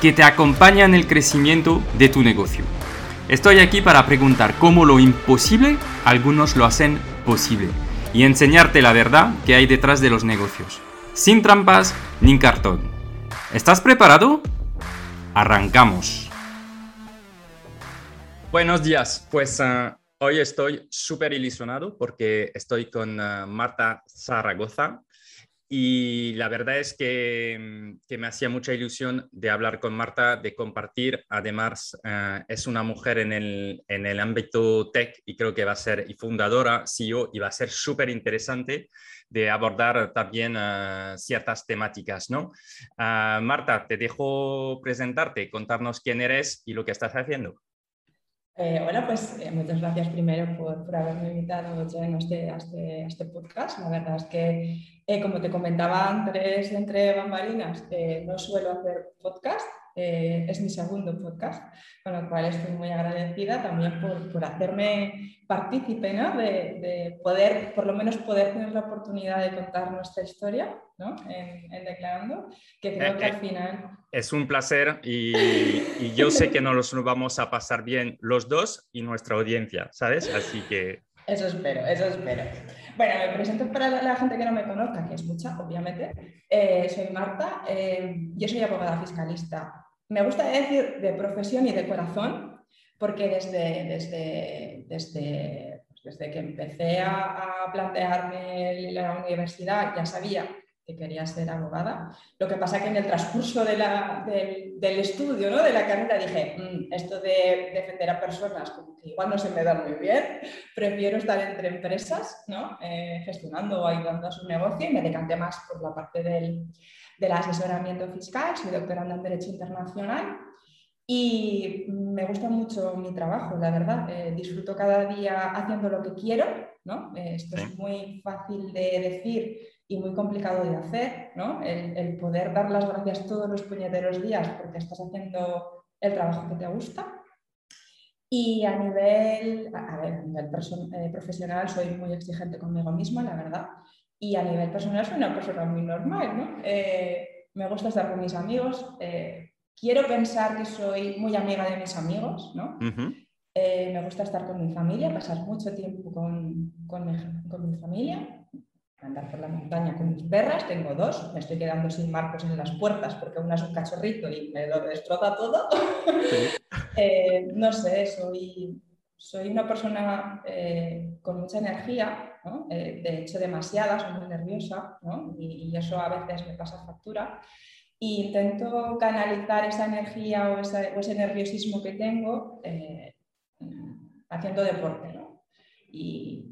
que te acompaña en el crecimiento de tu negocio. Estoy aquí para preguntar cómo lo imposible algunos lo hacen posible y enseñarte la verdad que hay detrás de los negocios sin trampas ni cartón. ¿Estás preparado? Arrancamos. Buenos días, pues eh, hoy estoy súper ilusionado porque estoy con eh, Marta Zaragoza y la verdad es que, me hacía mucha ilusión de hablar con Marta, de compartir. Además, eh, es una mujer en el, en el ámbito tech y creo que va a ser y fundadora, CEO, y va a ser súper interesante de abordar también eh, ciertas temáticas, ¿no? Ah, Marta, te dejo presentarte, contarnos quién eres y lo que estás haciendo. Eh, hola, pues eh, muchas gracias primero por, por haberme invitado este, a este, este, podcast. La verdad es que, como te comentaba antes, entre bambalinas, no suelo hacer podcast, eh, es mi segundo podcast, con lo cual estoy muy agradecida también por, por hacerme partícipe ¿no? de, de, poder, por lo menos poder tener la oportunidad de contar nuestra historia ¿no? en, en, Declarando, que creo que al eh, eh, final... Es un placer y, y yo sé que nos lo vamos a pasar bien los dos y nuestra audiencia, ¿sabes? Así que... Eso espero, eso espero. Bueno, me presento para la gente que no me conozca, que es mucha, obviamente. soy Marta, yo soy abogada fiscalista me gusta decir de profesión y de corazón, porque desde, desde, desde, pues desde que empecé a, plantearme la universidad ya sabía que quería ser abogada. Lo que pasa que en el transcurso de la, del estudio, ¿no? de la carrera, dije, mm, esto de defender a personas como que igual no se me da muy bien, prefiero estar entre empresas, ¿no? Eh, gestionando o ayudando a su negocio y me decanté más por la parte del, del asesoramiento fiscal, soy doctoranda en Derecho Internacional y me gusta mucho mi trabajo, la verdad. Eh, disfruto cada día haciendo lo que quiero, ¿no? Eh, esto es muy fácil de decir y muy complicado de hacer, ¿no? El, poder dar las gracias todos los puñeteros días porque estás haciendo el trabajo que te gusta. Y a nivel, a ver, a nivel eh, profesional soy muy exigente conmigo misma, la verdad. Y a nivel personal soy una persona muy normal, ¿no? Eh, me gusta estar con mis amigos. Eh, quiero pensar que soy muy amiga de mis amigos, ¿no? Eh, me gusta estar con mi familia, pasar mucho tiempo con, con, mi, con, mi, familia, andar por la montaña con mis perras. Tengo dos, me estoy quedando sin marcos en las puertas porque una es un cachorrito y me lo destroza todo. no sé, soy, soy una persona con mucha energía eh, de hecho, demasiada, soy muy nerviosa y, eso a veces me pasa factura. E intento canalizar esa energía o, ese nerviosismo que tengo eh, haciendo deporte. Y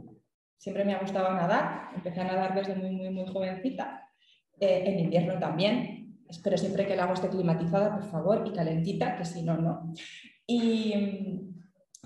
siempre me ha gustado nadar, empecé a nadar desde muy, muy, muy jovencita, eh, en invierno también, pero siempre que el agua esté climatizada, por favor, y calentita, que si no, no. Y,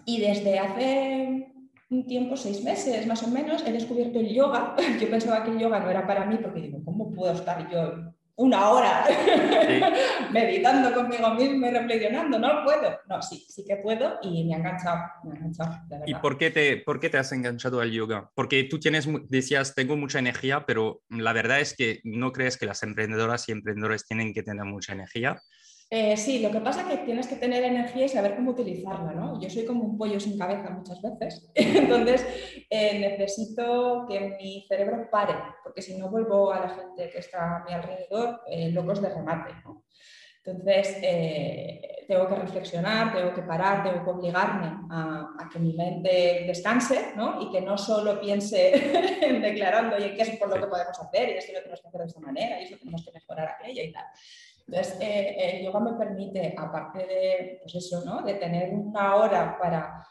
y desde hace un tiempo, seis meses más o menos, he descubierto el yoga. Yo pensaba que el yoga no era para mí porque digo, ¿cómo puedo estar yo una hora meditando conmigo mismo y reflexionando? No puedo. No, sí, sí que puedo y me ha enganchado. Me ha enganchado ¿Y por qué, te, por qué te has enganchado al yoga? Porque tú tienes, decías, tengo mucha energía, pero la verdad es que no crees que las emprendedoras y emprendedores tienen que tener mucha energía. Eh, sí, lo que pasa es que tienes que tener energía y saber cómo utilizarla, ¿no? Yo soy como un pollo sin cabeza muchas veces, entonces eh, necesito que mi cerebro pare, porque si no vuelvo a la gente que está a mi alrededor eh, locos de remate, ¿no? Entonces, tengo que reflexionar, tengo que parar, tengo que obligarme a, que mi mente descanse ¿no? y que no solo piense en declarando y qué es por lo que podemos hacer y esto lo tenemos que hacer de esta manera y eso tenemos que mejorar aquello y tal. Entonces, eh, el yoga me permite, aparte de, pues eso, ¿no? de tener una hora para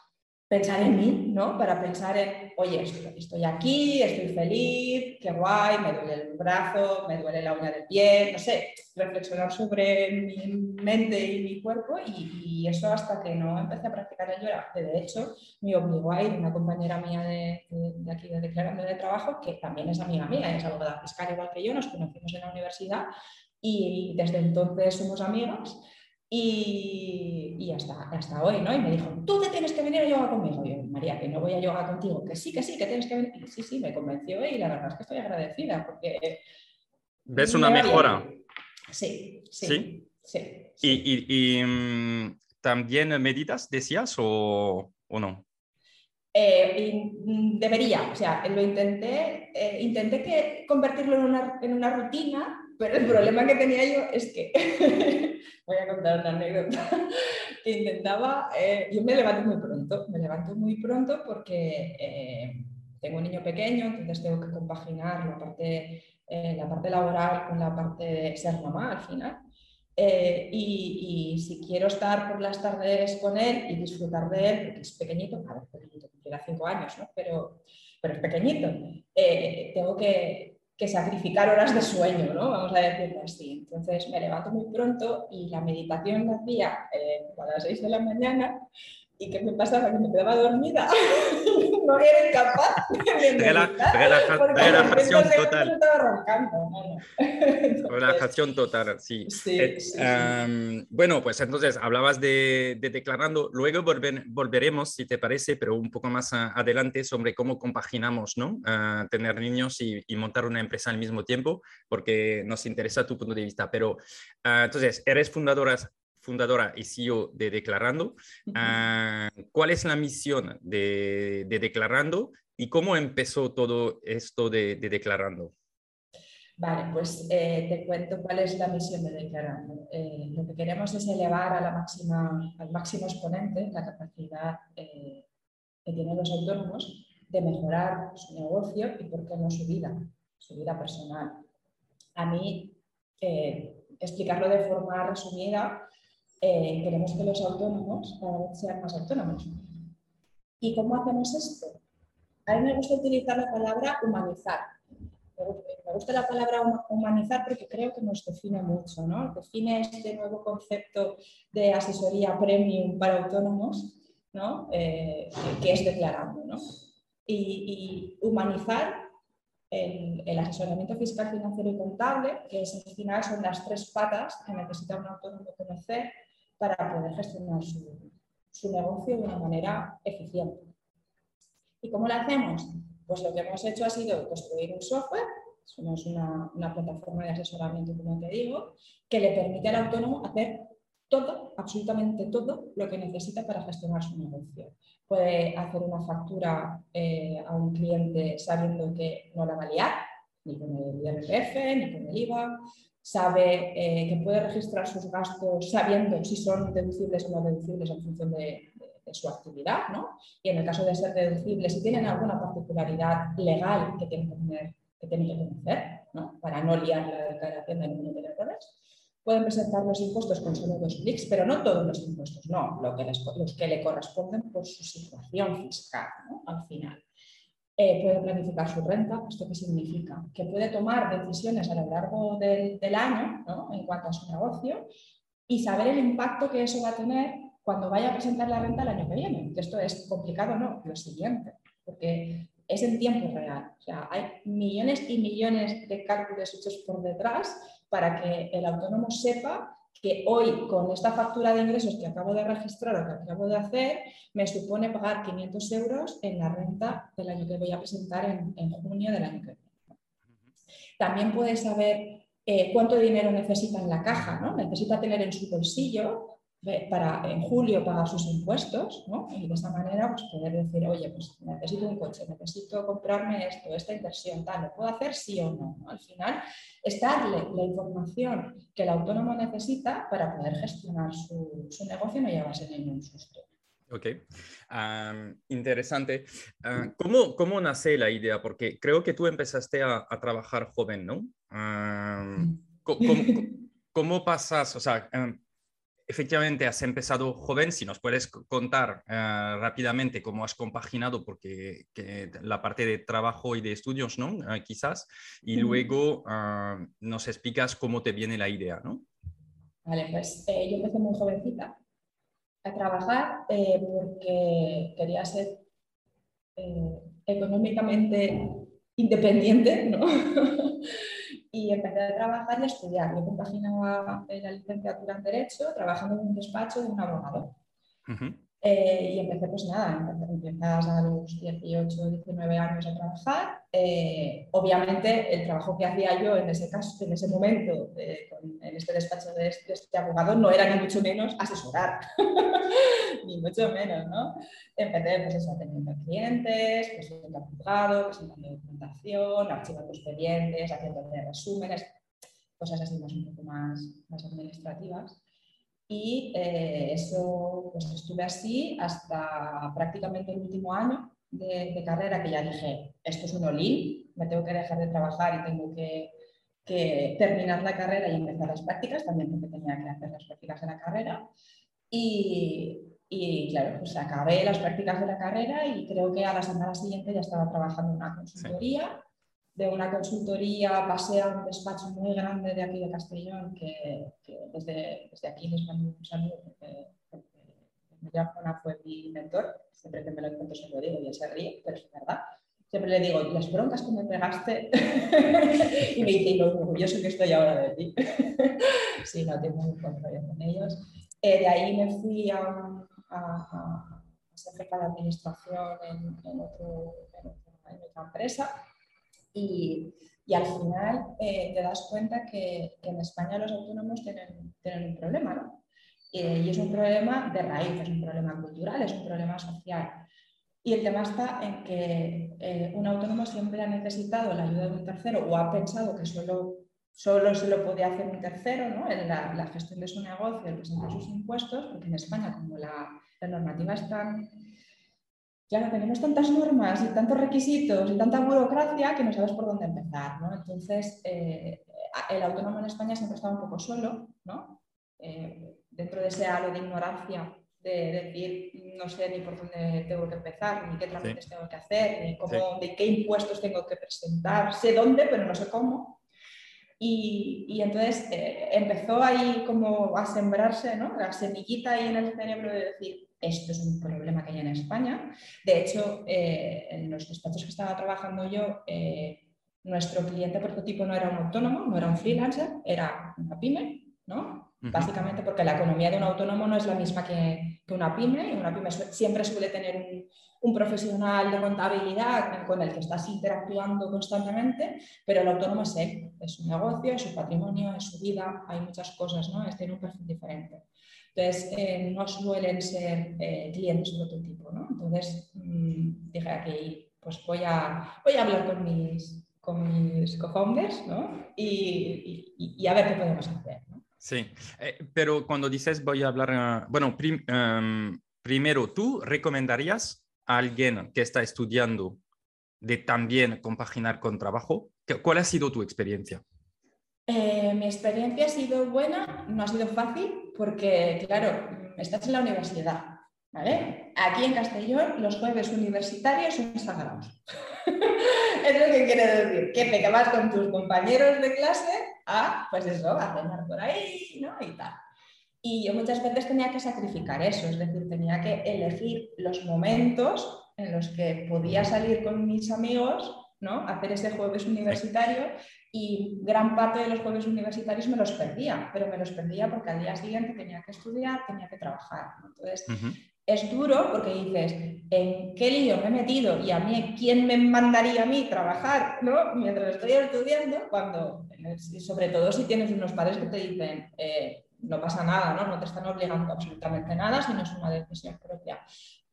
pensar en mí, ¿no? Para pensar en, oye, estoy aquí, estoy feliz, qué guay, me duele el brazo, me duele la uña del pie, no sé, reflexionar sobre mi mente y mi cuerpo y, eso hasta que no empecé a practicar el yoga. De hecho, me obligó a ir una compañera mía de, aquí de Declarando de Trabajo, que también es amiga mía, es abogada fiscal igual que yo, nos conocimos en la universidad y desde entonces somos amigas y, hasta, hasta hoy, ¿no? Y me dijo, tú te tienes que venir a yoga conmigo. Y yo, María, que no voy a yoga contigo, que sí, que sí, que tienes que venir. Y sí, sí, me convenció y la verdad es que estoy agradecida porque... ¿Ves una mejora? Sí, sí. ¿Sí? ¿Y, y, mm, también meditas, decías, o, o no? Eh, debería, o sea, lo intenté, eh, intenté que convertirlo en una, en una rutina pero el problema que tenía yo es que, voy a contar una anécdota, que intentaba, eh, yo me levanto muy pronto, me levanto muy pronto porque eh, tengo un niño pequeño, entonces tengo que compaginar la parte, eh, la parte laboral con la parte de ser mamá al final. y, si quiero estar por las tardes con él y disfrutar de él, porque es pequeñito, a ver, pequeñito, cumplirá cinco años, ¿no? pero, pero es pequeñito, tengo que, que sacrificar horas de sueño, ¿no? Vamos a decirlo así. Entonces me levanto muy pronto y la meditación la hacía eh, a las 6 de la mañana ¿Y qué me pasaba? Que me quedaba dormida. no era capaz de relajación total. relajación total, sí. Eh, bueno, pues entonces hablabas de, declarando. Luego volveremos, si te parece, pero un poco más adelante sobre cómo compaginamos, ¿no? tener niños y, y, montar una empresa al mismo tiempo, porque nos interesa tu punto de vista. Pero ah, entonces, eres fundadora fundadora y CEO de Declarando. Ah, ¿Cuál es la misión de, Declarando y cómo empezó todo esto de, Declarando? Vale, pues eh, te cuento cuál es la misión de Declarando. Eh, lo que queremos es elevar a la máxima, al máximo exponente la capacidad eh, que tienen los autónomos de mejorar su negocio y, por qué no, su vida, su vida personal. A mí, explicarlo de forma resumida, eh, queremos que los autónomos cada vez sean más autónomos. ¿Y cómo hacemos esto? A mí me gusta utilizar la palabra humanizar. Me gusta la palabra humanizar porque creo que nos define mucho, ¿no? Define este nuevo concepto de asesoría premium para autónomos, ¿no? Eh, que es declarando, ¿no? Y, humanizar el, el, asesoramiento fiscal, financiero y contable, que es, al final son las tres patas que necesita un autónomo conocer para poder gestionar su, negocio de una manera eficiente. ¿Y cómo lo hacemos? Pues lo que hemos hecho ha sido construir un software, somos una, plataforma de asesoramiento, como te digo, que le permite al autónomo hacer todo, absolutamente todo lo que necesita para gestionar su negocio. Puede hacer una factura eh, a un cliente sabiendo que no la va a liar, ni con el IRPF, ni con el IVA, sabe eh, que puede registrar sus gastos sabiendo si son deducibles o no deducibles en función de, su actividad, ¿no? Y en el caso de ser deducibles, si tienen alguna particularidad legal que tienen que, tener, que, tienen que conocer, ¿no? Para no liar la declaración de número de errores, pueden presentar los impuestos con solo dos clics, pero no todos los impuestos, no, lo que los que le corresponden por su situación fiscal, ¿no? Al final. Eh, puede planificar su renta. ¿Esto qué significa? Que puede tomar decisiones a lo largo del, año en cuanto a su negocio y saber el impacto que eso va a tener cuando vaya a presentar la renta el año que viene. Esto es complicado, no, lo siguiente, porque es en tiempo real. O sea, hay millones y millones de cálculos hechos por detrás para que el autónomo sepa que hoy con esta factura de ingresos que acabo de registrar o que acabo de hacer, me supone pagar 500 euros en la renta del año que voy a presentar en, junio del año que viene. También puede saber eh, cuánto dinero necesita en la caja, ¿no? necesita tener en su bolsillo para en julio pagar sus impuestos, ¿no? Y de esa manera pues, poder decir, oye, pues necesito un coche, necesito comprarme esto, esta inversión, tal, ¿lo puedo hacer sí o no? Al final es darle la información que el autónomo necesita para poder gestionar su, negocio y no llevarse ningún susto. Ok, interesante. Ah, ¿cómo, ¿cómo, nace la idea? Porque creo que tú empezaste a, trabajar joven, ¿no? ¿cómo, pasas? O sea, efectivamente has empezado joven, si nos puedes contar eh, rápidamente cómo has compaginado, porque la parte de trabajo y de estudios, ¿no? Eh, quizás, y luego ah, nos explicas cómo te viene la idea, ¿no? Vale, pues eh, yo empecé muy jovencita a trabajar porque quería ser económicamente independiente, ¿no? y empecé a trabajar y a estudiar. Yo compaginaba la licenciatura en Derecho trabajando en un despacho de un abogado. Eh, y empecé, pues nada, empiezas a los 18, 19 años a trabajar. Eh, obviamente, el trabajo que hacía yo en ese caso, en ese momento, en este despacho de este, este, abogado, no era ni mucho menos asesorar, ni mucho menos, ¿no? Empecé, pues eso, atendiendo clientes, presentando al juzgado, presentando documentación, archivando expedientes, haciendo resúmenes, cosas así más, un poco más, más administrativas. Y eh, eso, pues estuve así hasta prácticamente el último año de, carrera, que ya dije, esto es un olín, me tengo que dejar de trabajar y tengo que, que, terminar la carrera y empezar las prácticas, también porque tenía que hacer las prácticas de la carrera. Y, y claro, pues acabé las prácticas de la carrera y creo que a la semana siguiente ya estaba trabajando en una consultoría de una consultoría pasé a un despacho muy grande de aquí de Castellón, que, desde, desde, aquí les mando un saludo, porque, porque fue mi mentor, siempre que me lo encuentro se lo digo y él se ríe, pero es verdad. Siempre le digo, las broncas que me pegaste, y me dice, y lo orgulloso que estoy ahora de ti. sí, no, tengo muy buen con ellos. Eh, de ahí me fui a, a, a, ser jefa de administración en, en, otro, en otra empresa y, al final eh, te das cuenta que, en España los autónomos tienen, un problema, ¿no? y es un problema de raíz, es un problema cultural, es un problema social. Y el tema está en que eh, un autónomo siempre ha necesitado la ayuda de un tercero o ha pensado que solo, solo se lo podía hacer un tercero ¿no? en la, la, gestión de su negocio, el presentar sus impuestos, porque en España como la, la normativa es tan, claro, tenemos tantas normas y tantos requisitos y tanta burocracia que no sabes por dónde empezar, ¿no? Entonces, eh, el autónomo en España siempre está un poco solo, ¿no? Eh, dentro de ese halo de ignorancia de decir no sé ni por dónde tengo que empezar, ni qué trámites tengo que hacer, ni cómo, de qué impuestos tengo que presentar, sé dónde, pero no sé cómo. Y, y entonces eh, empezó ahí como a sembrarse ¿no? la semillita ahí en el cerebro de decir, esto es un problema que hay en España. De hecho, eh, en los despachos que estaba trabajando yo, eh, nuestro cliente prototipo no era un autónomo, no era un freelancer, era una pyme, ¿no? Básicamente porque la economía de un autónomo no es la misma que, que una pyme. Una pyme siempre suele tener un, un, profesional de contabilidad con el que estás interactuando constantemente, pero el autónomo es él, es su negocio, es su patrimonio, es su vida, hay muchas cosas, ¿no? Es, tiene un perfil diferente. Entonces, eh, no suelen ser eh, clientes de otro tipo, ¿no? Entonces, mm, dije aquí, pues voy a, voy a hablar con mis, con mis co-founders, ¿no? Y, a ver qué podemos hacer. Sí, eh, pero cuando dices voy a hablar, bueno, em, primero, ¿tú recomendarías a alguien que está estudiando de también compaginar con trabajo? ¿Cuál ha sido tu experiencia? Eh, mi experiencia ha sido buena, no ha sido fácil porque, claro, estás en la universidad, ¿vale? Aquí en Castellón los jueves universitarios son sagrados. es lo que quiere decir, que te vas con tus compañeros de clase a, pues eso, a cenar por ahí, ¿no? Y tal. Y yo muchas veces tenía que sacrificar eso, es decir, tenía que elegir los momentos en los que podía salir con mis amigos ¿no? hacer ese jueves universitario y gran parte de los jueves universitarios me los perdía, pero me los perdía porque al día siguiente tenía que estudiar, tenía que trabajar. Entonces, es duro porque dices, ¿en qué lío me he metido? Y a mí, ¿quién me mandaría a mí trabajar ¿no? mientras estoy estudiando? Cuando, sobre todo si tienes unos padres que te dicen, eh, no pasa nada, ¿no? No te están obligando absolutamente nada, sino es una decisión propia.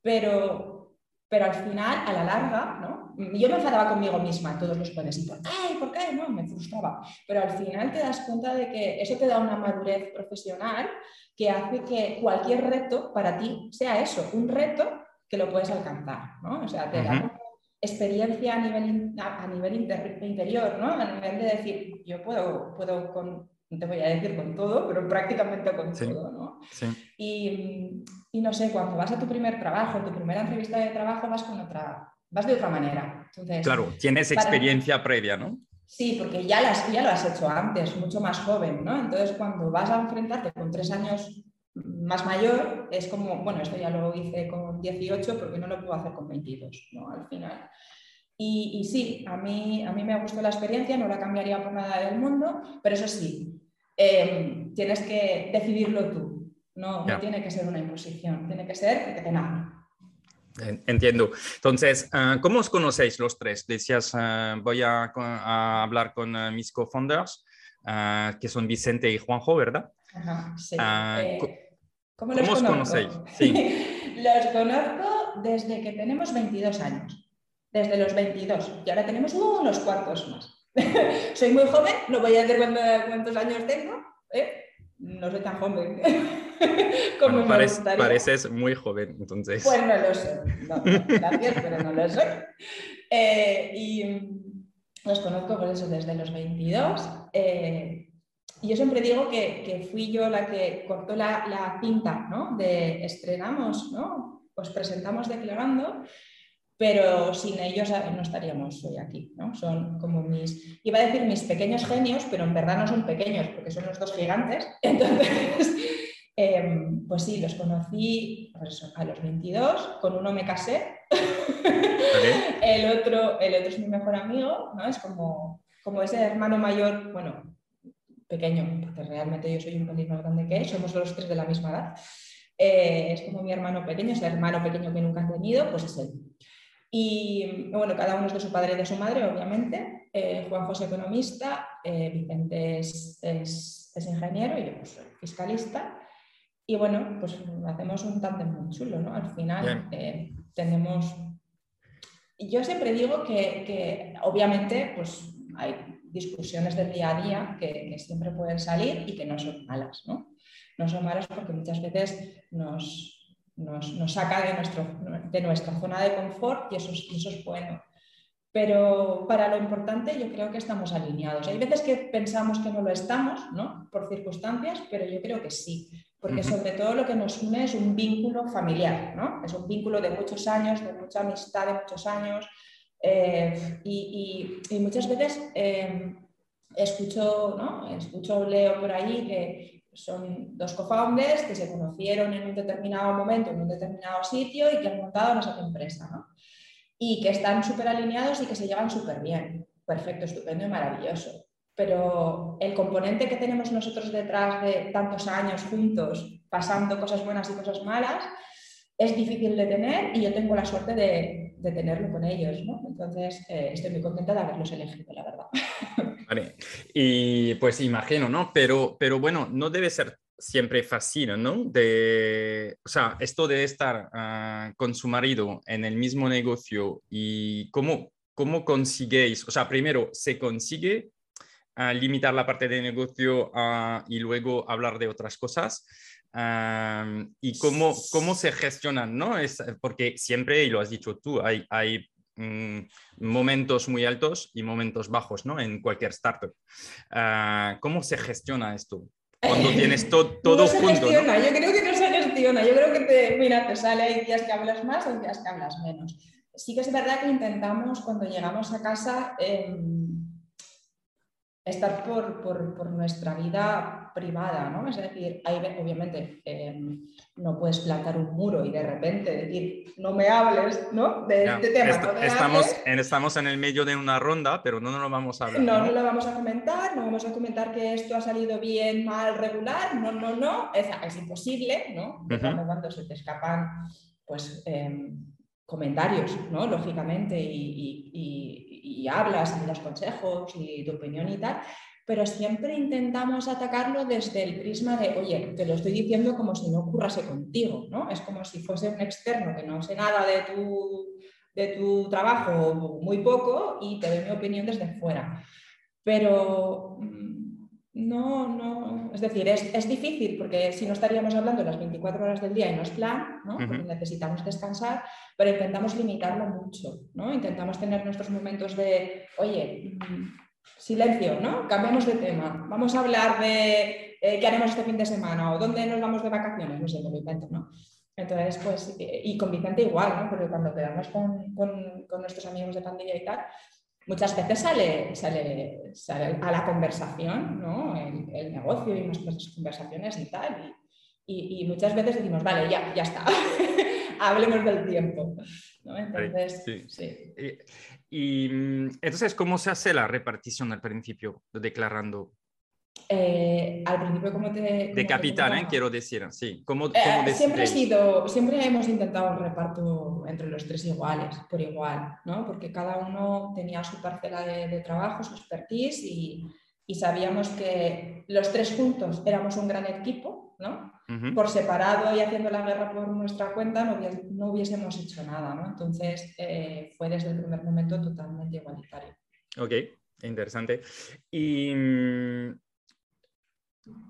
Pero, pero al final, a la larga, ¿no? Yo me enfadaba conmigo misma en todos los planes y ¡ay, por qué! No, me frustraba. Pero al final te das cuenta de que eso te da una madurez profesional que hace que cualquier reto para ti sea eso, un reto que lo puedes alcanzar, ¿no? O sea, te da experiencia a nivel, a, nivel interior, ¿no? A nivel de decir, yo puedo, puedo con, no te voy a decir con todo, pero prácticamente con todo, ¿no? Sí. Y, y, no sé, cuando vas a tu primer trabajo, tu primera entrevista de trabajo, vas con otra, vas de otra manera. Entonces, claro, tienes experiencia previa, ¿no? Sí, porque ya, las, ya lo has hecho antes, mucho más joven, ¿no? Entonces, cuando vas a enfrentarte con tres años más mayor, es como, bueno, esto ya lo hice con 18 porque no lo puedo hacer con 22, ¿no? Al final. Y, y, sí, a mí, a mí me gustado la experiencia, no la cambiaría por nada del mundo, pero eso sí, em, tienes que decidirlo tú, no, no, tiene que ser una imposición, tiene que ser que te nace. Entiendo. Entonces, ah, ¿cómo os conocéis los tres? Decías, ah, voy a, hablar con ah, mis co-founders, que son Vicente y Juanjo, ¿verdad? Ajá, sí. Eh, ¿Cómo los os conocéis? los conozco desde que tenemos 22 años, desde los 22, y ahora tenemos unos cuantos más. soy muy joven, no voy a decir cuántos años tengo, ¿eh? no soy tan joven como me Pareces muy joven, entonces. Pues no lo sé, no, gracias, pero no lo soy. Eh, y los conozco por eso desde los 22. Eh, y yo siempre digo que, que, fui yo la que cortó la, la cinta, ¿no? De estrenamos, ¿no? Pues presentamos declarando pero sin ellos eh, no estaríamos hoy aquí, ¿no? Son como mis, iba a decir mis pequeños genios, pero en verdad no son pequeños porque son los dos gigantes. Entonces, em, pues sí, los conocí pues a los 22, con uno me casé, el, otro, el otro es mi mejor amigo, ¿no? Es como, como ese hermano mayor, bueno, pequeño, porque realmente yo soy un pelín más grande que él, somos los tres de la misma edad. Eh, es como mi hermano pequeño, ese hermano pequeño que nunca he tenido, pues es él. Y bueno, cada uno es de su padre y de su madre, obviamente. Eh, Juan José economista, eh, Vicente es, es, ingeniero y yo pues, soy fiscalista. Y bueno, pues hacemos un tándem muy chulo, ¿no? Al final eh, tenemos... Yo siempre digo que, que, obviamente pues hay discusiones del día a día que, que siempre pueden salir y que no son malas, ¿no? No son malas porque muchas veces nos, nos, saca de, nuestro, de nuestra zona de confort y eso, es, eso es bueno. Pero para lo importante yo creo que estamos alineados. Hay veces que pensamos que no lo estamos, ¿no? Por circunstancias, pero yo creo que sí. Porque sobre todo lo que nos une es un vínculo familiar, ¿no? Es un vínculo de muchos años, de mucha amistad, de muchos años. Eh, y, y, muchas veces eh, escucho, ¿no? escucho, leo por ahí que son dos co-founders que se conocieron en un determinado momento, en un determinado sitio y que han montado esa empresa, ¿no? Y que están súper alineados y que se llevan súper bien. Perfecto, estupendo y maravilloso. Pero el componente que tenemos nosotros detrás de tantos años juntos, pasando cosas buenas y cosas malas, es difícil de tener y yo tengo la suerte de, de tenerlo con ellos, ¿no? Entonces, eh, estoy muy contenta de haberlos elegido, la verdad. Y pues imagino, ¿no? Pero, pero bueno, no debe ser siempre fácil, ¿no? De, o sea, esto de estar ah, con su marido en el mismo negocio y cómo, cómo consiguéis, o sea, primero, ¿se consigue ah, limitar la parte de negocio ah, y luego hablar de otras cosas? y cómo, cómo se gestionan, ¿no? Es, porque siempre, y lo has dicho tú, hay, hay mm, momentos muy altos y momentos bajos, ¿no? En cualquier startup. Ah, ¿Cómo se gestiona esto? Cuando tienes todo no se junto. Gestiona. Yo creo que no se gestiona. Yo creo que te, mira, te sale, hay días que hablas más, hay días que hablas menos. Sí que es verdad que intentamos cuando llegamos a casa em, estar por, por, por, nuestra vida privada, ¿no? Es decir, hay, obviamente em, no puedes plantar un muro y de repente decir, no me hables, ¿no? De este tema. estamos, en, estamos en el medio de una ronda, pero no nos lo vamos a hablar. No, no, lo vamos a comentar, no vamos a comentar que esto ha salido bien, mal, regular, no, no, no, es, es imposible, ¿no? Cuando se te escapan, pues... Em, comentarios, ¿no? Lógicamente, y, hablas y das consejos y tu opinión y tal, pero siempre intentamos atacarlo desde el prisma de, oye, te lo estoy diciendo como si no ocurrase contigo, ¿no? Es como si fuese un externo que no sé nada de tu, de tu trabajo, muy poco, y te doy mi opinión desde fuera. Pero mm, no, no, es decir, es, es, difícil porque si no estaríamos hablando las 24 horas del día y no es plan, ¿no? Porque necesitamos descansar, pero intentamos limitarlo mucho, ¿no? Intentamos tener nuestros momentos de, oye, mm, silencio, ¿no? Cambiamos de tema. Vamos a hablar de eh, qué haremos este fin de semana o dónde nos vamos de vacaciones, no sé, me lo invento, ¿no? Entonces, pues, y con Vicente igual, ¿no? Porque cuando quedamos con, con, con nuestros amigos de pandilla y tal, muchas veces sale, sale, sale a la conversación, ¿no? El, el, negocio y nuestras conversaciones y tal. Y, y, muchas veces decimos, vale, ya, ya está, hablemos del tiempo. ¿no? Entonces, sí. sí. Y mm, entonces, ¿cómo se hace la repartición al principio, declarando? Eh, al principio, ¿cómo te...? de capitán, ¿eh? quiero decir, sí. ¿Cómo, eh, siempre, ha sido, siempre hemos intentado un reparto entre los tres iguales, por igual, ¿no? Porque cada uno tenía su parcela de, de trabajo, su expertise y, y sabíamos que los tres juntos éramos un gran equipo, ¿no? Por separado y haciendo la guerra por nuestra cuenta no, no hubiésemos hecho nada, ¿no? Entonces eh, fue desde el primer momento totalmente igualitario. Ok, interesante. ¿Y mm,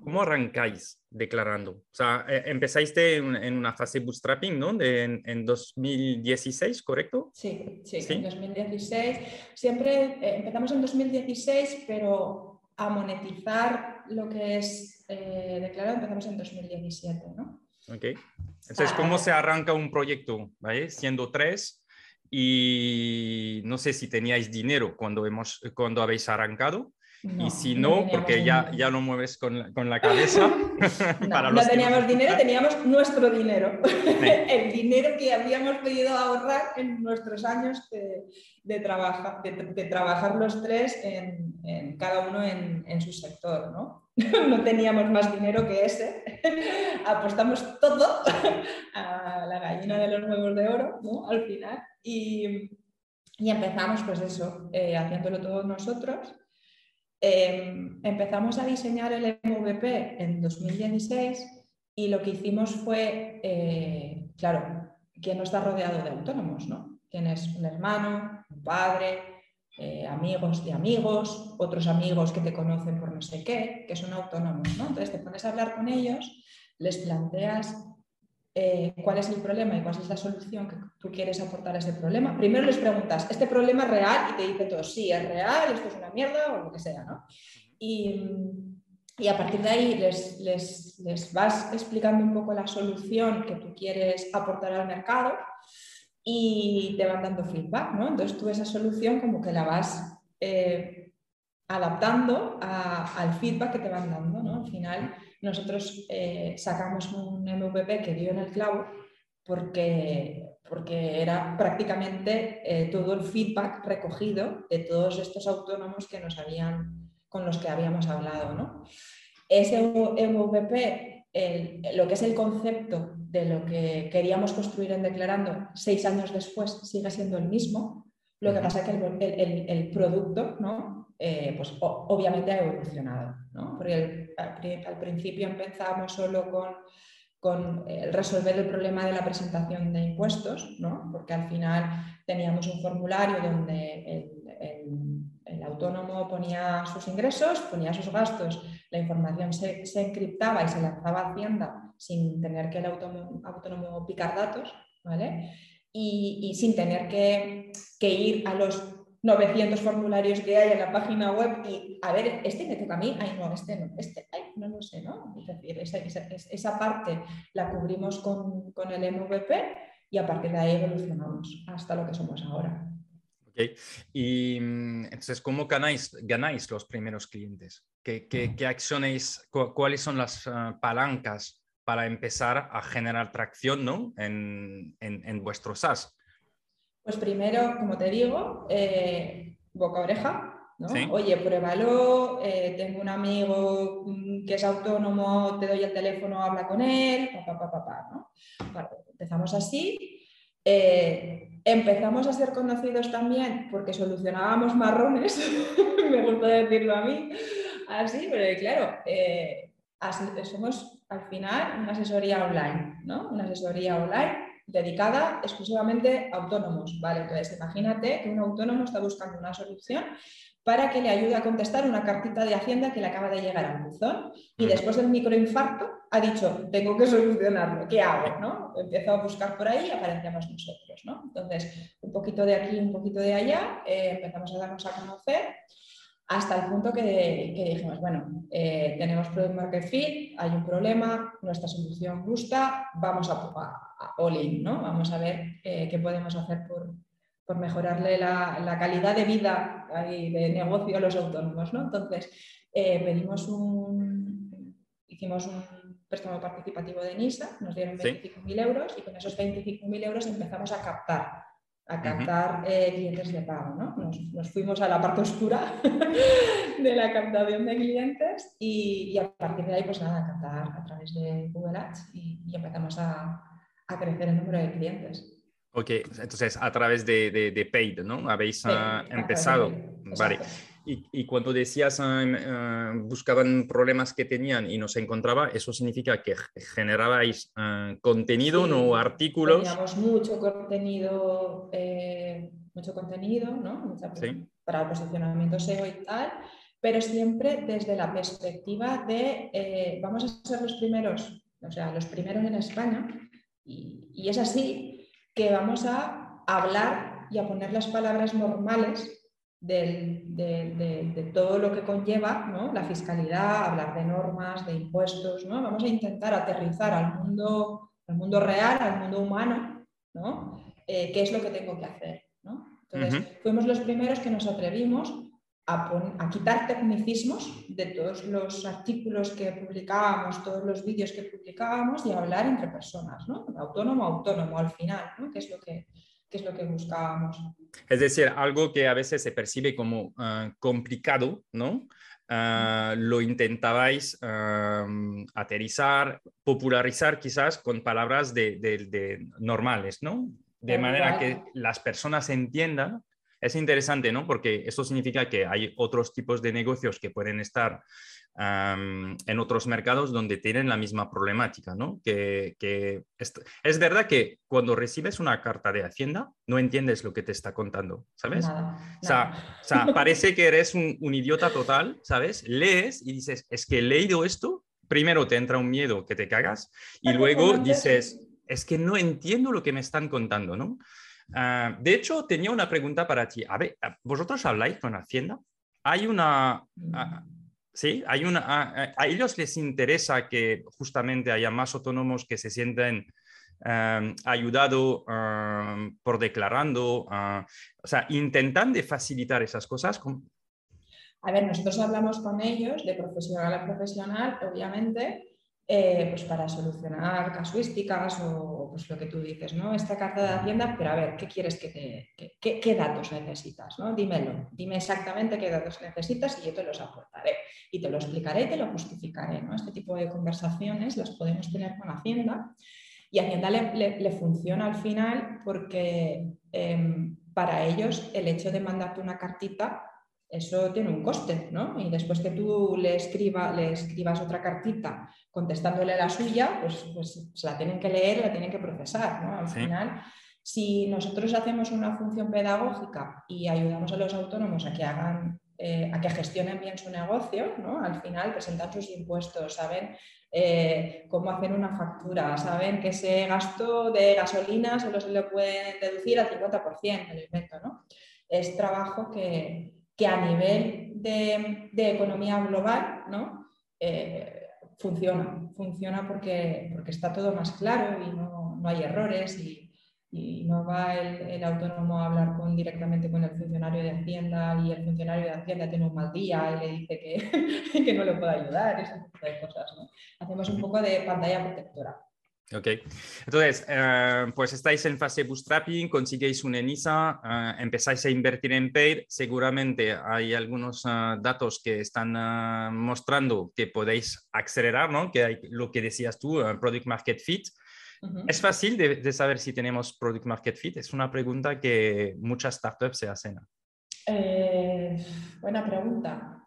cómo arrancáis declarando? O sea, eh, empezáis en, una fase bootstrapping, ¿no? De, en, 2016, ¿correcto? Sí, sí, en 2016. Siempre eh, empezamos en 2016, pero a monetizar lo que es eh, declarado empezamos en 2017, ¿no? Ok. Entonces, ¿cómo se arranca un proyecto? Siendo tres y no sé si teníais dinero cuando, hemos, cuando habéis arrancado y si no, porque ya, ya lo mueves con la, con la cabeza. no, no teníamos dinero, teníamos nuestro dinero. el dinero que habíamos pedido ahorrar en nuestros años de, de, trabaja, de, trabajar los tres en, en cada uno en, en, su sector. ¿no? no teníamos más dinero que ese. Apostamos todo a la gallina de los huevos de oro ¿no? al final. Y, y empezamos, pues eso, eh, haciéndolo todos nosotros. Em, empezamos a diseñar el MVP en 2016 y lo que hicimos fue, eh, claro, ¿quién no está rodeado de autónomos? ¿no? Tienes un hermano, un padre, eh, amigos de amigos, otros amigos que te conocen por no sé qué, que son autónomos. ¿no? Entonces te pones a hablar con ellos, les planteas eh, cuál es el problema y cuál es la solución que tú quieres aportar a ese problema. Primero les preguntas, ¿este problema es real? Y te dicen todos, sí, es real, esto es una mierda o lo que sea, ¿no? Y, a partir de ahí les, les, les, vas explicando un poco la solución que tú quieres aportar al mercado y te van dando feedback, ¿no? Entonces tú esa solución como que la vas eh, adaptando al feedback que te van dando, ¿no? Al final nosotros eh, sacamos un MVP que dio en el clavo porque, porque era prácticamente eh, todo el feedback recogido de todos estos autónomos que nos habían, con los que habíamos hablado. ¿no? Ese MVP, lo que es el concepto de lo que queríamos construir en Declarando seis años después, sigue siendo el mismo. Lo que pasa es que el, el producto ¿no? Eh, pues obviamente ha evolucionado, ¿no? Porque al, principio empezamos solo con, con resolver el problema de la presentación de impuestos, ¿no? Porque al final teníamos un formulario donde el, autónomo ponía sus ingresos, ponía sus gastos, la información se, se encriptaba y se lanzaba a Hacienda sin tener que el autónomo, picar datos, ¿vale? Y, sin tener que, ir a los 900 formularios que hay en la página web y, a ver, este me toca a mí, ay, no, este no, este, ay, no lo sé, ¿no? Es decir, esa, esa, esa parte la cubrimos con, con, el MVP y a partir de ahí evolucionamos hasta lo que somos ahora. Ok, y mm, entonces, ¿cómo ganáis, ganáis los primeros clientes? ¿Qué, qué, acciones, cuáles son las uh, palancas para empezar a generar tracción ¿no? en, en, en vuestro SaaS? Pues primero, como te digo, eh, boca oreja, ¿no? Oye, pruébalo, eh, tengo un amigo mm, que es autónomo, te doy el teléfono, habla con él, papá, papá, ¿no? empezamos así. Eh, empezamos a ser conocidos también porque solucionábamos marrones, me gusta decirlo a mí, así, pero claro, eh, somos al final una asesoría online, ¿no? Una asesoría online dedicada exclusivamente a autónomos, ¿vale? Entonces, imagínate que un autónomo está buscando una solución para que le ayude a contestar una cartita de Hacienda que le acaba de llegar al buzón y después del microinfarto ha dicho, tengo que solucionarlo, ¿qué hago? ¿no? Empiezo a buscar por ahí y aparecemos nosotros. ¿no? Entonces, un poquito de aquí, un poquito de allá, eh, empezamos a darnos a conocer hasta el punto que, dijimos, bueno, eh, tenemos Product Market Fit, hay un problema, nuestra solución gusta, vamos a, a, all in, ¿no? Vamos a ver eh, qué podemos hacer por, por mejorarle la, calidad de vida y de negocio a los autónomos. ¿no? Entonces, eh, pedimos un, hicimos un préstamo participativo de NISA, nos dieron 25.000 euros y con esos 25.000 euros empezamos a captar a captar eh, clientes de pago. ¿no? Nos, fuimos a la parte oscura de la captación de clientes y, a partir de ahí, pues nada, a captar a través de Google Ads y, empezamos a, a crecer el número de clientes. Ok, entonces a través de, de, Paid, ¿no? Habéis ah, empezado. Vale. Y, y, cuando decías ah, ah, buscaban problemas que tenían y no se encontraba, ¿eso significa que generabais contenido, no artículos? Teníamos mucho contenido, eh, mucho contenido, ¿no? Para el posicionamiento SEO y tal, pero siempre desde la perspectiva de eh, vamos a ser los primeros, o sea, los primeros en España, y, y es así, que vamos a hablar y a poner las palabras normales de, todo lo que conlleva la fiscalidad, hablar de normas, de impuestos, ¿no? vamos a intentar aterrizar al mundo, al mundo real, al mundo humano, ¿no? Eh, qué es lo que tengo que hacer. Entonces, fuimos los primeros que nos atrevimos a, quitar tecnicismos de todos los artículos que publicábamos, todos los vídeos que publicábamos y hablar entre personas, ¿no? Autónomo a autónomo al final, ¿no? Que es lo que, es lo que buscábamos. Es decir, algo que a veces se percibe como ah, complicado, ¿no? Ah, lo intentabais aterrizar, popularizar quizás con palabras de, normales, ¿no? De manera que las personas entiendan es interesante, ¿no? Porque eso significa que hay otros tipos de negocios que pueden estar en otros mercados donde tienen la misma problemática, ¿no? Que, es, verdad que cuando recibes una carta de Hacienda no entiendes lo que te está contando, ¿sabes? o, sea, parece que eres un, un, idiota total, ¿sabes? Lees y dices, es que he leído esto, primero te entra un miedo que te cagas y luego dices, es que no entiendo lo que me están contando, ¿no? Ah, de hecho, tenía una pregunta para ti. A ver, ¿vosotros habláis con Hacienda? Hay una... sí, hay una... Ah, a, ellos les interesa que justamente haya más autónomos que se sienten ayudados por declarando. o sea, intentan de facilitar esas cosas. A ver, nosotros hablamos con ellos de profesional a profesional, obviamente, eh, pues para solucionar casuísticas o pues lo que tú dices, ¿no? Esta carta de Hacienda, pero a ver, ¿qué quieres que te, qué, datos necesitas? ¿no? Dímelo, dime exactamente qué datos necesitas y yo te los aportaré y te lo explicaré y te lo justificaré, ¿no? Este tipo de conversaciones las podemos tener con Hacienda y Hacienda le, funciona al final porque em, para ellos el hecho de mandarte una cartita eso tiene un coste, ¿no? Y después que tú le, escriba, le escribas otra cartita contestándole la suya, pues, pues se la tienen que leer, la tienen que procesar, ¿no? Al final, si nosotros hacemos una función pedagógica y ayudamos a los autónomos a que hagan, eh, a que gestionen bien su negocio, ¿no? Al final presentan sus impuestos, saben eh, cómo hacer una factura, saben que ese gasto de gasolina solo se le puede deducir al 50% del invento, ¿no? Es trabajo que, que a nivel de, economía global ¿no? Eh, funciona, funciona porque, porque está todo más claro y no, hay errores y, no va el, autónomo a hablar con, directamente con el funcionario de Hacienda y el funcionario de Hacienda tiene un mal día y le dice que, que no le puede ayudar, ese tipo cosas. Hacemos un poco de pantalla protectora. Ok, entonces, eh, pues estáis en fase bootstrapping, consiguéis un ENISA, eh, empezáis a invertir en paid, seguramente hay algunos eh, datos que están mostrando que podéis acelerar, ¿no? Que hay lo que decías tú, Product Market Fit. ¿Es fácil de, de, saber si tenemos Product Market Fit? Es una pregunta que muchas startups se hacen. buena pregunta.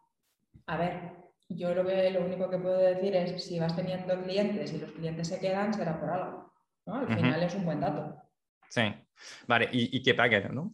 A ver, yo lo, que, lo único que puedo decir es si vas teniendo clientes y los clientes se quedan, será por algo. ¿no? Al final es un buen dato. Sí, vale, y, y que paguen, ¿no?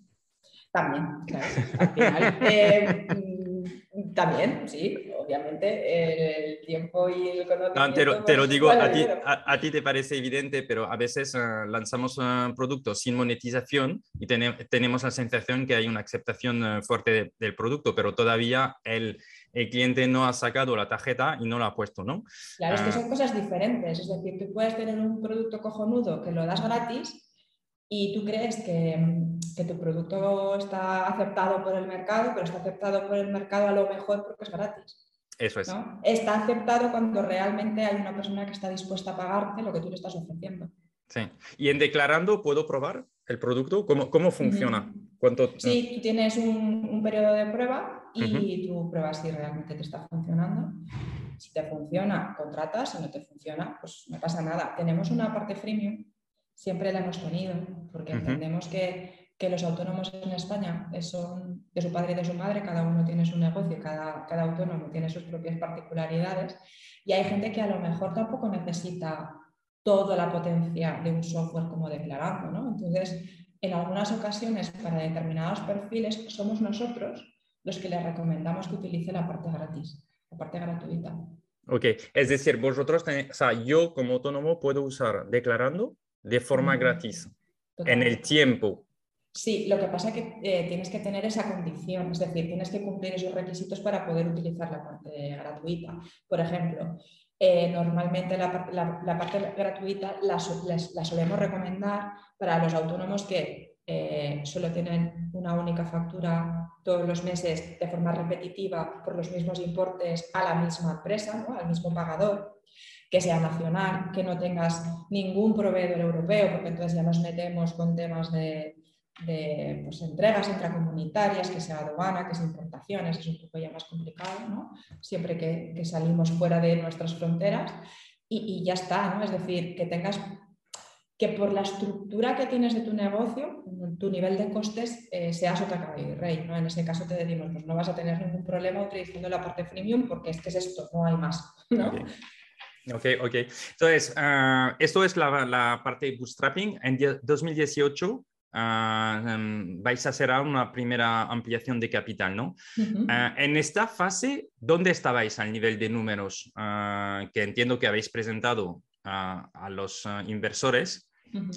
También, claro. Al final, eh, mm, también, sí, obviamente, el tiempo y el conocimiento... te, lo, digo, a ti, a, ti, te parece evidente, pero a veces eh, lanzamos un producto sin monetización y tenemos la sensación que hay una aceptación eh, fuerte del producto, pero todavía el, el, cliente no ha sacado la tarjeta y no la ha puesto, ¿no? Claro, es que ah. son cosas diferentes. Es decir, tú puedes tener un producto cojonudo que lo das gratis y tú crees que, que, tu producto está aceptado por el mercado, pero está aceptado por el mercado a lo mejor porque es gratis. Eso es. Está aceptado cuando realmente hay una persona que está dispuesta a pagarte lo que tú le estás ofreciendo. Sí. ¿Y en declarando puedo probar el producto? ¿Cómo, cómo funciona? ¿Cuánto... Sí, tú tienes un, un periodo de prueba y tú pruebas si realmente te está funcionando. Si te funciona, contratas. Si no te funciona, pues no pasa nada. Tenemos una parte freemium siempre la hemos tenido, porque entendemos que, que, los autónomos en España son de su padre y de su madre, cada uno tiene su negocio, cada, cada autónomo tiene sus propias particularidades y hay gente que a lo mejor tampoco necesita toda la potencia de un software como declarando, ¿no? Entonces, en algunas ocasiones, para determinados perfiles, somos nosotros los que les recomendamos que utilice la parte gratis, la parte gratuita. Ok, es decir, vosotros, o sea, yo como autónomo puedo usar declarando de forma gratis en el tiempo. Sí, lo que pasa es que eh, tienes que tener esa condición, es decir, tienes que cumplir esos requisitos para poder utilizar la parte gratuita. Por ejemplo, eh, normalmente la, parte gratuita la, solemos recomendar para los autónomos que eh, solo tienen una única factura todos los meses de forma repetitiva por los mismos importes a la misma empresa, al mismo pagador que sea nacional, que no tengas ningún proveedor europeo, porque entonces ya nos metemos con temas de, pues, entregas intracomunitarias, que sea aduana, que sea importaciones, es un poco ya más complicado, ¿no? siempre que, salimos fuera de nuestras fronteras y, ya está, ¿no? es decir, que tengas que por la estructura que tienes de tu negocio, tu nivel de costes eh, sea sota caballo y rey. ¿no? En ese caso te decimos, pues no vas a tener ningún problema utilizando la parte freemium porque es que es esto, no hay más. ¿no? Ok, ok. Entonces, ah, esto es la, la, parte de bootstrapping. En 2018 ah, em, vais a hacer una primera ampliación de capital, ¿no? Ah, en esta fase, ¿dónde estabais al nivel de números que entiendo que habéis presentado a los inversores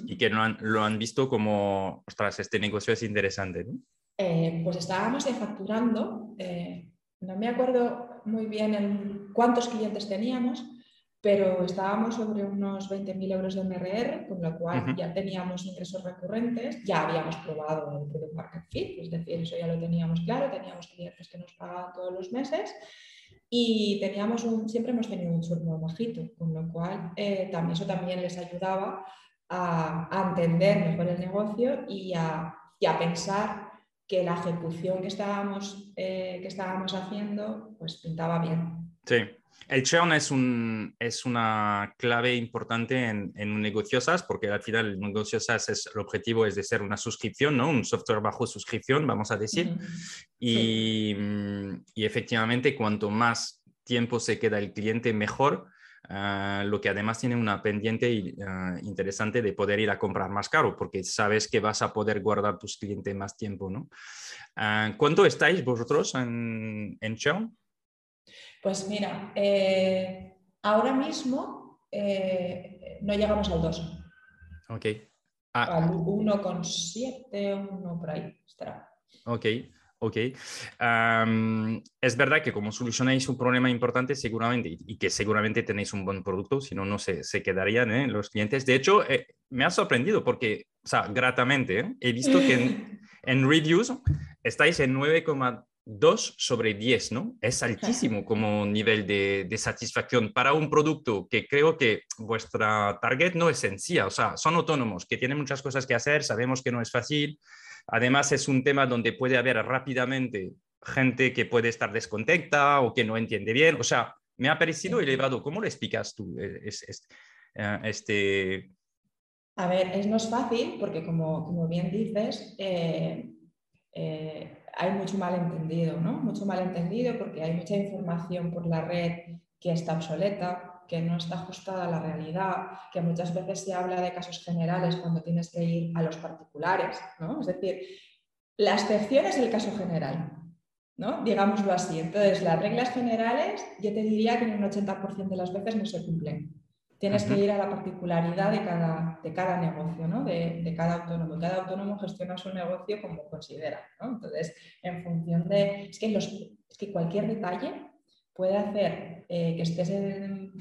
y que lo han, lo han, visto como, ostras, este negocio es interesante, ¿no? Eh, pues estábamos facturando, eh, no me acuerdo muy bien en cuántos clientes teníamos, pero estábamos sobre unos 20.000 euros de MRR, con lo cual ya teníamos ingresos recurrentes, ya habíamos probado el Product Market Fit, es decir, eso ya lo teníamos claro, teníamos clientes que nos pagaban todos los meses y teníamos un, siempre hemos tenido un churno bajito, con lo cual eh, también, eso también les ayudaba a, entender mejor el negocio y a, pensar que la ejecución que estábamos, eh, que estábamos haciendo pues pintaba bien. Sí, el churn es, un, es una clave importante en, en, un negocio SaaS porque al final el negocio SaaS es, el objetivo es de ser una suscripción, ¿no? un software bajo suscripción, vamos a decir. y, mm, y, efectivamente, cuanto más tiempo se queda el cliente, mejor. Ah, lo que además tiene una pendiente ah, interesante de poder ir a comprar más caro, porque sabes que vas a poder guardar tus clientes más tiempo. ¿no? Ah, ¿Cuánto estáis vosotros en, en churn? Pues mira, eh, ahora mismo eh, no llegamos al 2. Ok. Ah. Al 1,7, 1 por ahí estará. Ok, ok. es verdad que como solucionáis un problema importante seguramente y que seguramente tenéis un buen producto, si no, no se, se quedarían ¿eh? los clientes. De hecho, me ha sorprendido porque, o sea, gratamente, he visto que en, en reviews estáis en 9, 2 sobre 10, ¿no? Es altísimo como nivel de, satisfacción para un producto que creo que vuestra target no es sencilla, o sea, son autónomos, que tienen muchas cosas que hacer, sabemos que no es fácil, además es un tema donde puede haber rápidamente gente que puede estar descontenta o que no entiende bien, o sea, me ha parecido elevado. ¿Cómo lo explicas tú eh, eh, este... A ver, es no es fácil porque como, como bien dices, eh, eh, hay mucho malentendido, ¿no? Mucho malentendido porque hay mucha información por la red que está obsoleta, que no está ajustada a la realidad, que muchas veces se habla de casos generales cuando tienes que ir a los particulares, ¿no? Es decir, la excepción es el caso general, ¿no? Digámoslo así. Entonces, las reglas generales yo te diría que en un 80% de las veces no se cumplen. Tienes que ir a la particularidad de cada, de cada negocio, ¿no? de, de, cada autónomo. Cada autónomo gestiona su negocio como considera. ¿no? Entonces, en función de... Es que, los, es que cualquier detalle puede hacer eh, que estés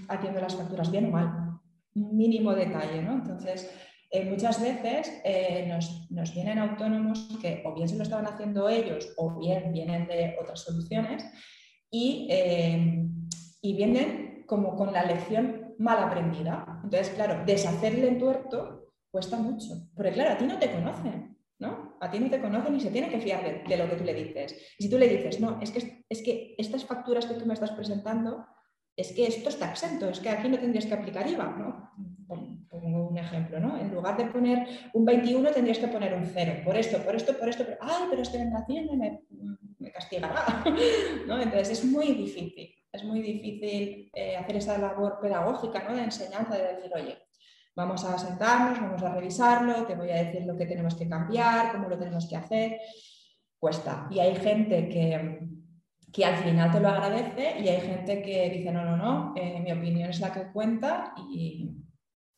haciendo las facturas bien o mal. Un mínimo detalle. ¿no? Entonces, eh, muchas veces eh, nos, nos, vienen autónomos que o bien se lo estaban haciendo ellos o bien vienen de otras soluciones y, y vienen como con la lección mal aprendida. Entonces, claro, deshacerle en tuerto cuesta mucho. Porque, claro, a ti no te conocen, ¿no? A ti no te conocen y se tiene que fiar de, lo que tú le dices. Y si tú le dices, no, es que, es que estas facturas que tú me estás presentando, es que esto está exento, es que aquí no tendrías que aplicar IVA, ¿no? Pongo un ejemplo, ¿no? En lugar de poner un 21 tendrías que poner un 0, por esto, por esto, por esto, pero, ay, pero este vendrá me, me castigará, ¿no? Entonces es muy difícil es muy difícil eh, hacer esa labor pedagógica ¿no? de enseñanza, de decir, oye, vamos a sentarnos, vamos a revisarlo, te voy a decir lo que tenemos que cambiar, cómo lo tenemos que hacer. Cuesta. Y hay gente que, que al final te lo agradece y hay gente que dice, no, no, no, eh, mi opinión es la que cuenta y,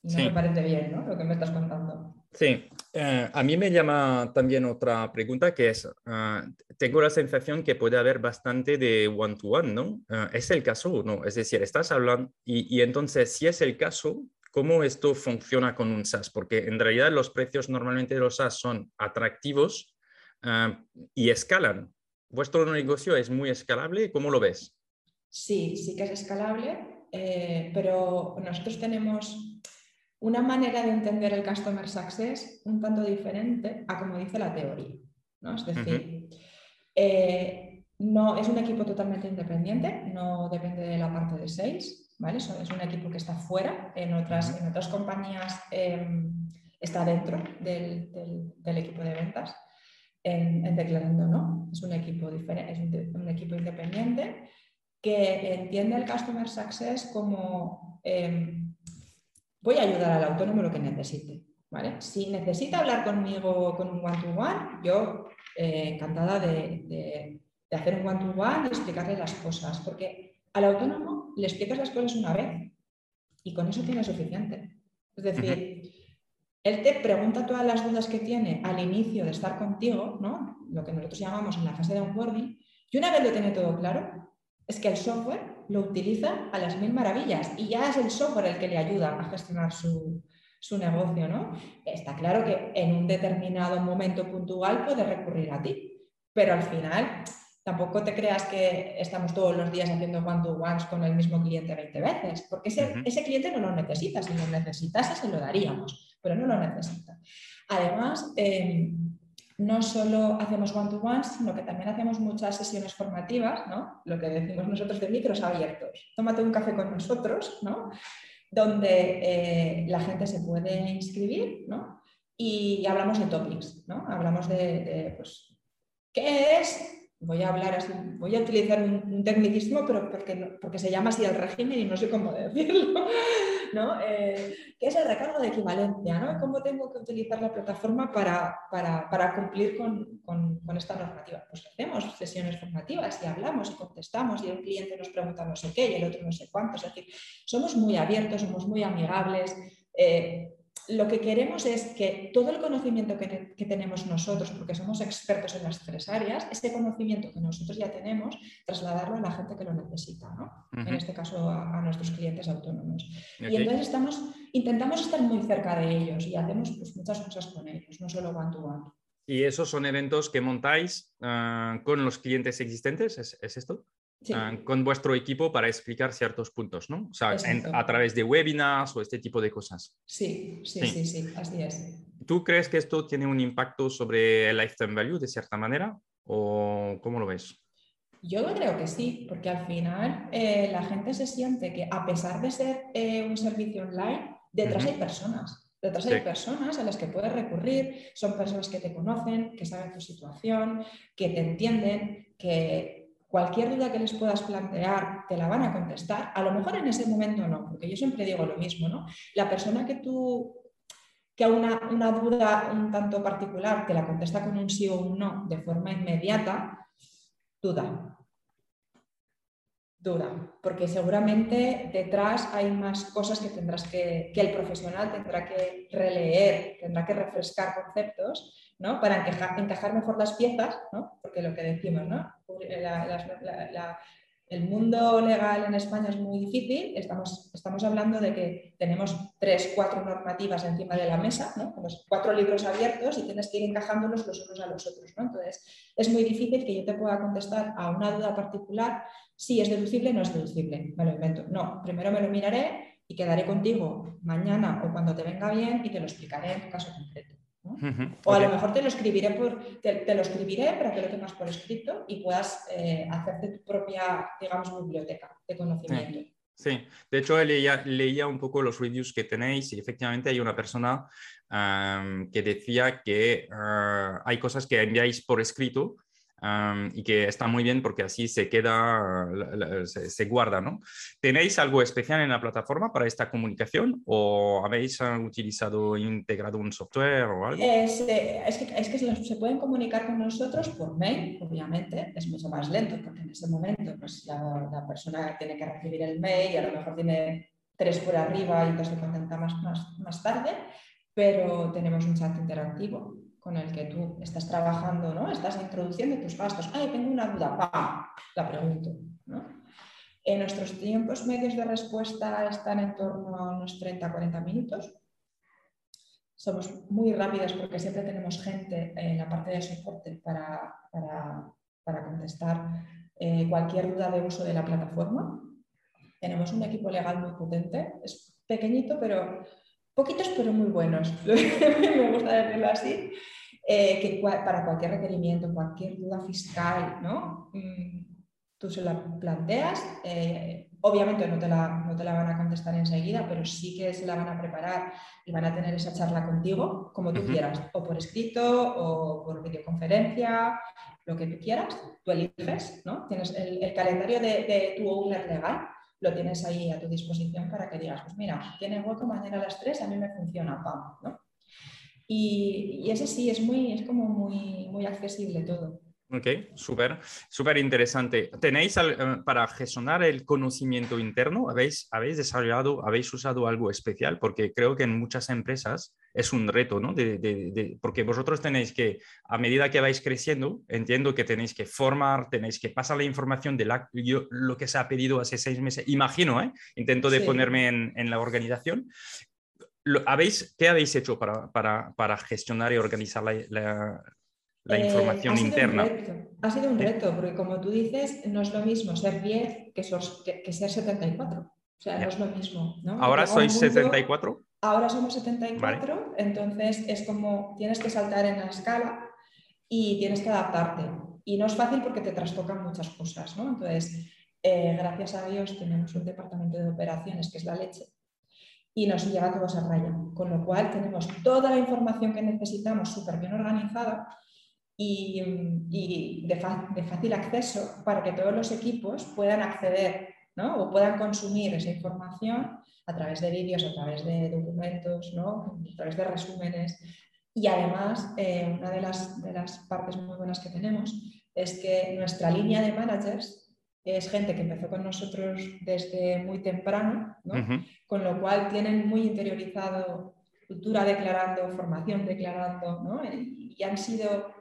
no me parece bien ¿no? lo que me estás contando. Sí, eh, a mí me llama también otra pregunta que es, ah, tengo la sensación que puede haber bastante de one-to-one, ¿no? Ah, ¿Es el caso o no? Es decir, estás hablando y, y, entonces, si es el caso, ¿cómo esto funciona con un SaaS? Porque en realidad los precios normalmente de los SaaS son atractivos ah, y escalan. ¿Vuestro negocio es muy escalable? ¿Cómo lo ves? Sí, sí que es escalable, eh, pero nosotros tenemos una manera de entender el Customer Success un tanto diferente a como dice la teoría. ¿no? Es decir, eh, no, es un equipo totalmente independiente, no depende de la parte de sales, ¿vale? es un equipo que está fuera, en otras, en otras compañías em, está dentro del, equipo de ventas. En, Declarando no, es un equipo diferente, es un, equipo independiente que entiende el Customer Success como em, voy a ayudar al autónomo lo que necesite. ¿vale? Si necesita hablar conmigo con un one-to-one, yo eh, encantada de, hacer un one-to-one, de explicarle las cosas, porque al autónomo le explicas las cosas una vez y con eso tiene suficiente. Es decir, él te pregunta todas las dudas que tiene al inicio de estar contigo, ¿no? lo que nosotros llamamos en la fase de onboarding, y una vez lo tiene todo claro, es que el software lo utiliza a las mil maravillas y ya es el software el que le ayuda a gestionar su, negocio, ¿no? Está claro que en un determinado momento puntual puede recurrir a ti, pero al final tampoco te creas que estamos todos los días haciendo one-to-ones con el mismo cliente 20 veces, porque ese, cliente no lo necesita, si lo necesitase se lo daríamos, pero no lo necesita. Además, em, no solo hacemos one-to-one, sino que también hacemos muchas sesiones formativas, ¿no? lo que decimos nosotros de micros abiertos. Tómate un café con nosotros, ¿no? donde eh, la gente se puede inscribir ¿no? y hablamos de topics, ¿no? hablamos de, pues, qué es voy a hablar así, voy a utilizar un, tecnicismo, pero porque, porque se llama así el régimen y no sé cómo decirlo, ¿no? Eh, ¿Qué es el recargo de equivalencia? ¿no? ¿Cómo tengo que utilizar la plataforma para, para, para cumplir con, con, con, esta normativa? Pues hacemos sesiones formativas y hablamos y contestamos y el cliente nos pregunta no sé qué y el otro no sé cuánto. Es decir, somos muy abiertos, somos muy amigables. Eh, lo que queremos es que todo el conocimiento que, tenemos nosotros, porque somos expertos en las tres áreas, ese conocimiento que nosotros ya tenemos, trasladarlo a la gente que lo necesita, ¿no? en este caso a, nuestros clientes autónomos. Y entonces estamos, intentamos estar muy cerca de ellos y hacemos pues, muchas cosas con ellos, no solo one-to-one. ¿Y esos son eventos que montáis ah, con los clientes existentes? ¿Es, esto? Ah, con vuestro equipo para explicar ciertos puntos, ¿no? O sea, a través de webinars o este tipo de cosas. Sí, sí, sí, sí, así es. ¿Tú crees que esto tiene un impacto sobre el lifetime value de cierta manera o cómo lo ves? Yo creo que sí, porque al final eh, la gente se siente que a pesar de ser eh, un servicio online, detrás hay personas. Detrás hay personas a las que puedes recurrir, son personas que te conocen, que saben tu situación, que te entienden, que cualquier duda que les puedas plantear te la van a contestar. A lo mejor en ese momento no, porque yo siempre digo lo mismo, ¿no? La persona que tú que a una, una duda un tanto particular te la contesta con un sí o un no de forma inmediata, duda, duda, porque seguramente detrás hay más cosas que tendrás que, que el profesional tendrá que releer, tendrá que refrescar conceptos, ¿no? Para encajar, mejor las piezas, ¿no? Porque lo que decimos, ¿no? la, el mundo legal en España es muy difícil. Estamos, hablando de que tenemos tres, cuatro normativas encima de la mesa, cuatro libros abiertos y tienes que ir encajándolos los unos a los otros. ¿no? Entonces, es muy difícil que yo te pueda contestar a una duda particular si es deducible o no es deducible. Me lo invento. No, primero me lo miraré y quedaré contigo mañana o cuando te venga bien y te lo explicaré en caso concreto. O a lo mejor te lo, escribiré por, te, lo escribiré para que lo tengas por escrito y puedas eh, hacerte tu propia, digamos, biblioteca de conocimiento. Sí, de hecho leía, leía, un poco los reviews que tenéis y efectivamente hay una persona que decía que ah, hay cosas que enviáis por escrito y que está muy bien porque así se queda, se, guarda, ¿no? ¿Tenéis algo especial en la plataforma para esta comunicación o habéis ah, utilizado, integrado un software o algo? Es, eh, es, que, es que, se pueden comunicar con nosotros por mail, obviamente, es mucho más lento porque en ese momento pues, la, persona tiene que recibir el mail y a lo mejor tiene tres por arriba y entonces se contenta más, más, más tarde, pero tenemos un chat interactivo con el que tú estás trabajando, ¿no? Estás introduciendo tus gastos. Ay, tengo una duda, ¡pam! La pregunto, En nuestros tiempos medios de respuesta están en torno a unos 30-40 minutos. Somos muy rápidas porque siempre tenemos gente en la parte de soporte para, para, contestar eh, cualquier duda de uso de la plataforma. Tenemos un equipo legal muy potente, es pequeñito, pero poquitos pero muy buenos, me gusta decirlo así, eh, que para cualquier requerimiento, cualquier duda fiscal, ¿no? Mm, tú se la planteas, eh, obviamente no te, la, no te la van a contestar enseguida, pero sí que se la van a preparar y van a tener esa charla contigo, como tú quieras, o por escrito, o por videoconferencia, lo que tú quieras, tú eliges, ¿no? Tienes el, el calendario de, de tu owner legal, lo tienes ahí a tu disposición para que digas, pues mira, tiene hueco mañana a las 3, a mí me funciona, pam, ¿no? Y, y ese sí, es, muy, es como muy, muy accesible todo. Ok, súper, súper interesante. ¿Tenéis eh, para gestionar el conocimiento interno? ¿Habéis, ¿Habéis desarrollado, habéis usado algo especial? Porque creo que en muchas empresas es un reto, ¿no? De, porque vosotros tenéis que, a medida que vais creciendo, entiendo que tenéis que formar, tenéis que pasar la información de la, lo que se ha pedido hace seis meses, imagino, ¿eh? Intento de ponerme en, en, la organización. ¿habéis, ¿Qué habéis hecho para, para, para gestionar y organizar la, la eh, información interna. Ha sido un reto, porque como tú dices, no es lo mismo ser 10 que, que, ser 74. O sea, no es lo mismo. ¿Ahora sois 74? Ahora somos 74, entonces es como tienes que saltar en la escala y tienes que adaptarte. Y no es fácil porque te trastocan muchas cosas, ¿no? Entonces, eh, gracias a Dios tenemos un departamento de operaciones que es la leche y nos lleva todos a raya. Con lo cual tenemos toda la información que necesitamos súper bien organizada y, de, fácil acceso para que todos los equipos puedan acceder ¿no? o puedan consumir esa información a través de vídeos, a través de documentos, ¿no? a través de resúmenes. Y además, eh, una de las, de las partes muy buenas que tenemos es que nuestra línea de managers es gente que empezó con nosotros desde muy temprano, ¿no? con lo cual tienen muy interiorizado cultura declarando, formación declarando, ¿no? y han sido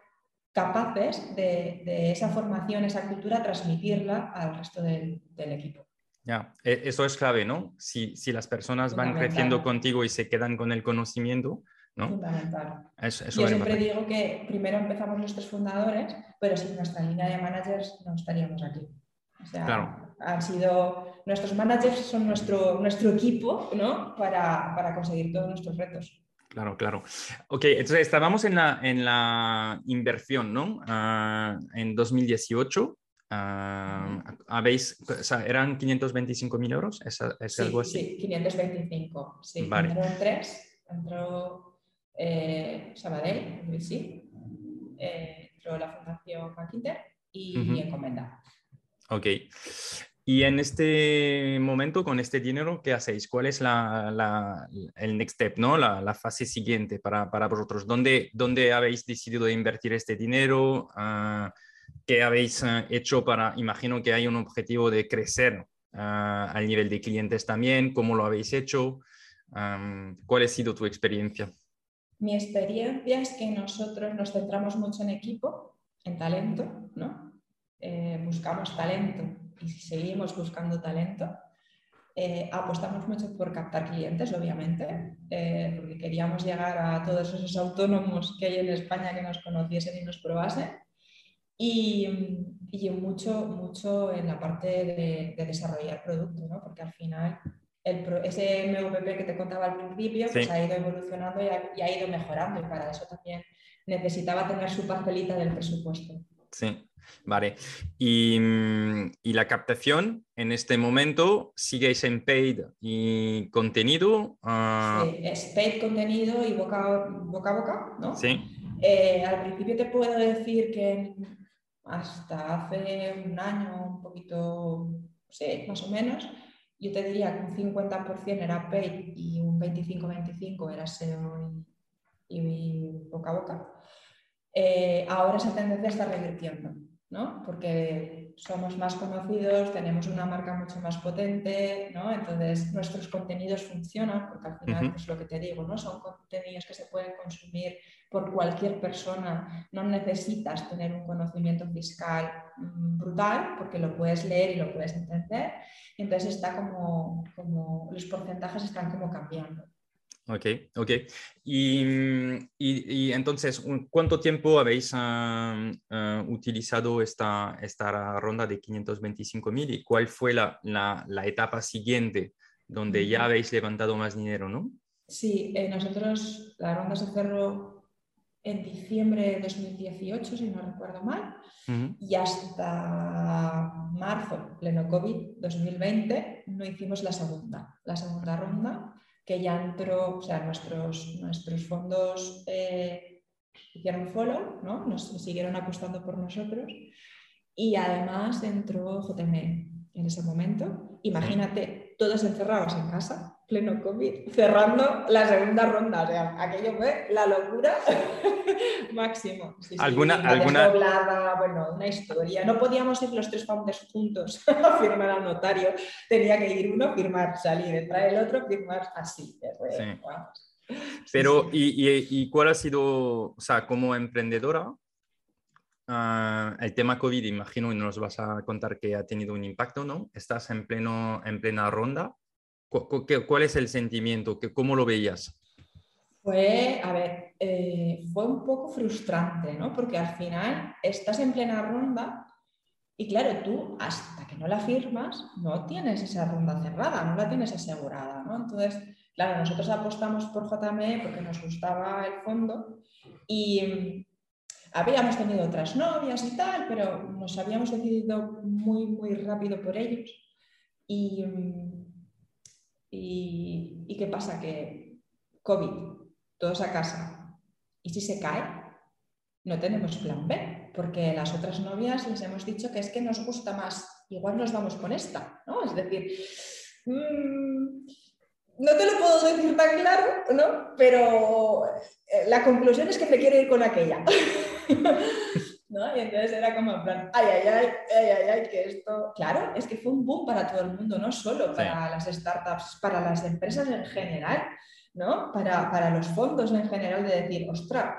capaces de, esa formación, esa cultura, transmitirla al resto del, equipo. Ya, e, eso es clave, ¿no? Si, si las personas van creciendo contigo y se quedan con el conocimiento, ¿no? Fundamental. Yo siempre digo que primero empezamos los tres fundadores, pero sin nuestra línea de managers no estaríamos aquí. O sea, han sido, nuestros managers son nuestro, nuestro equipo, ¿no? Para, para conseguir todos nuestros retos. Claro, claro. Ok, entonces estábamos en la, en la inversión, ¿no? Ah, en 2018. Ah, habéis, o sea, ¿Eran 525 mil euros? ¿Es, sí, algo así? Sí, 525. Sí, vale. tres Entró eh, Sabadell, sí, eh, entró la Fundación Mackinter y, uh -huh. Encomenda. Ok. Y en este momento, con este dinero, ¿qué hacéis? ¿Cuál es la, el next step, ¿no? la, fase siguiente para, para vosotros? ¿Dónde, ¿Dónde, habéis decidido invertir este dinero? Uh, ¿Qué habéis uh, hecho para, imagino que hay un objetivo de crecer uh, al nivel de clientes también? ¿Cómo lo habéis hecho? ¿Cuál ha sido tu experiencia? Mi experiencia es que nosotros nos centramos mucho en equipo, en talento, ¿no? Eh, buscamos talento y si seguimos buscando talento, eh, apostamos mucho por captar clientes, obviamente, eh, porque queríamos llegar a todos esos autónomos que hay en España que nos conociesen y nos probasen. Y, y mucho, mucho en la parte de, de desarrollar producto, ¿no? porque al final el, ese MVP que te contaba al principio sí. pues ha ido evolucionando y ha, y ha, ido mejorando y para eso también necesitaba tener su parcelita del presupuesto. Sí, vale. Y, y la captación en este momento, ¿sigues en paid y contenido? Uh... Sí, es paid contenido y boca, boca a boca, ¿no? Sí. Eh, al principio te puedo decir que hasta hace un año, un poquito, sí, más o menos, yo te diría que un 50% era paid y un 25-25 era SEO y, y, boca a boca. Eh, ahora esa tendencia está revirtiendo, ¿no? Porque somos más conocidos, tenemos una marca mucho más potente, ¿no? Entonces nuestros contenidos funcionan, porque al final uh -huh. es lo que te digo, ¿no? Son contenidos que se pueden consumir por cualquier persona, no necesitas tener un conocimiento fiscal brutal porque lo puedes leer y lo puedes entender. Entonces está como, como los porcentajes están como cambiando. Ok, ok. Y, y, y entonces, ¿cuánto tiempo habéis uh, uh, utilizado esta, esta ronda de 525 mil y cuál fue la, la, la, etapa siguiente donde ya habéis levantado más dinero, no? Sí, eh, nosotros la ronda se cerró en diciembre de 2018, si no recuerdo mal, uh -huh. y hasta marzo, pleno COVID 2020, no hicimos la segunda, la segunda ronda, que ya entró, o sea, nuestros, nuestros fondos eh, hicieron follow, ¿no? nos siguieron apostando por nosotros, y además entró JM en ese momento. Imagínate, todos encerrados en casa, pleno COVID, cerrando la segunda ronda. O sea, aquello fue la locura máximo. Sí, ¿Alguna, sí, alguna... Doblada, bueno, una historia. No podíamos ir los tres founders juntos a firmar al notario. Tenía que ir uno, firmar, salir, entrar el otro, firmar así. Sí. Pero, ¿y, y, ¿y cuál ha sido, o sea, como emprendedora, Uh, el tema COVID, imagino, y nos vas a contar que ha tenido un impacto, ¿no? Estás en, pleno, en plena ronda. ¿Cu ¿Cuál es el sentimiento? ¿Cómo lo veías? Fue, a ver, eh, fue un poco frustrante, ¿no? Porque al final estás en plena ronda y claro, tú hasta que no la firmas no tienes esa ronda cerrada, no la tienes asegurada, ¿no? Entonces, claro, nosotros apostamos por JME porque nos gustaba el fondo y Habíamos tenido otras novias y tal, pero nos habíamos decidido muy, muy rápido por ellos. Y, y, qué pasa? Que COVID, todos a casa. ¿Y si se cae? No tenemos plan B, porque las otras novias les hemos dicho que es que nos gusta más, igual nos vamos con esta, ¿no? Es decir, mmm, no te lo puedo decir tan claro, ¿no? Pero la conclusión es que me quiero ir con aquella. ¿No? Y entonces era como en plan, ay, ay, ay, ay, ay, ay, que esto... Claro, es que fue un boom para todo el mundo, no solo para sí. las startups, para las empresas en general, ¿no? Para, para los fondos en general de decir, ostras,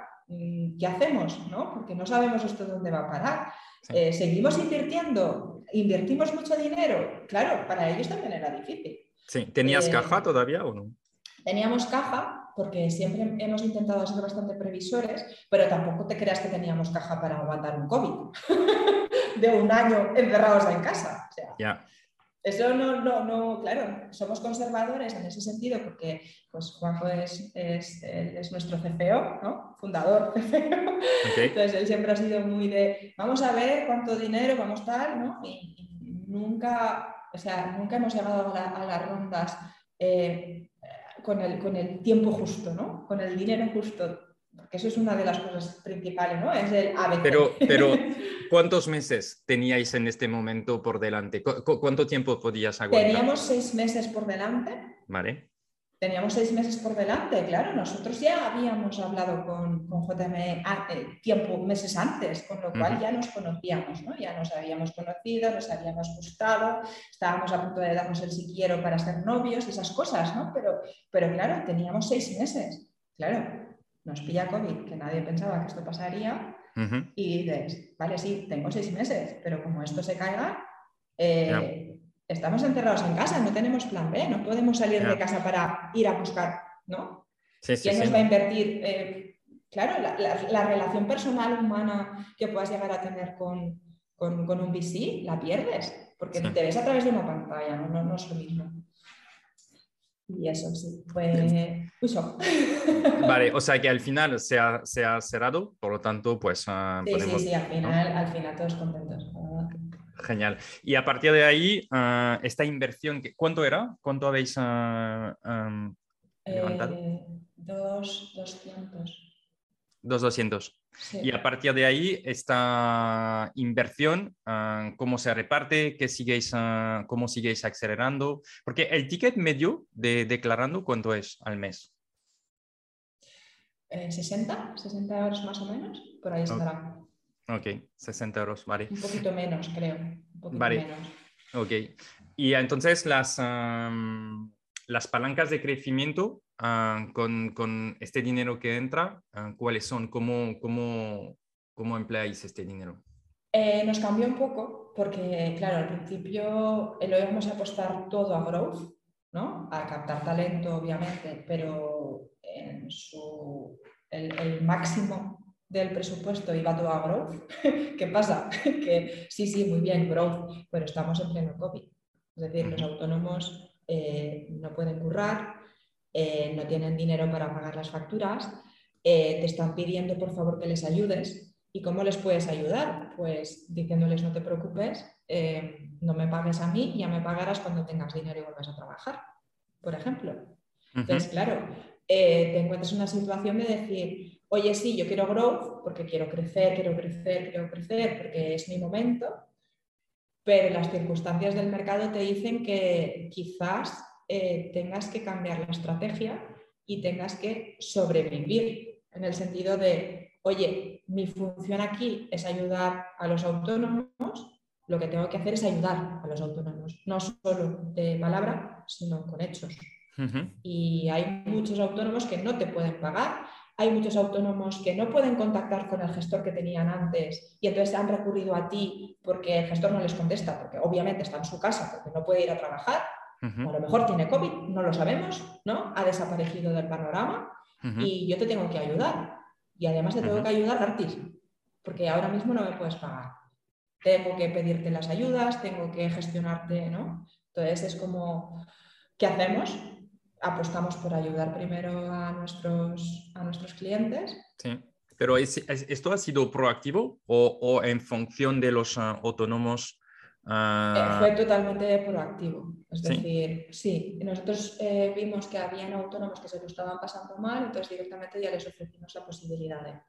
¿qué hacemos? ¿no? Porque no sabemos esto dónde va a parar. Sí. Eh, ¿Seguimos invirtiendo? ¿Invertimos mucho dinero? Claro, para ellos también era difícil. Sí, ¿tenías eh, caja todavía o no? Teníamos caja porque siempre hemos intentado ser bastante previsores, pero tampoco te creas que teníamos caja para aguantar un COVID de un año encerrados en casa. O sea, yeah. Eso no, no, no, claro, somos conservadores en ese sentido porque pues, Juanjo es, es, es nuestro CFO, ¿no? fundador CFO. Okay. Entonces él siempre ha sido muy de, vamos a ver cuánto dinero, vamos tal, ¿no? Y, y nunca, o sea, nunca hemos llegado a, la, a las rondas eh, con el, con el tiempo justo, ¿no? Con el dinero justo. Porque eso es una de las cosas principales, ¿no? Es el ABC. Pero, pero ¿cuántos meses teníais en este momento por delante? ¿Cuánto tiempo podías aguantar? Teníamos seis meses por delante. Vale teníamos seis meses por delante, claro, nosotros ya habíamos hablado con, con JM eh, tiempo, meses antes, con lo cual ya nos conocíamos, ¿no? ya nos habíamos conocido, nos habíamos gustado, estábamos a punto de darnos el si quiero para ser novios esas cosas, ¿no? Pero, pero claro, teníamos seis meses, claro, nos pilla COVID, que nadie pensaba que esto pasaría, y dices, vale, sí, tengo seis meses, pero como esto se caiga, eh, estamos encerrados en casa, no tenemos plan B, no podemos salir de casa para ir a buscar, ¿no? ¿Quién nos va a invertir? Eh, claro, la, relación personal humana que puedas llegar a tener con, un VC, la pierdes, porque te ves a través de una pantalla, no, no, es lo mismo. Y eso sí, fue uso. Vale, o sea que al final se ha, se ha cerrado, por lo tanto, pues... Uh, sí, sí, sí, al final, al final todos contentos. Genial. Y a partir de ahí, ah, esta inversión, ¿cuánto era? ¿Cuánto habéis uh, levantado? Eh, dos, 200. Dos 200. Y a partir de ahí, esta inversión, ¿cómo se reparte? ¿Qué siguéis, ¿Cómo siguéis acelerando? Porque el ticket medio de declarando, ¿cuánto es al mes? 60, 60 euros más o menos, por ahí estará. Ok, 60 euros, vale. Un poquito menos, creo. vale. Ok. Y entonces las, las palancas de crecimiento ah, con, este dinero que entra, ah, ¿cuáles son? ¿Cómo, cómo, cómo empleáis este dinero? Eh, nos cambió un poco porque, claro, al principio eh, lo íbamos a apostar todo a growth, ¿no? A captar talento, obviamente, pero en su, el, el máximo del presupuesto iba todo a growth. ¿Qué pasa? que sí, sí, muy bien, growth, pero estamos en pleno COVID. Es decir, los autónomos eh, no pueden currar, eh, no tienen dinero para pagar las facturas, eh, te están pidiendo por favor que les ayudes. ¿Y cómo les puedes ayudar? Pues diciéndoles no te preocupes, no me pagues a mí, ya me pagarás cuando tengas dinero y vuelvas a trabajar, por ejemplo. Entonces, claro, te encuentras en una situación de decir, oye, sí, yo quiero growth porque quiero crecer, quiero crecer, quiero crecer, porque es mi momento, pero las circunstancias del mercado te dicen que quizás eh, tengas que cambiar la estrategia y tengas que sobrevivir, en el sentido de, oye, mi función aquí es ayudar a los autónomos, lo que tengo que hacer es ayudar a los autónomos, no solo de palabra, sino con hechos. Y hay muchos autónomos que no te pueden pagar hay muchos autónomos que no pueden contactar con el gestor que tenían antes y entonces han recurrido a ti porque el gestor no les contesta, porque obviamente está en su casa, porque no puede ir a trabajar, o a lo mejor tiene COVID, no lo sabemos, ¿no? Ha desaparecido del panorama y yo te tengo que ayudar. Y además te tengo que ayudar gratis, porque ahora mismo no me puedes pagar. Tengo que pedirte las ayudas, tengo que gestionarte, ¿no? Entonces es como, ¿qué hacemos? Apostamos por ayudar primero a nuestros, a nuestros clientes. Sí, pero ¿esto ha sido proactivo o, en función de los ah, autónomos? Eh, fue totalmente proactivo. Es decir, sí, nosotros eh, vimos que habían autónomos que se lo estaban pasando mal, entonces directamente ya les ofrecimos la posibilidad de...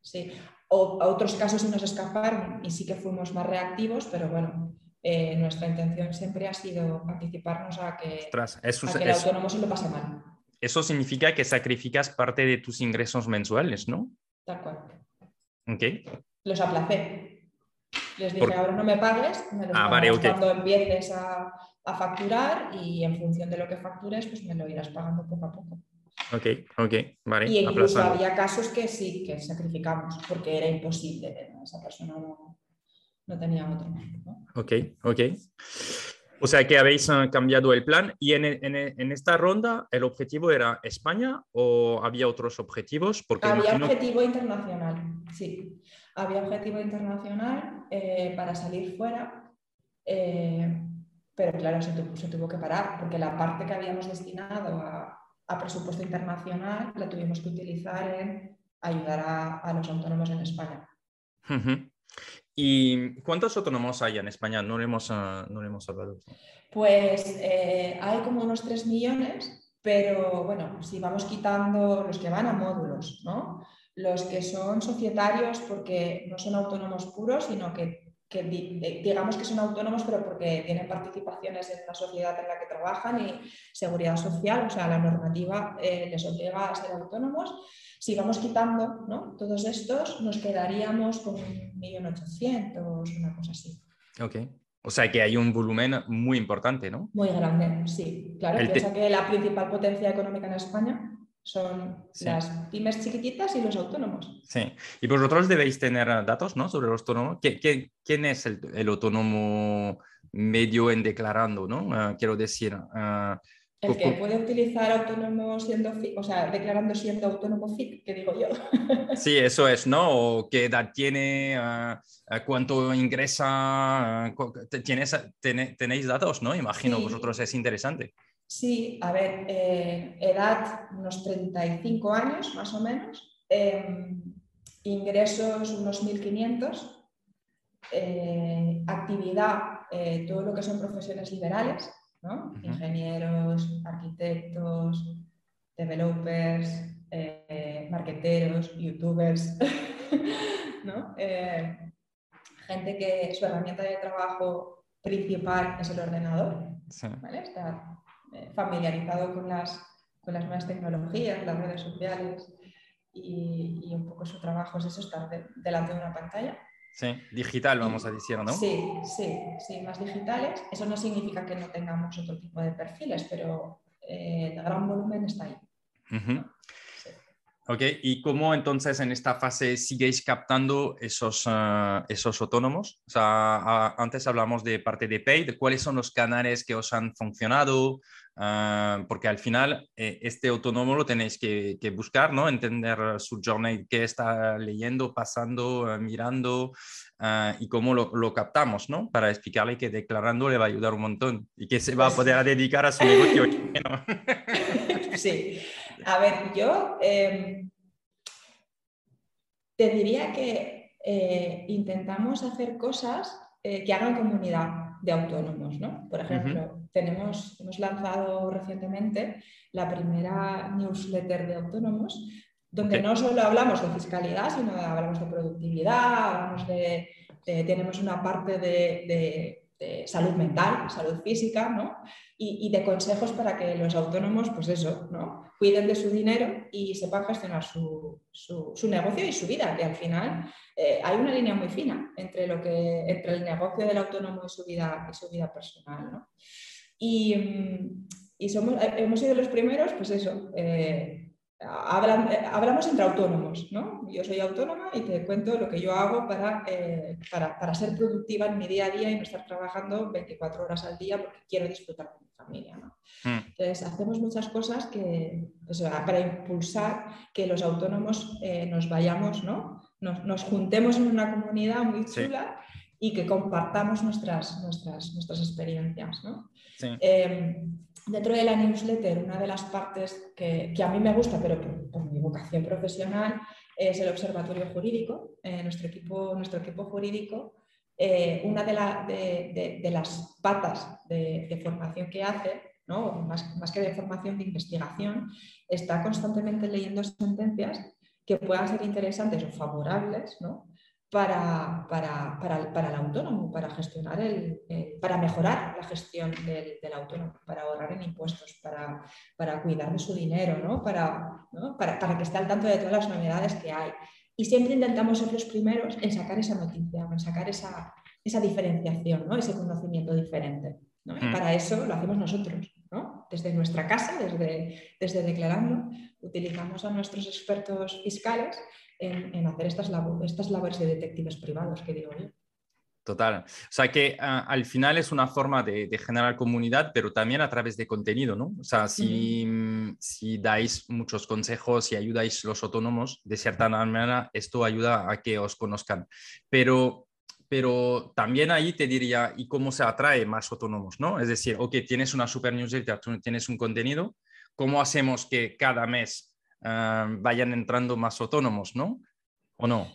Sí, o a otros casos se nos escaparon y sí que fuimos más reactivos, pero bueno, eh, nuestra intención siempre ha sido anticiparnos a que, el autónomo se lo pase mal. Eso significa que sacrificas parte de tus ingresos mensuales, ¿no? Tal cual. Ok. Los aplacé. Les dije, ahora no me pagues, me ah, vale, cuando empieces a, a, facturar y en función de lo que factures, pues me lo irás pagando poco a poco. Ok, ok, vale. Y incluso había casos que sí, que sacrificamos, porque era imposible, esa persona no, no tenía otro. Ok, ok. O sea que habéis eh, cambiado el plan y en, en, en, esta ronda el objetivo era España o había otros objetivos? Porque había objetivo internacional, sí. Había objetivo internacional eh, para salir fuera, eh, pero claro, se tuvo, se tuvo, que parar porque la parte que habíamos destinado a, a presupuesto internacional la tuvimos que utilizar en ayudar a, a los autónomos en España. ¿Y cuántos autónomos hay en España? No le hemos, ah, no hemos hablado. Pues eh, hay como unos 3 millones pero bueno, si vamos quitando los que van a módulos, ¿no? los que son societarios porque no son autónomos puros, sino que, digamos que son autónomos, pero porque tienen participaciones en la sociedad en la que trabajan y seguridad social, o sea, la normativa eh, les obliga a ser autónomos. Si vamos quitando ¿no? todos estos, nos quedaríamos con 1.800.000, una cosa así. Ok. O sea que hay un volumen muy importante, ¿no? Muy grande, sí. Claro, piensa que la principal potencia económica en España son las pymes chiquititas y los autónomos. Sí, y vosotros debéis tener datos ¿no? sobre los autónomos. ¿Quién, es el, autónomo medio en declarando? ¿no? Ah, quiero decir... Uh, el que puede utilizar autónomo siendo o sea, declarando siendo autónomo FIC, que digo yo. Sí, eso es, ¿no? O qué edad tiene, ah, cuánto ingresa, ¿tienes, tenéis datos, ¿no? Imagino vosotros es interesante. Sí, a ver, eh, edad unos 35 años más o menos, em, ingresos unos 1.500, eh, actividad, eh, todo lo que son profesiones liberales, ¿no? ingenieros, arquitectos, developers, marqueteros, youtubers, ¿no? gente que su herramienta de trabajo principal es el ordenador. ¿vale? Eh, familiarizado con las, con las nuevas tecnologías, las redes sociales y, un poco su trabajo es eso, estar delante de una pantalla. Sí, digital vamos a decir, ¿no? Sí, sí, sí, más digitales. Eso no significa que no tengamos otro tipo de perfiles, pero eh, el gran volumen está ahí. Ok, ¿y cómo entonces en esta fase siguéis captando esos, ah, esos autónomos? O sea, antes hablamos de parte de paid, ¿cuáles son los canales que os han funcionado? Ah, porque al final eh, este autónomo lo tenéis que, buscar, ¿no? Entender su journey, qué está leyendo, pasando, ah, mirando y cómo lo, lo, captamos, ¿no? Para explicarle que declarando le va a ayudar un montón y que se va a pues poder dedicar a su negocio. sí. A ver, yo em, te diría que eh, intentamos hacer cosas eh, que hagan comunidad de autónomos, ¿no? Por ejemplo, tenemos, hemos lanzado recientemente la primera newsletter de autónomos, donde no solo hablamos de fiscalidad, sino hablamos de productividad, hablamos de, tenemos una parte de salud mental, salud física, ¿no? Y, de consejos para que los autónomos, pues eso, ¿no? Cuiden de su dinero y sepan gestionar su, negocio y su vida, que al final eh, hay una línea muy fina entre, lo que, entre el negocio del autónomo y su vida, y su vida personal, ¿no? Y, mm, somos, hemos sido los primeros, pues eso, eh, eh, hablamos entre autónomos, ¿no? Yo soy autónoma y te cuento lo que yo hago eh, para, para, ser productiva en mi día a día y no estar trabajando 24 horas al día porque quiero disfrutar con mi familia, ¿no? Hmm. Entonces, hacemos muchas cosas que, para impulsar que los autónomos eh, nos vayamos, ¿no? Nos, juntemos en una comunidad muy chula y que compartamos nuestras, nuestras, nuestras experiencias, ¿no? Sí. Em, Dentro de la newsletter, una de las partes que, a mí me gusta, pero por, mi vocación profesional, es el observatorio jurídico. Eh, nuestro, equipo, nuestro equipo jurídico, eh, una de, de, las patas de, formación que hace, ¿no? más, más que de formación de investigación, está constantemente leyendo sentencias que puedan ser interesantes o favorables ¿no? Para, para, para, para, el autónomo, para gestionar el, para mejorar la gestión del, del, autónomo, para ahorrar en impuestos, para, para cuidar de su dinero, ¿no? Para, ¿no? Para, para, que esté al tanto de todas las novedades que hay. Y siempre intentamos ser los primeros en sacar esa noticia, en sacar esa, esa diferenciación, ¿no? ese conocimiento diferente. ¿no? Y mm. para eso lo hacemos nosotros, ¿no? desde nuestra casa, desde, desde Declarando, utilizamos a nuestros expertos fiscales en, hacer estas, estas labores de detectives privados, que digo yo. Total. O sea que ah, al final es una forma de, generar comunidad, pero también a través de contenido, ¿no? O sea, si, si dais muchos consejos y ayudáis los autónomos, de cierta manera, esto ayuda a que os conozcan. Pero, pero también ahí te diría, ¿y cómo se atrae más autónomos, ¿no? Es decir, ok, tienes una super newsletter, tienes un contenido, ¿cómo hacemos que cada mes Ah, vayan entrando más autónomos, ¿no? ¿O no?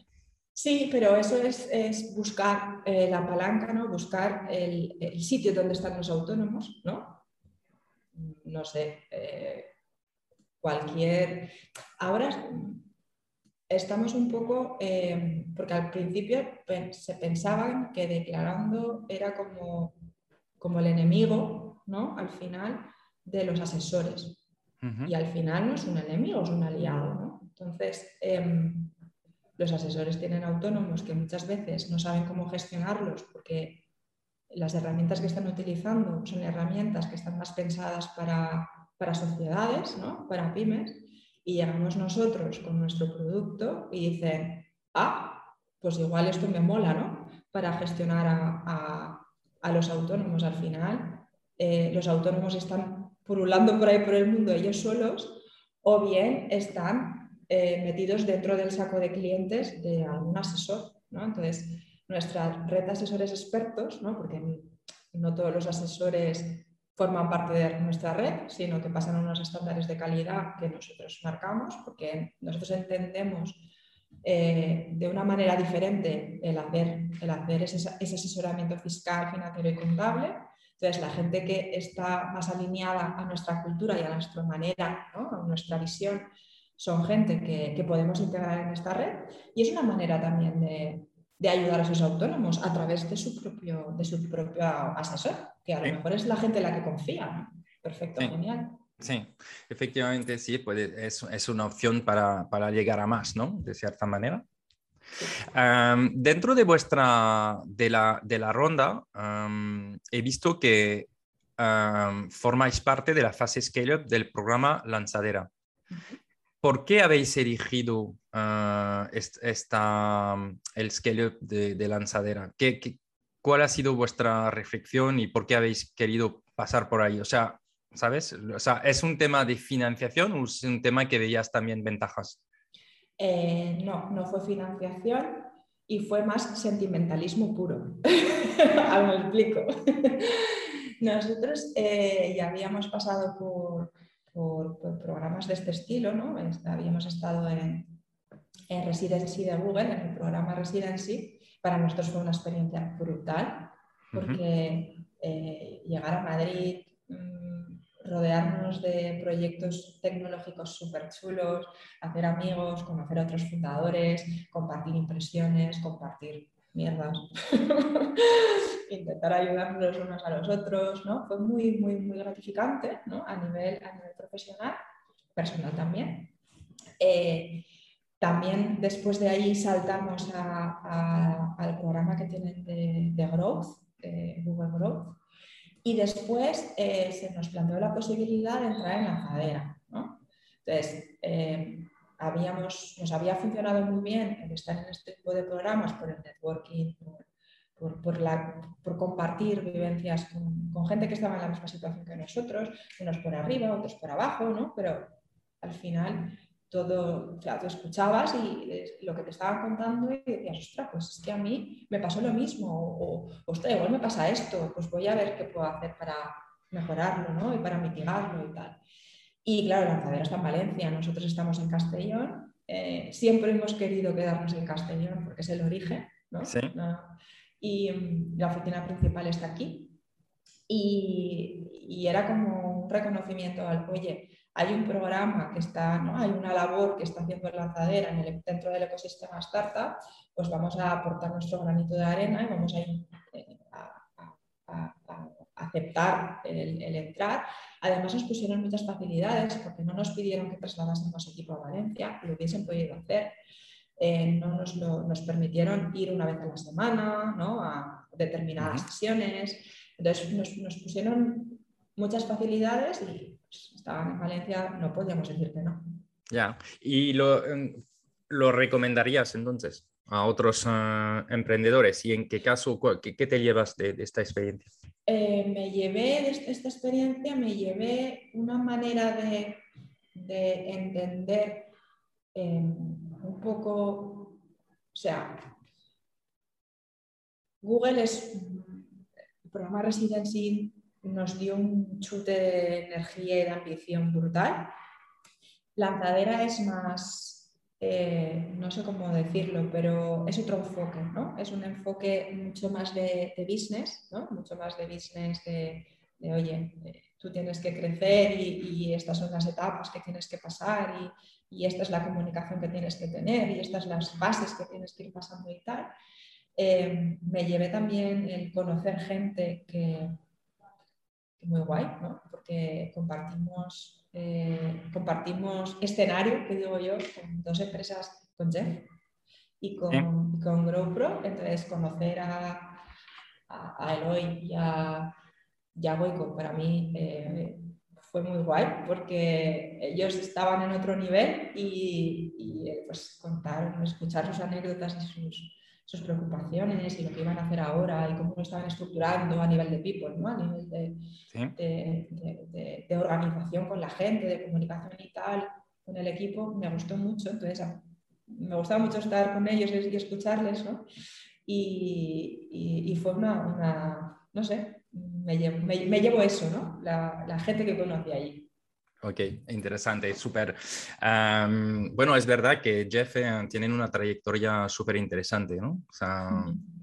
Sí, pero eso es, buscar eh, la palanca, ¿no? Buscar el, sitio donde están los autónomos, ¿no? No sé, eh, cualquier... Ahora estamos un poco, eh, porque al principio se pensaban que declarando era como, como el enemigo, ¿no? Al final, de los asesores. Y al final no es un enemigo, es un aliado, ¿no? Entonces, em, los asesores tienen autónomos que muchas veces no saben cómo gestionarlos porque las herramientas que están utilizando son herramientas que están más pensadas para, para sociedades, ¿no? para pymes, y llegamos nosotros con nuestro producto y dicen, ah, pues igual esto me mola, ¿no? Para gestionar a, a, los autónomos al final. Eh, los autónomos están purulando por ahí por el mundo ellos solos o bien están eh, metidos dentro del saco de clientes de algún asesor, ¿no? Entonces, nuestra red de asesores expertos, ¿no? porque no todos los asesores forman parte de nuestra red, sino que pasan unos estándares de calidad que nosotros marcamos, porque nosotros entendemos eh, de una manera diferente el hacer, el hacer ese, asesoramiento fiscal, financiero y contable. Entonces, la gente que está más alineada a nuestra cultura y a nuestra manera, a nuestra visión, son gente que, que, podemos integrar en esta red y es una manera también de, de ayudar a esos autónomos a través de su propio, de su propio asesor, que a lo mejor es la gente la que confía. Perfecto, genial. Sí, efectivamente sí, puede, es, es, una opción para, para, llegar a más, ¿no? De cierta manera. Dentro de vuestra, de la, de la ronda, he visto que formáis parte de la fase scale-up del programa Lanzadera. ¿Por qué habéis elegido ah, esta, el scale de, lanzadera? ¿Qué, cuál ha sido vuestra reflexión y por qué habéis querido pasar por ahí? O sea, ¿sabes? O sea, ¿es un tema de financiación o es un tema que veías también ventajas? Eh, no, no fue financiación y fue más sentimentalismo puro. Ahora me explico. Nosotros eh, ya habíamos pasado por por, programas de este estilo. ¿no? Habíamos estado en, en Residency de Google, en el programa Residency. Para nosotros fue una experiencia brutal, porque eh, llegar a Madrid, rodearnos de proyectos tecnológicos súper chulos, hacer amigos, conocer a otros fundadores, compartir impresiones, compartir mierdas, intentar ayudarnos unos a los otros, ¿no? Fue muy, muy, muy gratificante, ¿no? A nivel, a nivel profesional, personal también. Eh, también después de ahí saltamos al programa que tienen de, Growth, Google Growth, y después eh, se nos planteó la posibilidad de entrar en lanzadera. ¿no? Entonces, eh, habíamos, nos había funcionado muy bien el estar en este tipo de programas por el networking, la, por compartir vivencias con, con, gente que estaba en la misma situación que nosotros, unos por arriba, otros por abajo, ¿no? pero al final todo, o sea, tú escuchabas y lo que te estaban contando y decías, ostras, pues es que a mí me pasó lo mismo, o, ostras, igual me pasa esto, pues voy a ver qué puedo hacer para mejorarlo ¿no? y para mitigarlo y tal. Y claro, Lanzadera está en Valencia, nosotros estamos en Castellón. Eh, siempre hemos querido quedarnos en Castellón porque es el origen, ¿no? Y mm, la oficina principal está aquí. Y, y, era como un reconocimiento al, oye, hay un programa que está, ¿no? hay una labor que está haciendo Lanzadera en el, dentro del ecosistema startup, pues vamos a aportar nuestro granito de arena y vamos a, eh, a, a aceptar el, entrar. Además nos pusieron muchas facilidades porque no nos pidieron que trasladásemos equipo a Valencia, lo hubiesen podido hacer. Eh, no nos, lo, nos, permitieron ir una vez a la semana ¿no? a determinadas sesiones. Entonces nos, nos, pusieron muchas facilidades y estaban en Valencia, no podíamos decir que no. Ya, ¿y lo, lo recomendarías entonces a otros uh, emprendedores? ¿Y en qué caso, qué, qué te llevas de, de esta experiencia? Eh, me llevé de esta experiencia, me llevé una manera de, entender em, un poco, o sea, Google es, el programa Residency nos dio un chute de energía y de ambición brutal. Lanzadera es más eh, no sé cómo decirlo, pero es otro enfoque, ¿no? Es un enfoque mucho más de, business, ¿no? Mucho más de business, de, de oye, eh, tú tienes que crecer y, estas son las etapas que tienes que pasar y, esta es la comunicación que tienes que tener y estas las bases que tienes que ir pasando y tal. Eh, me llevé también el conocer gente que, muy guay, ¿no? porque compartimos, eh, compartimos escenario, que digo yo, con dos empresas, con Jeff y con, con GrowPro, entonces conocer a, a, Eloy y a, Goico para mí eh, fue muy guay porque ellos estaban en otro nivel y, y eh, pues contar, escuchar sus anécdotas y sus, sus preocupaciones y lo que iban a hacer ahora y cómo lo estaban estructurando a nivel de people, ¿no? a nivel de, de, de, organización con la gente, de comunicación y tal, con el equipo, me gustó mucho. Entonces, me gustaba mucho estar con ellos y escucharles, ¿no? Y, y, fue una, una, no sé, me llevo, me, llevo eso, ¿no? La, la gente que conocí allí. Ok, interesante, súper. bueno, es verdad que Jeff eh, tiene una trayectoria súper interesante, ¿no? O sea,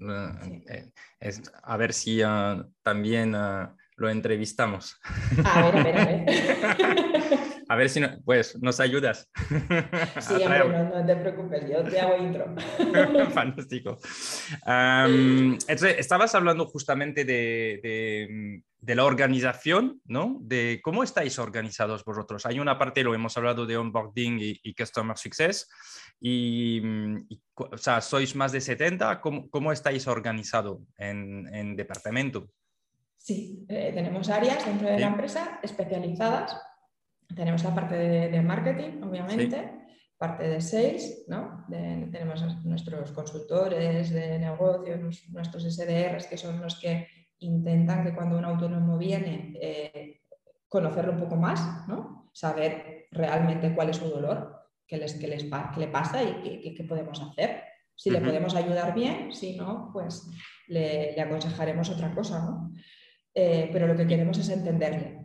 eh, eh, es, a ver si ah, también ah, lo entrevistamos. A ver, a ver, a ver. a ver si pues, nos ayudas. Sí, hombre, no, te preocupes, yo te hago intro. Fantástico. estabas hablando justamente de de la organización, ¿no? De cómo estáis organizados vosotros. Hay una parte, lo hemos hablado de onboarding y, customer success, y, o sea, sois más de 70. ¿Cómo, cómo estáis organizados en, en, departamento? Sí, eh, tenemos áreas dentro de la empresa especializadas. Tenemos la parte de, marketing, obviamente. parte de sales, ¿no? tenemos nuestros consultores de negocios, nuestros SDRs, que son los que intentan que cuando un autónomo viene, eh, conocerlo un poco más, ¿no? saber realmente cuál es su dolor, qué, les, qué, les, qué le pasa y qué, podemos hacer. Si le podemos ayudar bien, si no, pues le, aconsejaremos otra cosa. ¿no? Eh, pero lo que queremos es entenderle.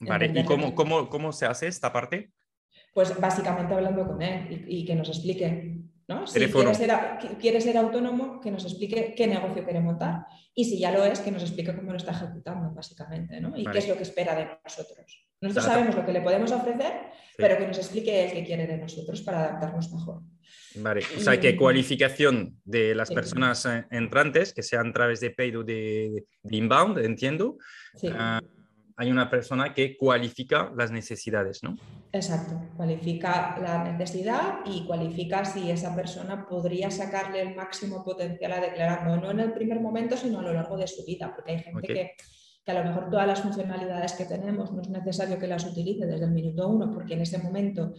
Vale, ¿y cómo, cómo, cómo, se hace esta parte? Pues básicamente hablando con él y que nos explique si quiere ser, autónomo, que nos explique qué negocio quiere montar y si ya lo es, que nos explique cómo lo está ejecutando, básicamente, ¿no? y qué es lo que espera de nosotros. Nosotros sabemos lo que le podemos ofrecer, pero que nos explique el que quiere de nosotros para adaptarnos mejor. Vale, o sea, que cualificación de las personas eh, entrantes, que sean a través de paid o de, inbound, entiendo. Sí. Ah, hay una persona que cualifica las necesidades, ¿no? Exacto, cualifica la necesidad y cualifica si esa persona podría sacarle el máximo potencial a declarando, no en el primer momento, sino a lo largo de su vida, porque hay gente que, que, a lo mejor todas las funcionalidades que tenemos no es necesario que las utilice desde el minuto uno, porque en ese momento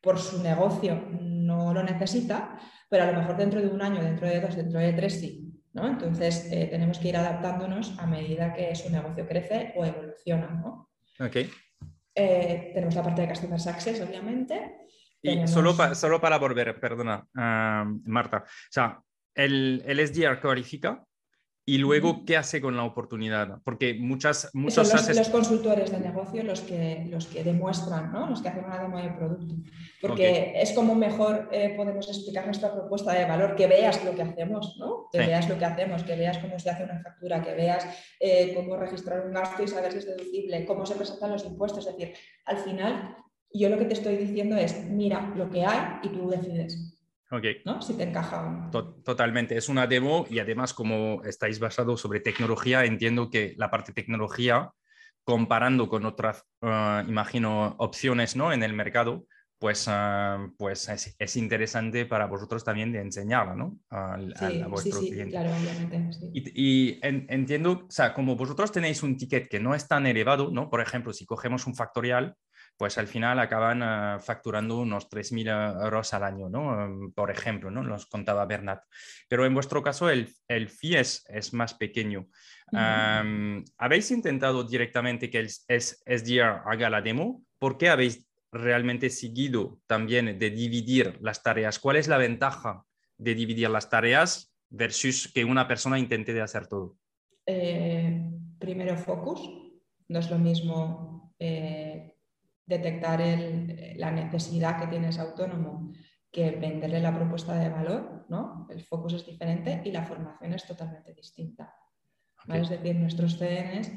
por su negocio no lo necesita, pero a lo mejor dentro de un año, dentro de dos, dentro de tres sí. Entonces, eh, tenemos que ir adaptándonos a medida que su negocio crece o evoluciona, ¿no? Eh, tenemos la parte de Customer Success, obviamente. Y solo, solo para volver, perdona, ah, Marta. O sea, el, el SDR cualifica y luego, ¿qué hace con la oportunidad? Porque muchas... muchos Son los, consultores de negocio los que, los que demuestran, ¿no? los que hacen una demo de producto. Porque es como mejor eh, podemos explicar nuestra propuesta de valor, que veas lo que hacemos, ¿no? que veas lo que hacemos, que veas cómo se hace una factura, que veas eh, cómo registrar un gasto y saber si es deducible, cómo se presentan los impuestos. Es decir, al final, yo lo que te estoy diciendo es, mira lo que hay y tú decides. ¿No? Si te encaja. Totalmente, es una demo y además como estáis basados sobre tecnología, entiendo que la parte tecnología, comparando con otras, ah, imagino, opciones ¿no? en el mercado, pues, uh, pues es, interesante para vosotros también de enseñarla, ¿no? Al, sí, a vuestro sí, sí, Claro, obviamente. Y, y entiendo, o sea, como vosotros tenéis un ticket que no es tan elevado, ¿no? Por ejemplo, si cogemos un factorial, pues al final acaban eh, facturando unos 3.000 eh, euros al año, ¿no? Em, por ejemplo, ¿no? Los contaba Bernat. Pero en vuestro caso el, el fee es, más pequeño. ¿Habéis intentado directamente que el SDR haga la demo? ¿Por qué habéis realmente seguido también de dividir las tareas? ¿Cuál es la ventaja de dividir las tareas versus que una persona intente de hacer todo? Eh, primero, focus. No es lo mismo detectar la necesidad que tiene ese autónomo que venderle la propuesta de valor, ¿no? El focus es diferente y la formación es totalmente distinta. Es decir, nuestros CNs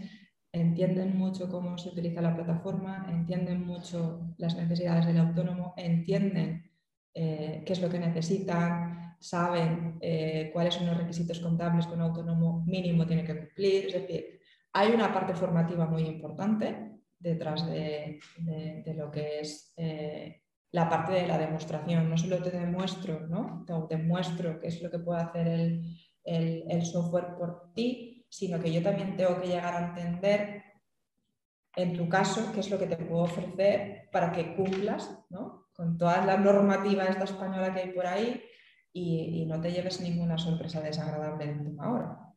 entienden mucho cómo se utiliza la plataforma, entienden mucho las necesidades del autónomo, entienden eh, qué es lo que necesitan, saben eh, cuáles son los requisitos contables que un autónomo mínimo tiene que cumplir. Es decir, hay una parte formativa muy importante detrás de, lo que es eh, la parte de la demostración. No solo te demuestro, ¿no? Te demuestro qué es lo que puede hacer el software por ti, sino que yo también tengo que llegar a entender, en tu caso, qué es lo que te puedo ofrecer para que cumplas con toda la normativa esta española que hay por ahí y, no te lleves ninguna sorpresa desagradable en última hora.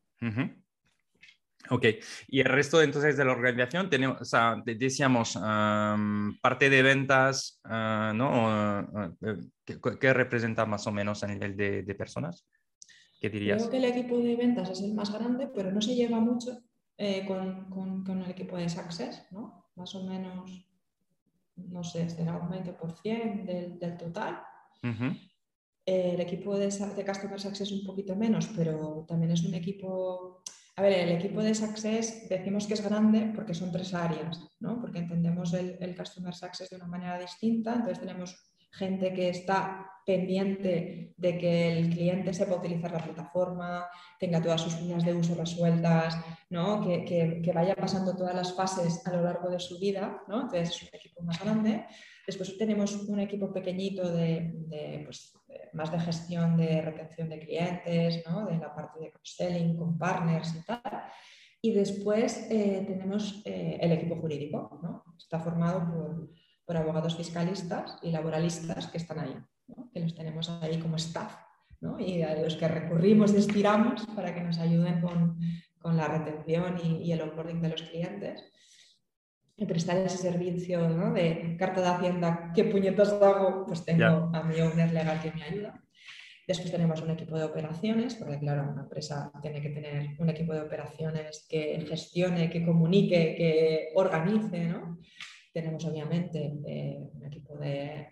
Ok, y el resto entonces de la organización tenemos, o sea, decíamos, parte de ventas, ah, ¿no? ¿Qué, representa más o menos a nivel de personas? ¿Qué dirías? Creo que el equipo de ventas es el más grande, pero no se lleva mucho eh, con, el equipo de Success, ¿no? Más o menos, no sé, será un 20% del, total. Eh, el equipo de, de Customer Success un poquito menos, pero también es un equipo... A ver, el equipo de Success decimos que es grande porque son tres áreas, ¿no? Porque entendemos el, el Customer Success de una manera distinta, entonces tenemos gente que está pendiente de que el cliente sepa utilizar la plataforma, tenga todas sus líneas de uso resueltas, ¿no? que, vaya pasando todas las fases a lo largo de su vida. ¿no? Entonces es un equipo más grande. Después tenemos un equipo pequeñito de, pues, más de gestión de retención de clientes, ¿no? de la parte de cross-selling con partners y tal. Y después eh, tenemos eh, el equipo jurídico, ¿no? está formado por por abogados fiscalistas y laboralistas que están ahí, que los tenemos ahí como staff y a los que recurrimos y estiramos para que nos ayuden con, con la retención y, el onboarding de los clientes. Y prestar ese servicio de carta de Hacienda, ¿qué puñetas hago? Pues tengo a mi owner legal que me ayuda. Después tenemos un equipo de operaciones, porque claro, una empresa tiene que tener un equipo de operaciones que gestione, que comunique, que organice, ¿no? Tenemos obviamente eh, un equipo de,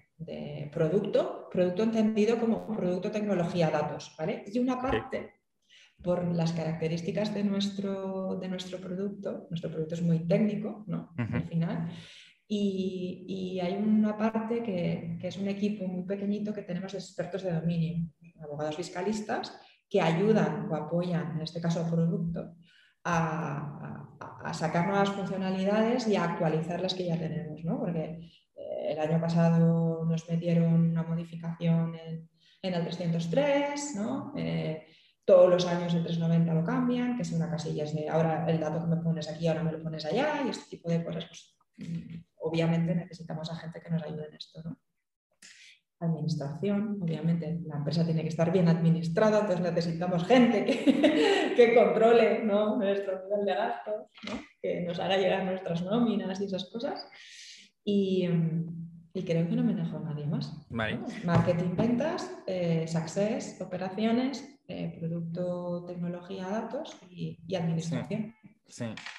producto, producto entendido como producto, tecnología, datos, ¿vale? Y una parte, por las características de nuestro, de nuestro producto, nuestro producto es muy técnico, ¿no? Al final. Y, hay una parte que, es un equipo muy pequeñito que tenemos expertos de dominio, abogados fiscalistas, que ayudan o apoyan, en este caso, producto, a, sacar nuevas funcionalidades y a actualizar las que ya tenemos, ¿no? Porque eh, el año pasado nos metieron una modificación en, el 303, ¿no? Eh, todos los años el 390 lo cambian, que es una casilla de ahora el dato que me pones aquí, ahora me lo pones allá y este tipo de cosas, pues mm, obviamente necesitamos a gente que nos ayude en esto, ¿no? Administración, obviamente la empresa tiene que estar bien administrada, entonces necesitamos gente que, controle nuestro nivel de gastos, que nos haga llegar nuestras nóminas y esas cosas. Y, creo que no me dejo nadie más. Marketing, ventas, eh, success, operaciones, eh, producto, tecnología, datos y, administración. Sí.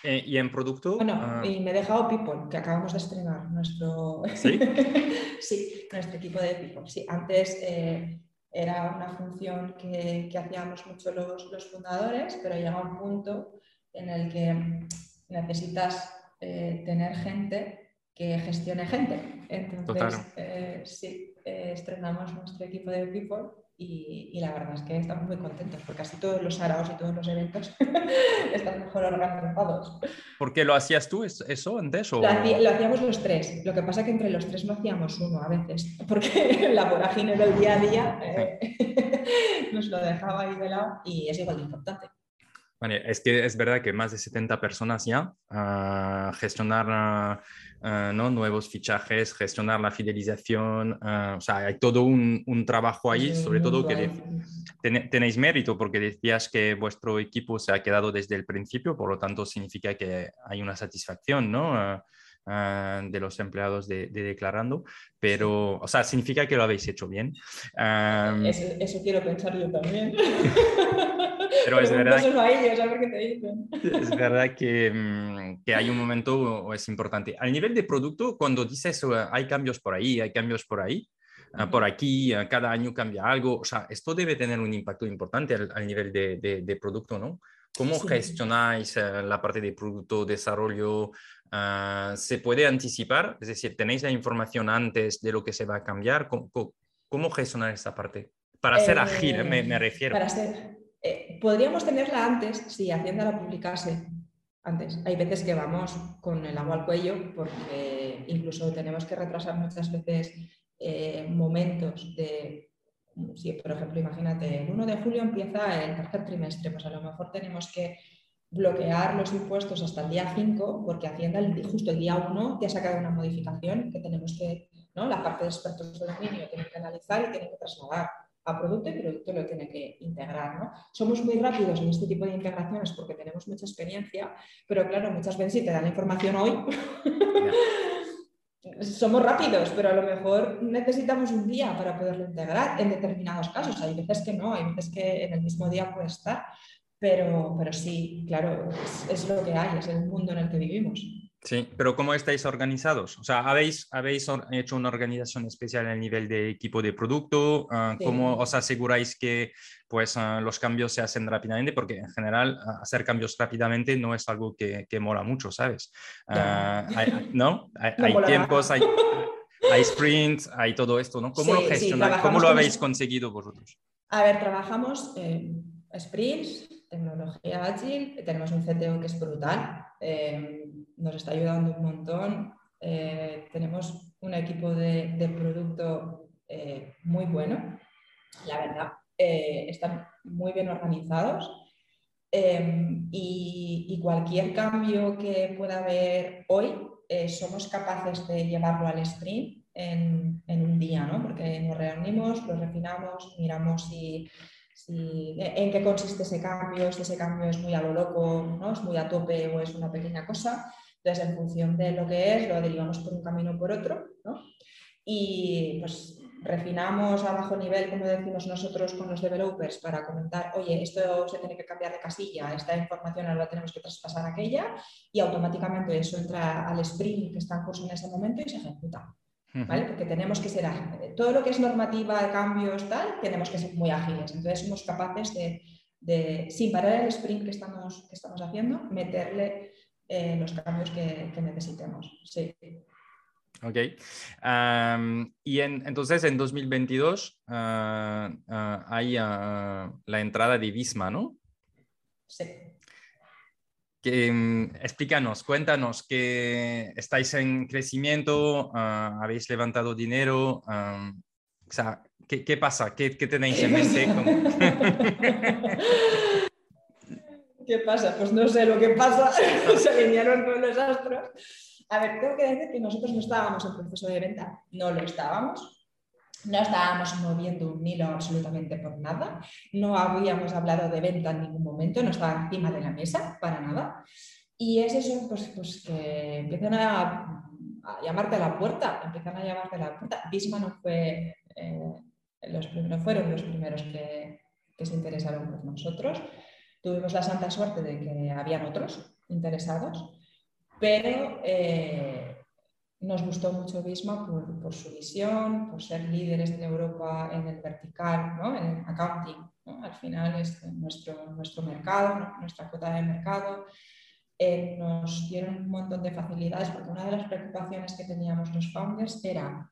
Eh, ¿Y en producto? Bueno, ah. y me he dejado People, que acabamos de estrenar nuestro... ¿Sí? sí, nuestro equipo de People. Sí, antes eh, era una función que, que hacíamos mucho los, los, fundadores, pero llega un punto en el que necesitas eh, tener gente que gestione gente. Entonces, sí, estrenamos nuestro equipo de People y, la verdad es que estamos muy contentos porque casi todos los araos y todos los eventos están mejor organizados. ¿Por qué lo hacías tú eso antes? O... Lo, hacíamos los tres. Lo que pasa es que entre los tres no hacíamos uno a veces, porque la vorágine del día a día eh, nos lo dejaba ahí de lado y es igual de importante. Vale, es que es verdad que más de 70 personas ya uh, gestionar ah, ¿no? nuevos fichajes, gestionar la fidelización, o sea, hay todo un, un trabajo ahí, sobre todo que tenéis mérito porque decías que vuestro equipo se ha quedado desde el principio, por lo tanto significa que hay una satisfacción, ¿no? de los empleados de, Declarando, pero, o sea, significa que lo habéis hecho bien. eso, eso, quiero pensar yo también. Pero es verdad, es verdad que, mm, que, hay un momento es importante. Al nivel de producto, cuando dices eh, hay cambios por ahí, hay cambios por ahí, ah, por aquí, ah, cada año cambia algo, o sea, esto debe tener un impacto importante al, nivel de, de, producto, ¿no? ¿Cómo gestionáis eh, la parte de producto, desarrollo? Ah, ¿Se puede anticipar? Es decir, ¿tenéis la información antes de lo que se va a cambiar? ¿Cómo, gestionar esa parte? Para ser ágil, me, me, refiero. Para ser, podríamos tenerla antes si Hacienda la publicase antes. Hay veces que vamos con el agua al cuello porque incluso tenemos que retrasar muchas veces eh, momentos de, si por ejemplo, imagínate, el 1 de julio empieza el tercer trimestre, pues a lo mejor tenemos que bloquear los impuestos hasta el día 5 porque Hacienda justo el día 1 te ha sacado una modificación que tenemos que, ¿no? la parte de expertos de dominio tienen que analizar y tienen que trasladar a producto y producto lo tiene que integrar. ¿no? Somos muy rápidos en este tipo de integraciones porque tenemos mucha experiencia, pero claro, muchas veces si te dan la información hoy, somos rápidos, pero a lo mejor necesitamos un día para poderlo integrar en determinados casos. Hay veces que no, hay veces que en el mismo día puede estar, pero, pero sí, claro, es lo que hay, es el mundo en el que vivimos. Sí, pero ¿cómo estáis organizados? O sea, ¿habéis, habéis hecho una organización especial a nivel de equipo de producto? Ah, ¿Cómo os aseguráis que pues, ah, los cambios se hacen rápidamente? Porque en general ah, hacer cambios rápidamente no es algo que, que mola mucho, ¿sabes? hay, ¿No? Hay, tiempos, hay, hay, sprints, hay todo esto, ¿no? ¿Cómo lo gestionáis? ¿Cómo lo habéis conseguido vosotros? A ver, trabajamos en sprints, tecnología ágil, tenemos un CTO que es brutal, eh, nos está ayudando un montón, eh, tenemos un equipo de, producto eh, muy bueno, la verdad, están muy bien organizados y, cualquier cambio que pueda haber hoy, somos capaces de llevarlo al sprint en, un día, ¿no? porque nos reunimos, lo refinamos, miramos si en qué consiste ese cambio, si ese cambio es muy a lo loco, ¿no? es muy a tope o es una pequeña cosa. Entonces, en función de lo que es, lo derivamos por un camino o por otro. ¿no? Y pues refinamos a bajo nivel, como decimos nosotros con los developers, para comentar, oye, esto se tiene que cambiar de casilla, esta información ahora la tenemos que traspasar a aquella, y automáticamente eso entra al sprint que está en curso en ese momento y se ejecuta. Porque tenemos que ser ágiles. Todo lo que es normativa, cambios, tal, tenemos que ser muy ágiles. Entonces somos capaces de, sin parar el sprint que estamos, que estamos haciendo, meterle eh, los cambios que, necesitemos. Sí. Ok. y entonces en 2022 ah, ah, hay ah, la entrada de Visma, ¿no? Sí. Que, mm, explícanos, cuéntanos que estáis en crecimiento, ah, habéis levantado dinero, o sea, ¿qué, pasa? ¿Qué, tenéis en mente? ¿Qué pasa? Pues no sé lo que pasa, se alinearon con los astros. A ver, tengo que decir que nosotros no estábamos en proceso de venta, no lo estábamos, no estábamos moviendo un hilo absolutamente por nada, no habíamos hablado de venta en ningún momento, no estaba encima de la mesa para nada. Y es eso, pues, pues que empiezan a, llamarte a la puerta, empiezan a llamarte a la puerta. Bisma no fue, eh, los primeros, fueron los primeros que, que, se interesaron por nosotros. Tuvimos la santa suerte de que habían otros interesados, pero eh, nos gustó mucho Bisma por, su visión, por ser líderes en Europa en el vertical, ¿no? en accounting. Al final es nuestro, nuestro mercado, nuestra cuota de mercado. Eh, nos dieron un montón de facilidades porque una de las preocupaciones que teníamos los founders era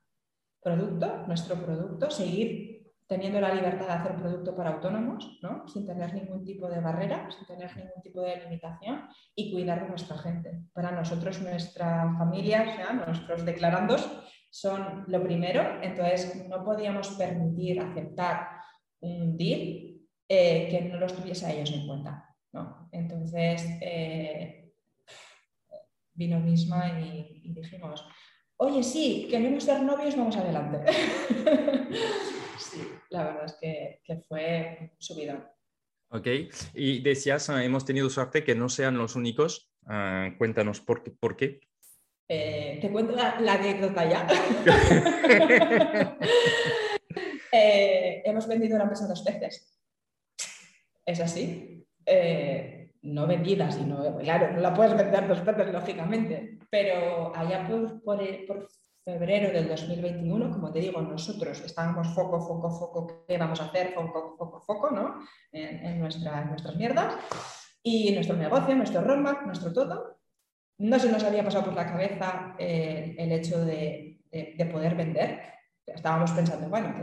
producto, nuestro producto, seguir teniendo la libertad de hacer producto para autónomos, ¿no? sin tener ningún tipo de barrera, sin tener ningún tipo de limitación y cuidar de nuestra gente. Para nosotros, nuestra familia, nuestros declarandos son lo primero, entonces no podíamos permitir aceptar un deal eh, que no los tuviese a ellos en cuenta. ¿no? Entonces, eh, vino misma y, dijimos, oye, sí, queremos ser novios, vamos adelante. sí, la verdad es que, que fue subida. Ok, y decías, ah, hemos tenido suerte que no sean los únicos. Ah, cuéntanos por qué. Por qué? Eh, te cuento la, anécdota ya. Eh, hemos vendido la empresa dos veces. Es así. Eh, no vendida, sino, claro, no la puedes vender dos veces, lógicamente. Pero allá por, por, por febrero del 2021, como te digo, nosotros estábamos foco, foco, foco, ¿qué vamos a hacer? Foco, foco, foco, ¿no? En, nuestras mierdas. Y nuestro negocio, nuestro roadmap, nuestro todo, no se nos había pasado por la cabeza eh, el hecho de, poder vender. Estábamos pensando, bueno,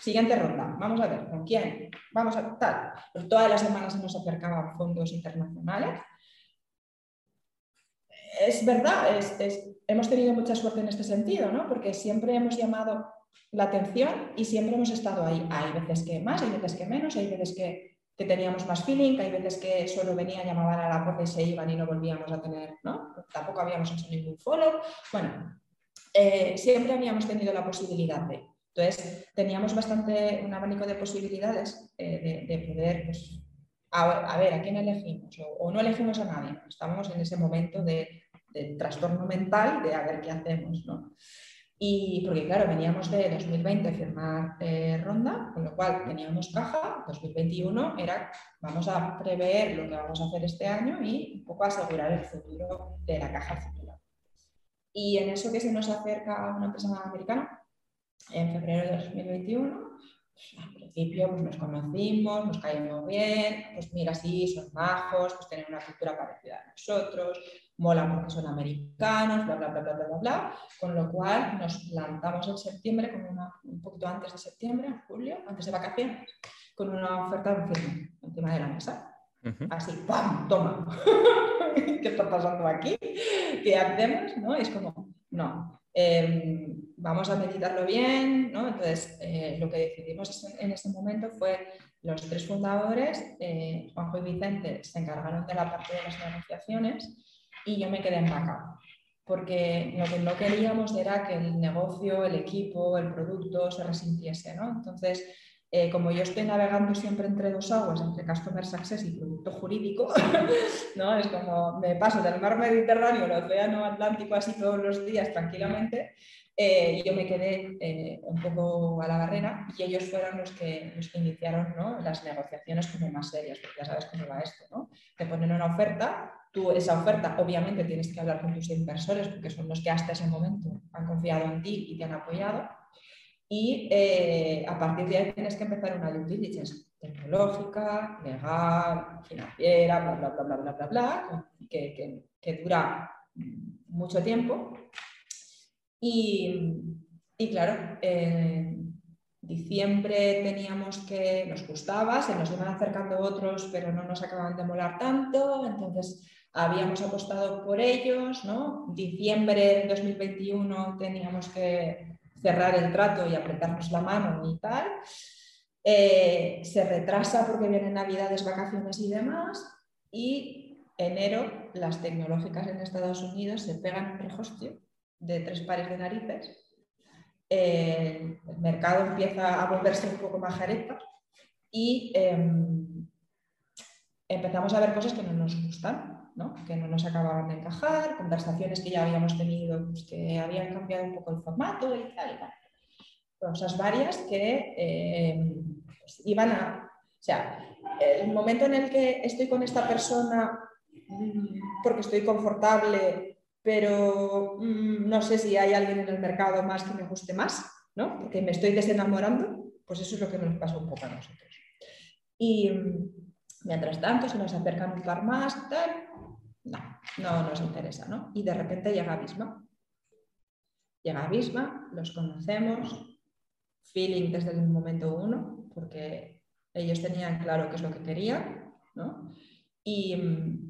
siguiente ronda, vamos a ver, ¿con quién? Vamos a tal. Pues todas las semanas se nos acercaban fondos internacionales. Es verdad, hemos tenido mucha suerte en este sentido, ¿no? porque siempre hemos llamado la atención y siempre hemos estado ahí. Hay veces que más, hay veces que menos, hay veces que que teníamos más feeling, hay veces que solo venían, llamaban a la puerta y se iban y no volvíamos a tener, ¿no? Tampoco habíamos hecho ningún follow. Bueno, eh, siempre habíamos tenido la posibilidad de. Entonces, teníamos bastante un abanico de posibilidades eh, de, poder, pues, a, ver, ¿a quién elegimos? O, no elegimos a nadie. Estamos en ese momento de, de trastorno mental de a ver qué hacemos, ¿no? Y porque, claro, veníamos de 2020 a firmar eh, ronda, con lo cual teníamos caja. 2021 era, vamos a prever lo que vamos a hacer este año y un poco asegurar el futuro de la caja futura. Y en eso que se nos acerca a una empresa americana, en febrero de 2021, pues, al principio pues, nos conocimos, nos caímos bien, pues mira, sí, son majos, pues tienen una cultura parecida a nosotros, mola porque son americanos, bla, bla, bla, bla, bla, bla, Con lo cual nos plantamos en septiembre, con una, un poquito antes de septiembre, en julio, antes de vacaciones, con una oferta firme encima de la mesa. Así, ¡pam! Toma. ¿Qué está pasando aquí? ¿Qué hacemos? ¿No? Es como, no. Em, vamos a meditarlo bien, ¿no? Entonces, eh, lo que decidimos en este momento fue los tres fundadores, eh, Juanjo y Vicente, se encargaron de la parte de las negociaciones y yo me quedé en vaca, porque lo que no queríamos era que el negocio, el equipo, el producto se resintiese. ¿no? Entonces, eh, como yo estoy navegando siempre entre dos aguas, entre Customer Success y producto jurídico, ¿no? es como me paso del mar Mediterráneo al océano Atlántico así todos los días tranquilamente, eh, yo me quedé eh, un poco a la barrera y ellos fueron los que, los que iniciaron ¿no? las negociaciones como más serias, porque ya sabes cómo va esto, ¿no? Te ponen una oferta, tú esa oferta obviamente tienes que hablar con tus inversores porque son los que hasta ese momento han confiado en ti y te han apoyado y eh, a partir de ahí tienes que empezar una due diligence tecnológica, legal, financiera, bla, bla, bla, bla, bla, bla, bla que, que, que dura mucho tiempo y, claro, en diciembre teníamos que, nos gustaba, se nos iban acercando otros, pero no nos acababan de molar tanto, entonces habíamos apostado por ellos, ¿no? Diciembre de 2021 teníamos que cerrar el trato y apretarnos la mano y tal. Eh, se retrasa porque vienen navidades, vacaciones y demás. Y enero las tecnológicas en Estados Unidos se pegan un rehostio de tres pares de narices, el mercado empieza a volverse un poco más jareta y em, empezamos a ver cosas que no nos gustan, ¿no? que no nos acababan de encajar, conversaciones que ya habíamos tenido pues, que habían cambiado un poco el formato y tal y tal. Cosas varias que em, pues, iban a... O sea, el momento en el que estoy con esta persona mm, porque estoy confortable pero mm, no sé si hay alguien en el mercado más que me guste más, ¿no? Porque me estoy desenamorando, pues eso es lo que nos pasa un poco a nosotros. Y mm, mientras tanto, se nos acercan un par más, tal, no, no nos interesa, ¿no? Y de repente llega Abisma. Llega Abisma, los conocemos, feeling desde el momento uno, porque ellos tenían claro qué es lo que querían, ¿no? Y mm,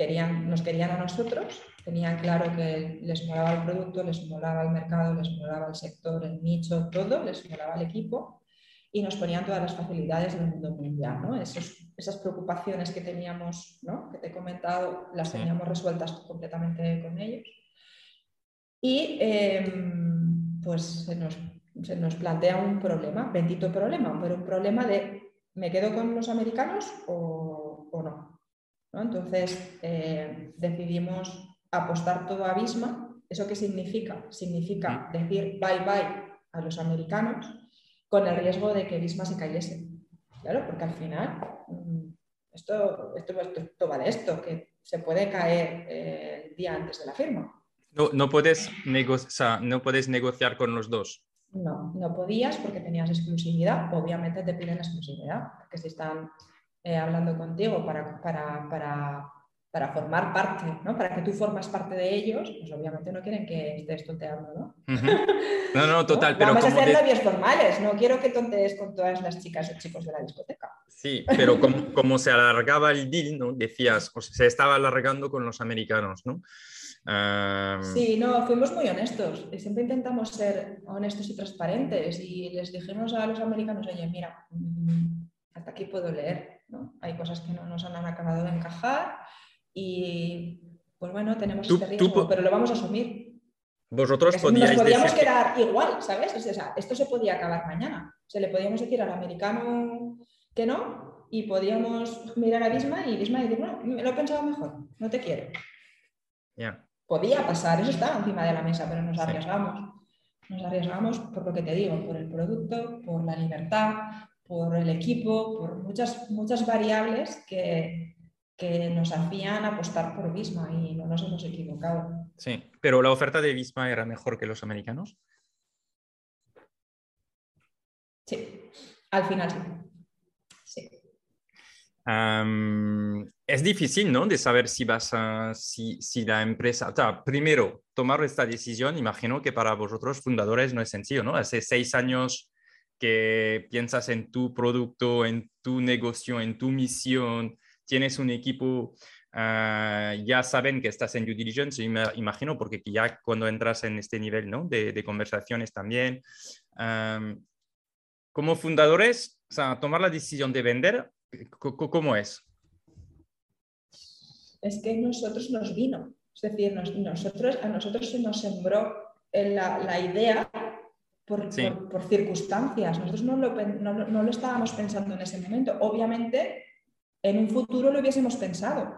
querían, nos querían a nosotros, tenían claro que les molaba el producto, les molaba el mercado, les molaba el sector, el nicho, todo, les molaba el equipo y nos ponían todas las facilidades del mundo mundial. ¿no? esas preocupaciones que teníamos, ¿no? que te he comentado, las teníamos resueltas completamente con ellos. Y em, pues se nos, se nos plantea un problema, bendito problema, pero un problema de ¿me quedo con los americanos o, o no? Entonces eh, decidimos apostar todo a Bisma. ¿Eso qué significa? Significa decir bye bye a los americanos con el riesgo de que Bisma se cayese. Claro, porque al final mm, esto, esto, esto, vale esto, que se puede caer eh, el día antes de la firma. No, no, puedes no puedes negociar con los dos. No, no podías porque tenías exclusividad. Obviamente te piden exclusividad, porque si están eh, hablando contigo para, para, para, para, formar parte, ¿no? Para que tú formas parte de ellos, pues obviamente no quieren que estés tonteando, ¿no? No, no, total, pero Vamos a hacer labios normales, no quiero que tontees con todas las chicas o chicos de la discoteca. Sí, pero como, como se alargaba el deal, ¿no? Decías, o sea, se estaba alargando con los americanos, ¿no? Sí, no, fuimos muy honestos. Siempre intentamos ser honestos y transparentes y les dijimos a los americanos, oye, mira, mm, hasta aquí puedo leer, ¿no? Hay cosas que no nos han acabado de encajar y, pues bueno, tenemos este riesgo, pero lo vamos a asumir. Vosotros podíais Nos podíamos quedar igual, ¿sabes? O sea, esto se podía acabar mañana. Se le podíamos decir al americano que no y podíamos mirar a Bisma y Bisma decir, no, me lo he pensado mejor, no te quiero. Ya podía pasar, eso estaba encima de la mesa, pero nos arriesgamos. Nos arriesgamos por lo que te digo, por el producto, por la libertad, por el equipo, por muchas, muchas variables que, que nos hacían apostar por Visma y no nos hemos equivocado. Sí, pero la oferta de Visma era mejor que los americanos. Sí, al final sí. sí es difícil, ¿no? De saber si vas a, si, si la empresa, o sea, primero, tomar esta decisión, imagino que para vosotros fundadores no es sencillo, ¿no? Hace seis años que piensas en tu producto, en tu negocio, en tu misión, tienes un equipo, ah, ya saben que estás en due diligence, imagino, porque ya cuando entras en este nivel, ¿no? De, conversaciones también. como fundadores, o sea, tomar la decisión de vender ¿Cómo es? Es que nosotros nos vino, es decir, nosotros, a nosotros se nos sembró la idea por, por, circunstancias. Nosotros no lo, no, lo, estábamos pensando en ese momento. Obviamente, en un futuro lo hubiésemos pensado,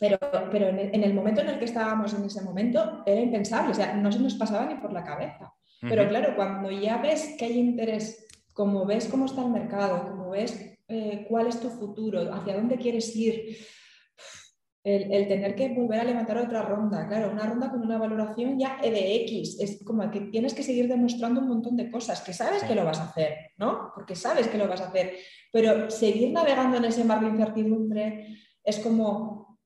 pero, pero en, el, momento en el que estábamos en ese momento era impensable, o sea, no se nos pasaba ni por la cabeza. Pero claro, cuando ya ves que hay interés, como ves cómo está el mercado, como ves eh, cuál es tu futuro, hacia dónde quieres ir. El, tener que volver a levantar otra ronda, claro, una ronda con una valoración ya e de X, es como que tienes que seguir demostrando un montón de cosas, que sabes que lo vas a hacer, ¿no? Porque sabes que lo vas a hacer, pero seguir navegando en ese mar de incertidumbre es como,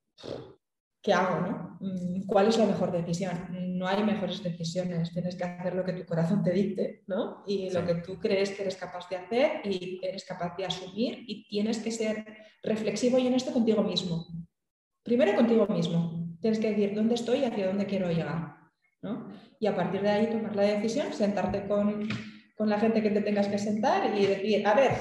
¿qué hago, no? Mm, ¿Cuál es la mejor decisión? No hay mejores decisiones, tienes que hacer lo que tu corazón te dicte, ¿no? Y lo que tú crees que eres capaz de hacer y eres capaz de asumir y tienes que ser reflexivo y honesto contigo mismo. Primero contigo mismo. Tienes que decir dónde estoy y hacia dónde quiero llegar, ¿no? Y a partir de ahí tomar la decisión, sentarte con, con la gente que te tengas que sentar y decir, a ver,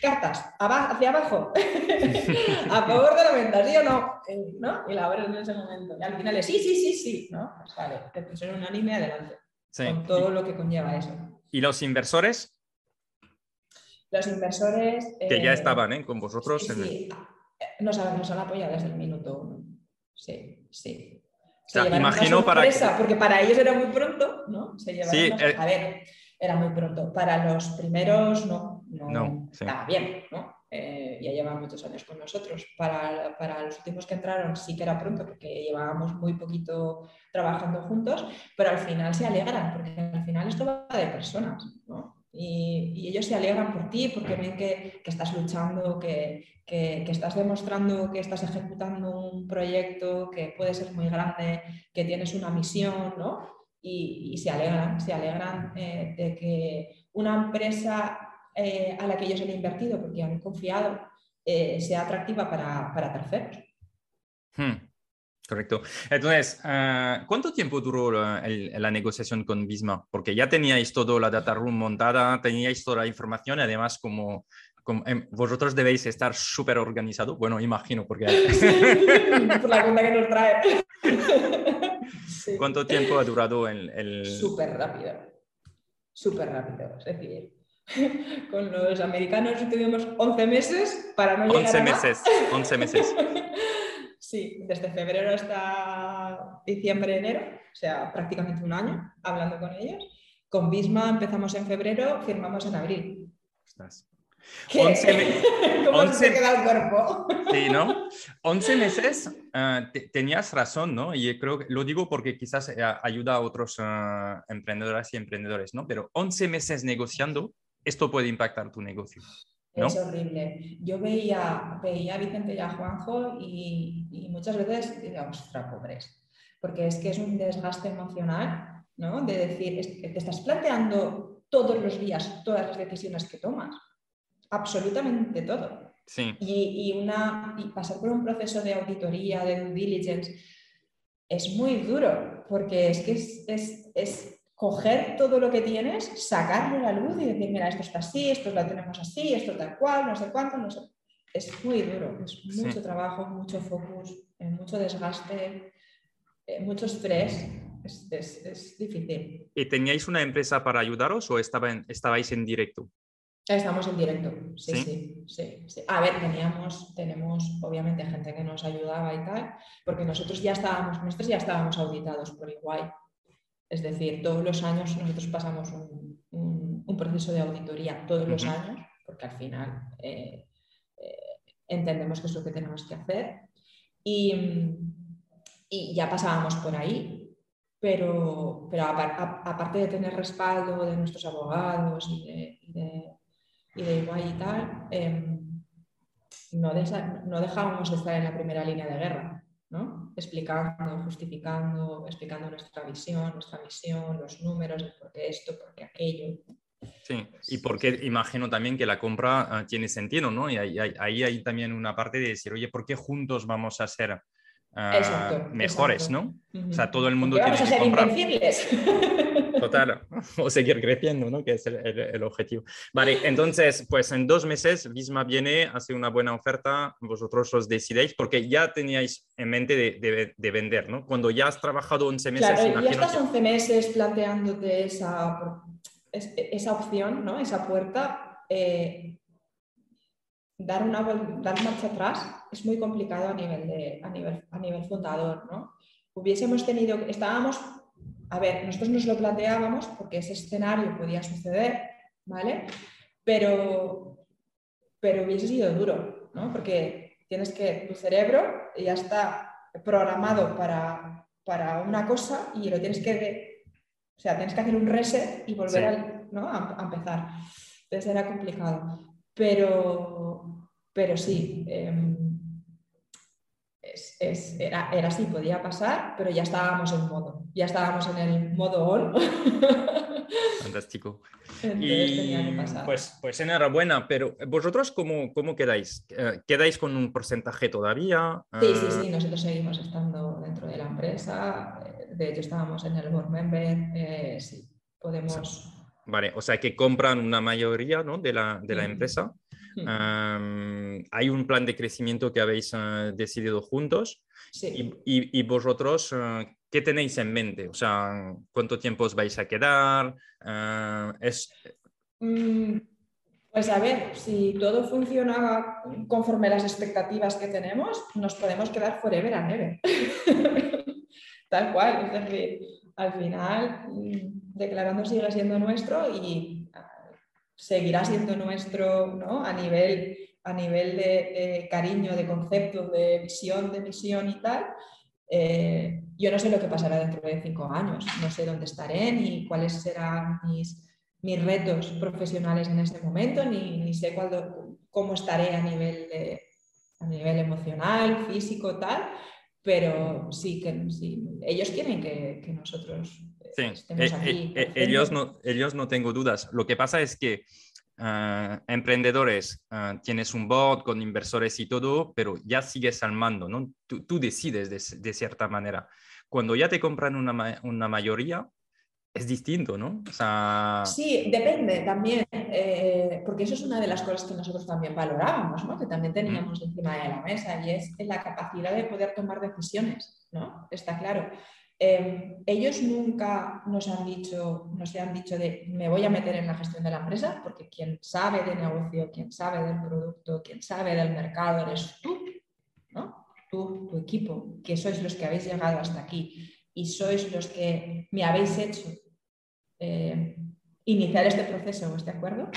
cartas, hacia abajo, a favor de la venta, ¿sí o no? Eh, ¿no? Y la abres en ese momento. Y al final es sí, sí, sí, sí, ¿no? Pues vale, decisión unánime adelante. Con todo lo que conlleva eso. ¿Y los inversores? Los inversores... Que ya eh, estaban ¿eh? con vosotros. Sí, nos, han, nos han apoyado desde el minuto uno. Sí, sí. Se imagino para porque para ellos era muy pronto, ¿no? Se sí, a ver, era muy pronto. Para los primeros no, no, estaba bien, ¿no? Eh, ya llevan muchos años con nosotros. Para, para, los últimos que entraron sí que era pronto porque llevábamos muy poquito trabajando juntos, pero al final se alegran porque al final esto va de personas, ¿no? Y, y, ellos se alegran por ti porque ven que, que estás luchando, que, que, estás demostrando que estás ejecutando un proyecto que puede ser muy grande, que tienes una misión, ¿no? y, se alegran, se alegran eh, de que una empresa eh, a la que ellos han invertido, porque han confiado, eh, sea atractiva para, para terceros. Hmm, correcto. Entonces, ah, ¿cuánto tiempo duró la, negociación con Bisma? Porque ya teníais todo la data room montada, teníais toda la información, además como, em, vosotros debéis estar súper organizado, bueno, imagino, porque... Por la cuenta que nos trae. ¿Cuánto tiempo ha durado el...? el... Súper rápido, súper rápido. Es decir, con los americanos tuvimos 11 meses para no llegar 11 meses, 11 meses. Sí, desde febrero hasta diciembre, enero, o sea, prácticamente un año hablando con ellos. Con Bisma empezamos en febrero, firmamos en abril. Estás. 11 ¿Cómo se queda el cuerpo? Sí, ¿no? 11 meses, ah, tenías razón, ¿no? Y creo que lo digo porque quizás eh, ayuda a otros uh, emprendedoras y emprendedores, ¿no? Pero 11 meses negociando, esto puede impactar tu negocio. ¿No? Es horrible. Yo veía, veía a Vicente y a Juanjo y, y muchas veces digo, ostras, pobres, porque es que es un desgaste emocional, ¿no? De decir, es que te estás planteando todos los días todas las decisiones que tomas, absolutamente todo. Sí, Y, y una, y pasar por un proceso de auditoría, de due diligence, es muy duro, porque es que es, es- es coger todo lo que tienes, sacarlo a la luz y decir, mira, esto está así, esto lo tenemos así, esto tal cual, no sé cuánto, no sé. Es muy duro, es Sí. mucho trabajo, mucho focus, eh, mucho desgaste, eh, mucho estrés, es, es- es difícil. ¿Y teníais una empresa para ayudaros o estaba en- estabais en directo? Estamos en directo, sí, ¿Sí? sí, sí, sí. A ver, teníamos, tenemos obviamente gente que nos ayudaba y tal, porque nosotros ya estábamos, nosotros ya estábamos auditados por igual. Es decir, todos los años nosotros pasamos un, un- un proceso de auditoría, todos los años, porque al final eh, eh, entendemos que es lo que tenemos que hacer. Y, y ya pasábamos por ahí, pero, pero aparte de tener respaldo de nuestros abogados y de, y de, y de igual y tal, em, no, no dejábamos de estar en la primera línea de guerra, ¿no? Explicando, justificando, explicando nuestra visión, nuestra misión, los números, el por qué esto, por qué aquello. Sí, y porque imagino también que la compra ah, tiene sentido, ¿no? Y ahí, ahí- hay también una parte de decir, oye, ¿por qué juntos vamos a ser ah, Exacto, mejores, exacto. ¿no? Ujú. O sea, todo el mundo tiene vamos a que ser comprar. Total, o seguir creciendo, ¿no? Que es el, el- el objetivo. Vale, entonces, pues en dos meses Visma viene, hace una buena oferta, vosotros os decidéis, porque ya teníais en mente de, de- de vender, ¿no? Cuando ya has trabajado 11 meses, Claro, ya estás que- 11 meses planteándote esa, es- esa opción, ¿no? esa puerta. eh, dar, una, dar marcha atrás es muy complicado a nivel, de, a nivel, a nivel fundador. ¿no? Hubiésemos tenido, estábamos, a ver, nosotros nos lo planteábamos porque ese escenario podía suceder, ¿vale? Pero, pero hubiese sido duro, ¿no? Porque tienes que, tu cerebro ya está programado para, para una cosa y lo tienes que, o sea, tienes que hacer un reset y volver Sí. al- ¿no? a, a empezar. Entonces era complicado. Pero, pero sí, em, es- es- era, era así, podía pasar, pero ya estábamos en modo, ya estábamos en el modo on. Fantástico. Entonces tenía que Y pasar. pues, pues enhorabuena, pero vosotros cómo, cómo quedáis? Eh, ¿Quedáis con un porcentaje todavía? Sí, sí, Eh, sí, nosotros seguimos estando dentro de la empresa, eh, de hecho estábamos en el board member, eh, sí, podemos... Vale, o sea que compran una mayoría ¿no? de la, de la empresa. Hay un plan de crecimiento que habéis eh, decidido juntos. Sí. ¿Y, y- y vosotros eh, qué tenéis en mente? O sea, ¿cuánto tiempo os vais a quedar? Es, Mm, Pues a ver, si todo funciona conforme las expectativas que tenemos, nos podemos quedar forever and ever. Tal cual, es decir, al final, mm, declarando sigue siendo nuestro y ah, seguirá siendo nuestro ¿no? a nivel, a nivel de, de cariño, de concepto, de visión, de misión y tal. Eh, yo no sé lo que pasará dentro de cinco años, no sé dónde estaré ni cuáles serán mis, mis retos profesionales en ese momento, ni, ni sé cuándo- cómo estaré a nivel, de- a nivel emocional, físico, tal, pero sí que sí, ellos quieren que, que nosotros eh, sí, estemos eh, aquí. eh, ellos, no, ellos no tengo dudas. Lo que pasa es que ah, emprendedores, ah, tienes un board con inversores y todo, pero ya sigues al mando, ¿no? Tú, tú decides de, de cierta manera. Cuando ya te compran una, una mayoría, es distinto, ¿no? O sea, Sí, depende también, eh, porque eso es una de las cosas que nosotros también valorábamos, ¿no? que también teníamos encima de la mesa, y es la capacidad de poder tomar decisiones, ¿no? Está claro. Eh, ellos nunca nos han dicho, nos han dicho de me voy a meter en la gestión de la empresa, porque quien sabe de negocio, quien sabe del producto, quien sabe del mercado eres tú, ¿no? Tú, tu equipo, que sois los que habéis llegado hasta aquí y sois los que me habéis hecho eh, iniciar este proceso, ¿de acuerdo?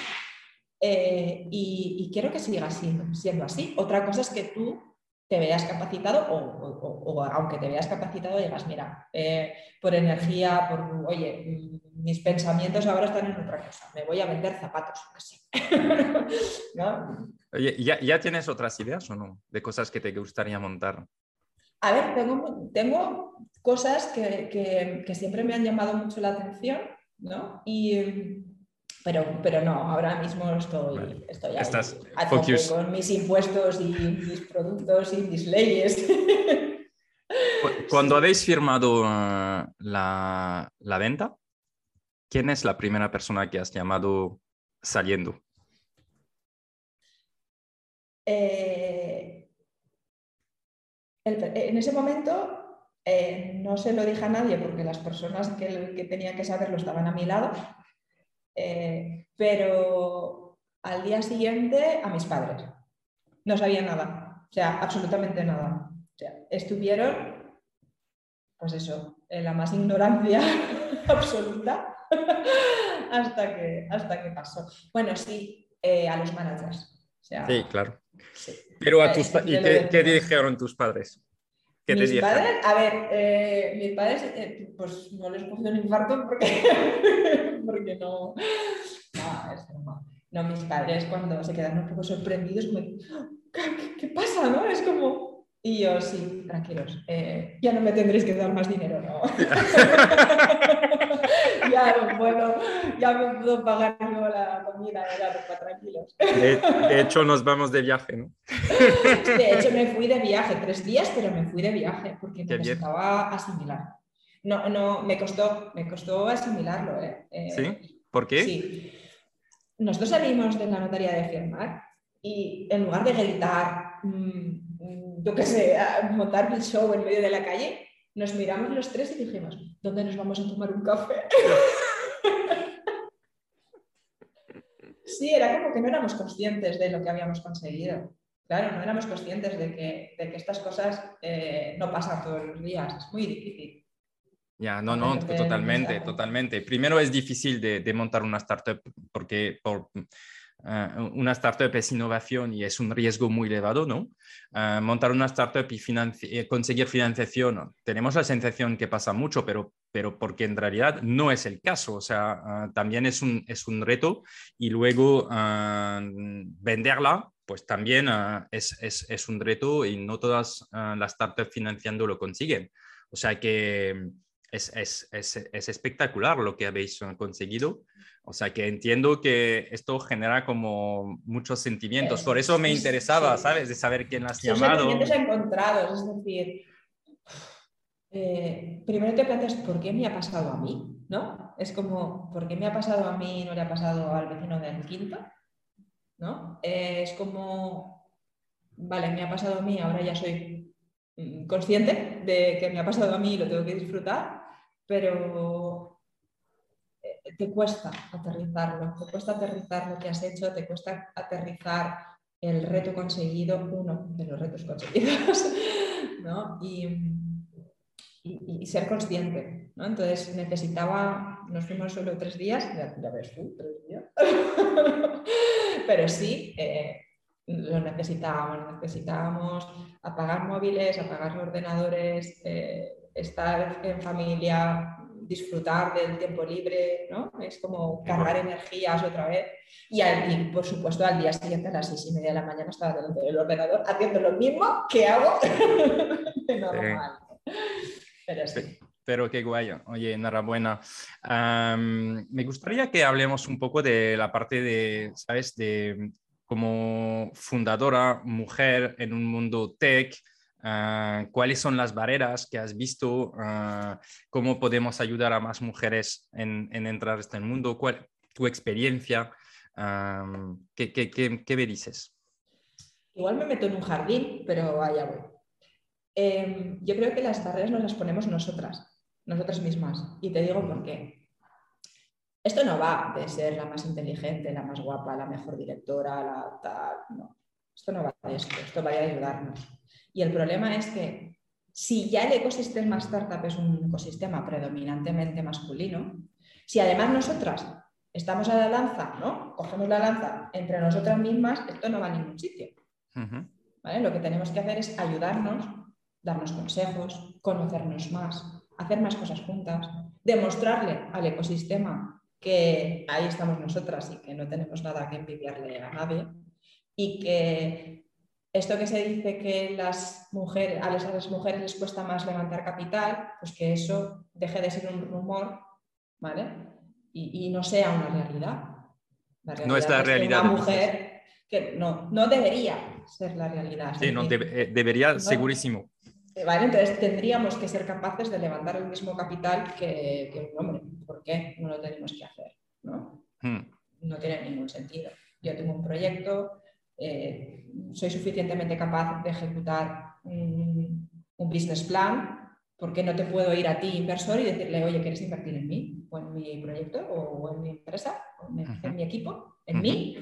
Eh, y, y quiero que siga siendo, siendo así. Otra cosa es que tú te veas capacitado o, aunque te veas capacitado digas, mira, eh, por energía, por, oye, mis pensamientos ahora están en otra cosa, me voy a vender zapatos, así. Oye, ¿ya, tienes otras ideas o no? De cosas que te gustaría montar. A ver, tengo, tengo cosas que, que, siempre me han llamado mucho la atención, ¿no? Y, pero, pero no, ahora mismo estoy, estoy ahí, con mis impuestos y mis productos y mis leyes. Cuando habéis firmado uh, la, la, venta, ¿quién es la primera persona que has llamado saliendo? Eh, en ese momento eh, no se lo dije a nadie porque las personas que, que tenían que saberlo estaban a mi lado, eh, pero al día siguiente a mis padres. No sabían nada, o sea, absolutamente nada. O sea, estuvieron, pues eso, en la más ignorancia absoluta hasta, que, hasta que pasó. Bueno, sí, a los managers. sí, claro. Pero a tus ¿Y qué, dijeron tus padres? ¿Qué mis padres, a ver, eh, mis padres, eh, pues no les puse un infarto porque, porque no, no, es No, mis padres cuando se quedan un poco sorprendidos, como, ¿qué, qué pasa? ¿no? Es como, y yo, sí, tranquilos, eh, ya no me tendréis que dar más dinero, ¿no? ya no puedo, ya me puedo pagar yo la comida y la ropa, tranquilos. De, hecho, nos vamos de viaje, ¿no? De hecho, me fui de viaje, tres días, pero me fui de viaje porque necesitaba asimilar. No, no, me costó, me costó asimilarlo, ¿eh? ¿eh? sí? ¿Por qué? Sí. Nosotros salimos de la notaría de firmar y en lugar de gritar, mm, mm, yo qué sé, montar el show en medio de la calle, nos miramos los tres y dijimos, ¿dónde nos vamos a tomar un café? sí, era como que no éramos conscientes de lo que habíamos conseguido. Claro, no éramos conscientes de que, estas cosas eh, no pasan todos los días. Es muy difícil. Ya, no, no, totalmente, totalmente. Primero es difícil de, de montar una startup porque por, eh, una startup es innovación y es un riesgo muy elevado, ¿no? Eh, montar una startup y eh, conseguir financiación, tenemos la sensación que pasa mucho, pero, pero porque en realidad no es el caso. O sea, también es un, es un reto y luego venderla, pues también es, es, es, un reto y no todas las startups financiando lo consiguen. O sea que es, es, es, espectacular lo que habéis conseguido. O sea que entiendo que esto genera como muchos sentimientos. Por eso me interesaba, ¿sabes? De saber quién las ha llamado. Sentimientos encontrados, es decir, eh, primero te planteas por qué me ha pasado a mí, ¿no? Es como, ¿por qué me ha pasado a mí y no le ha pasado al vecino del quinto? ¿No? Eh, es como, vale, me ha pasado a mí, ahora ya soy mm, consciente de que me ha pasado a mí y lo tengo que disfrutar, pero te cuesta aterrizarlo, te cuesta aterrizar lo que has hecho, te cuesta aterrizar el reto conseguido, uno de los retos conseguidos, ¿no? y, ser consciente. ¿no? Entonces necesitaba, nos fuimos solo tres días, ya, ves tú, tres días, pero sí, eh, lo necesitábamos, necesitábamos apagar móviles, apagar ordenadores, eh, estar en familia, disfrutar del tiempo libre, ¿no? Es como cargar energías otra vez. Y, por supuesto, al día siguiente, a las seis y media de la mañana, estaba delante del ordenador haciendo lo mismo que hago normal. Pero sí. Pero qué guay. Oye, enhorabuena. me gustaría que hablemos un poco de la parte de, ¿sabes? De como fundadora, mujer en un mundo tech, Ah, cuáles son las barreras que has visto, ah, cómo podemos ayudar a más mujeres en, entrar en este mundo, cuál tu experiencia, ¿qué, qué, me dices? Igual me meto en un jardín, pero allá voy. Em, yo creo que las barreras nos las ponemos nosotras, nosotras mismas, y te digo por qué. Esto no va de ser la más inteligente, la más guapa, la mejor directora, la tal, no. Esto no va de esto, esto va de ayudarnos y el problema es que si ya el ecosistema startup es un ecosistema predominantemente masculino, si además nosotras estamos a la lanza, ¿no? Cogemos la lanza entre nosotras mismas, esto no va a ningún sitio. Lo que tenemos que hacer es ayudarnos, darnos consejos, conocernos más, hacer más cosas juntas, demostrarle al ecosistema que ahí estamos nosotras y que no tenemos nada que envidiarle a nadie y que esto que se dice que las mujeres, a las mujeres les cuesta más levantar capital, pues que eso deje de ser un rumor, ¿vale? Y, no sea una realidad. no es la realidad. una mujer que no, no debería ser la realidad. Sí, no, eh, debería, segurísimo. Eh, vale, entonces tendríamos que ser capaces de levantar el mismo capital que, un hombre. ¿Por qué no lo tenemos que hacer? ¿no? Hmm. no tiene ningún sentido. Yo tengo un proyecto, eh, soy suficientemente capaz de ejecutar un, business plan, ¿por qué no te puedo ir a ti, inversor, y decirle, oye, ¿quieres invertir en mí? ¿O en mi proyecto? ¿O en mi empresa? ¿O en, mi equipo? ¿En mí?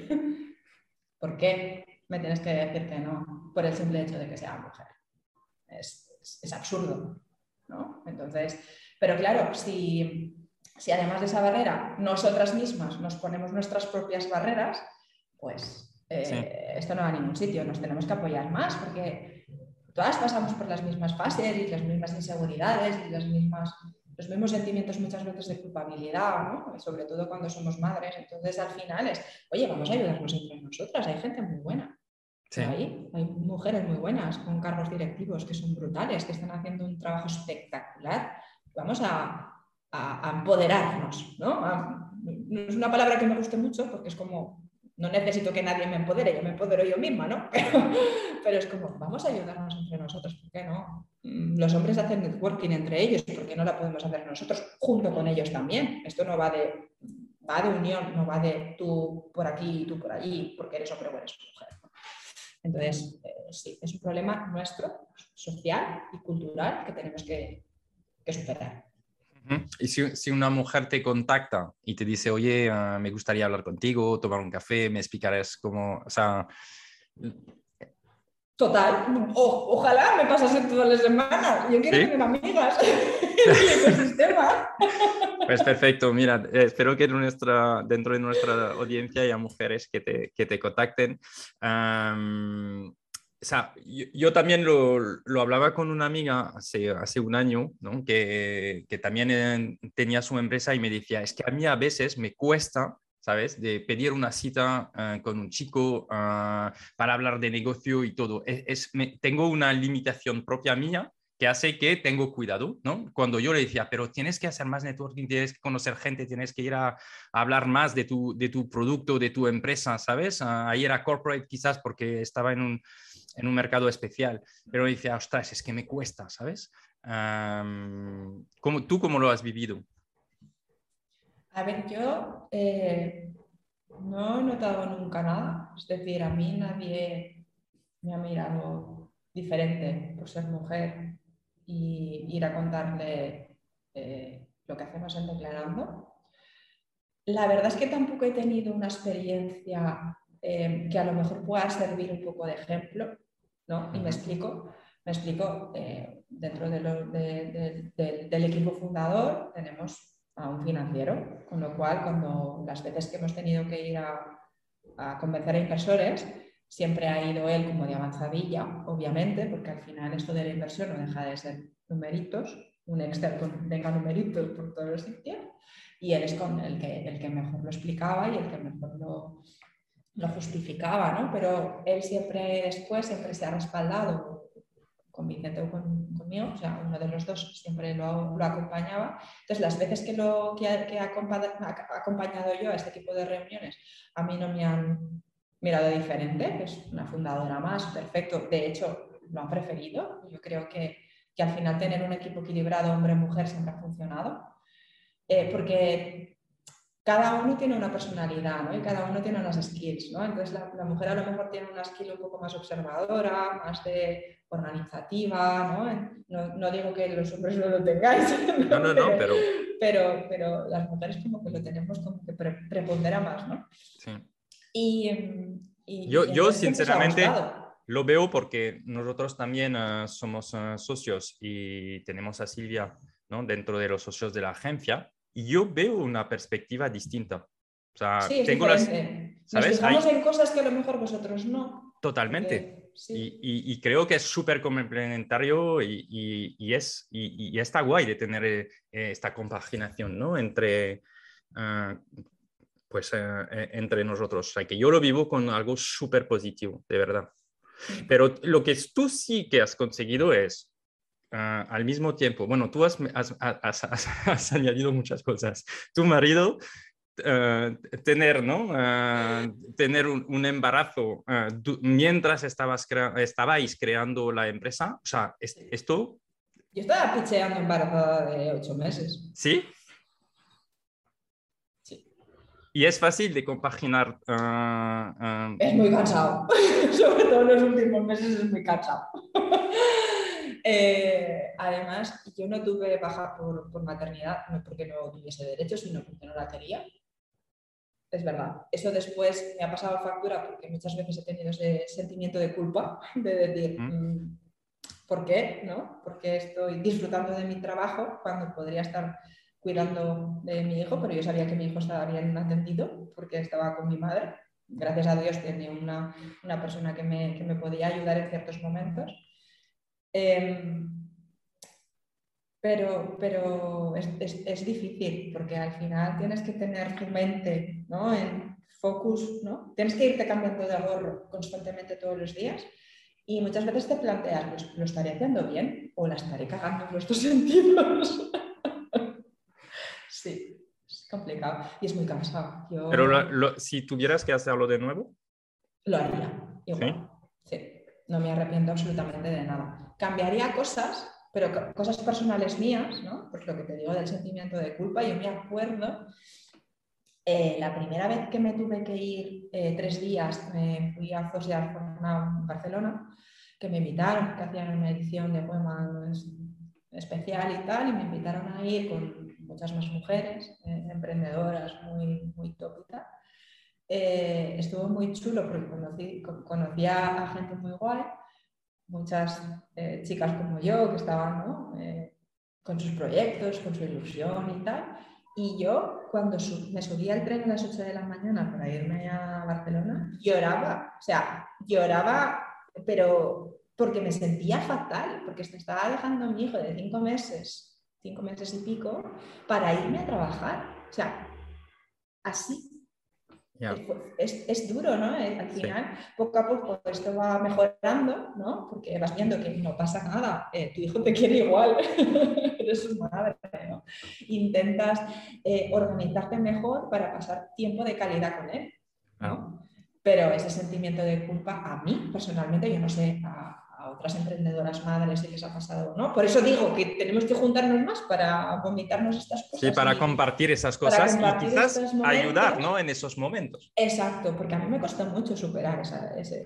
¿Por qué me tienes que decir que no por el simple hecho de que sea mujer? Es, es, absurdo, ¿no? Entonces, pero claro, si, si además de esa barrera nosotras mismas nos ponemos nuestras propias barreras, pues eh, esto no va a ningún sitio, nos tenemos que apoyar más porque todas pasamos por las mismas fases y las mismas inseguridades y las mismas, los mismos sentimientos muchas veces de culpabilidad, ¿no? sobre todo cuando somos madres. Entonces al final es, oye, vamos a ayudarnos entre nosotras, hay gente muy buena. Hay, hay mujeres muy buenas con cargos directivos que son brutales, que están haciendo un trabajo espectacular. Vamos a, a, empoderarnos, ¿no? no es una palabra que me guste mucho porque es como no necesito que nadie me empodere, yo me empodero yo misma, ¿no? Pero, es como, vamos a ayudarnos entre nosotros, ¿por qué no? Mm, los hombres hacen networking entre ellos, ¿por qué no la podemos hacer nosotros junto con ellos también? Esto no va de, va de unión, no va de tú por aquí y tú por allí, porque eres hombre o eres mujer. Entonces, eh, sí, es un problema nuestro, social y cultural que tenemos que superar. Y si, una mujer te contacta y te dice, oye, ah, me gustaría hablar contigo, tomar un café, me explicarás cómo, o sea... Total, ojalá me pasase todas las semanas. Yo quiero tener amigas. En el ecosistema. Pues perfecto, mira, eh, espero que nuestra, dentro de nuestra audiencia haya mujeres que te, que te contacten o sea, yo, también lo, lo, hablaba con una amiga hace, hace un año, ¿no? que, que, también tenía su empresa y me decía, es que a mí a veces me cuesta, ¿sabes?, de pedir una cita eh, con un chico ah, para hablar de negocio y todo. Es, tengo una limitación propia mía que hace que tengo cuidado, ¿no? Cuando yo le decía, pero tienes que hacer más networking, tienes que conocer gente, tienes que ir a, hablar más de tu, de tu producto, de tu empresa, ¿sabes? Ah, ahí era corporate quizás porque estaba en un, en un mercado especial, pero decía, ostras, es que me cuesta, ¿sabes? ¿cómo, ¿Tú cómo lo has vivido? A ver, yo eh, no he notado nunca nada, es decir, a mí nadie me ha mirado diferente por ser mujer y ir a contarle eh, lo que hacemos en Declarando. La verdad es que tampoco he tenido una experiencia eh, que a lo mejor pueda servir un poco de ejemplo. ¿No? Y me explico, me explico, eh, dentro del equipo fundador tenemos a un financiero, con lo cual cuando las veces que hemos tenido que ir a, convencer a inversores, siempre ha ido él como de avanzadilla, obviamente, porque al final esto de la inversión no deja de ser numeritos, un Excel tenga numeritos por todos los sitios, y él es con el que, el que mejor lo explicaba y el que mejor lo, lo justificaba, ¿no? Pero él siempre después, siempre se ha respaldado con Vicente o con, conmigo, o sea, uno de los dos siempre lo, lo acompañaba. Entonces, las veces que, lo, que, ha, acompañado yo a este tipo de reuniones, a mí no me han mirado diferente, es una fundadora más, perfecto. De hecho, lo han preferido. Yo creo que, que al final tener un equipo equilibrado hombre-mujer siempre ha funcionado. Eh, porque cada uno tiene una personalidad ¿no? y cada uno tiene unas skills. ¿no? Entonces la, mujer a lo mejor tiene una skill un poco más observadora, más de organizativa. ¿no? No, digo que los hombres no lo tengáis. No, no, no, pero... pero... Pero, las mujeres como que lo tenemos como que prepondera más. ¿no? Sí. Y, yo, yo sinceramente lo veo porque nosotros también eh, somos eh, socios y tenemos a Silvia ¿no? dentro de los socios de la agencia yo veo una perspectiva distinta. O sea, sí, tengo las, ¿sabes? Nos fijamos en cosas que a lo mejor vosotros no. Totalmente. Y, creo que es súper complementario y, es, y, está guay de tener eh, esta compaginación ¿no? entre, ah, pues, eh, eh, entre nosotros. O sea, que yo lo vivo con algo súper positivo, de verdad. Pero lo que tú sí que has conseguido es, ah, al mismo tiempo, bueno, tú has, has, añadido muchas cosas. Tu marido eh, tener, ¿no? Eh, tener un, embarazo eh, mientras estabas estabais creando la empresa. O sea, esto... Yo estaba picheando embarazada de ocho meses. ¿Sí? Sí. Y es fácil de compaginar. Es muy cansado. Sobre todo en los últimos meses es muy cansado. Además, yo no tuve baja por, por, maternidad, no porque no tuviese derecho, sino porque no la quería es verdad. Eso después me ha pasado factura porque muchas veces he tenido ese sentimiento de culpa de decir, mm, ¿por qué? ¿No? Porque estoy disfrutando de mi trabajo cuando podría estar cuidando de mi hijo, pero yo sabía que mi hijo estaba bien atendido porque estaba con mi madre. Gracias a Dios tenía una, persona que me, que me, podía ayudar en ciertos momentos. Em, pero, pero es, es, difícil porque al final tienes que tener tu mente ¿no? en focus, ¿no? tienes que irte cambiando de gorro constantemente todos los días y muchas veces te planteas, pues, ¿lo estaré haciendo bien o la estaré cagando en estos sentidos? sí, es complicado y es muy cansado. Pero si tuvieras que hacerlo de nuevo. Lo haría, igual. ¿Sí? sí, no me arrepiento absolutamente de nada. Cambiaría cosas pero cosas personales mías, ¿no? Pues lo que te digo del sentimiento de culpa, yo me acuerdo, eh, la primera vez que me tuve que ir eh, tres días, me fui a Fosiar en Barcelona, que me invitaron, que hacían una edición de poema especial y tal, y me invitaron a ir con muchas más mujeres, eh, emprendedoras muy, muy top tal. estuvo muy chulo porque conocí, conocía a gente muy guay muchas eh, chicas como yo que estaban eh, con sus proyectos, con su ilusión y tal. Y yo, cuando me subía al tren a las 8 de la mañana para irme a Barcelona, lloraba. O sea, lloraba, pero porque me sentía fatal, porque estaba dejando a mi hijo de 5 meses, 5 meses y pico, para irme a trabajar. O sea, así es, duro, ¿no? Eh, al final, poco a poco esto va mejorando, ¿no? Porque vas viendo que no pasa nada, eh, tu hijo te quiere igual, eres su madre, ¿no? Intentas eh, organizarte mejor para pasar tiempo de calidad con él, ¿no? Pero ese sentimiento de culpa, a mí personalmente, yo no sé, a, otras emprendedoras madres si les ha pasado no. Por eso digo que tenemos que juntarnos más para vomitarnos estas cosas. Sí, para compartir esas cosas y quizás ayudar ¿no? en esos momentos. Exacto, porque a mí me costó mucho superar ese,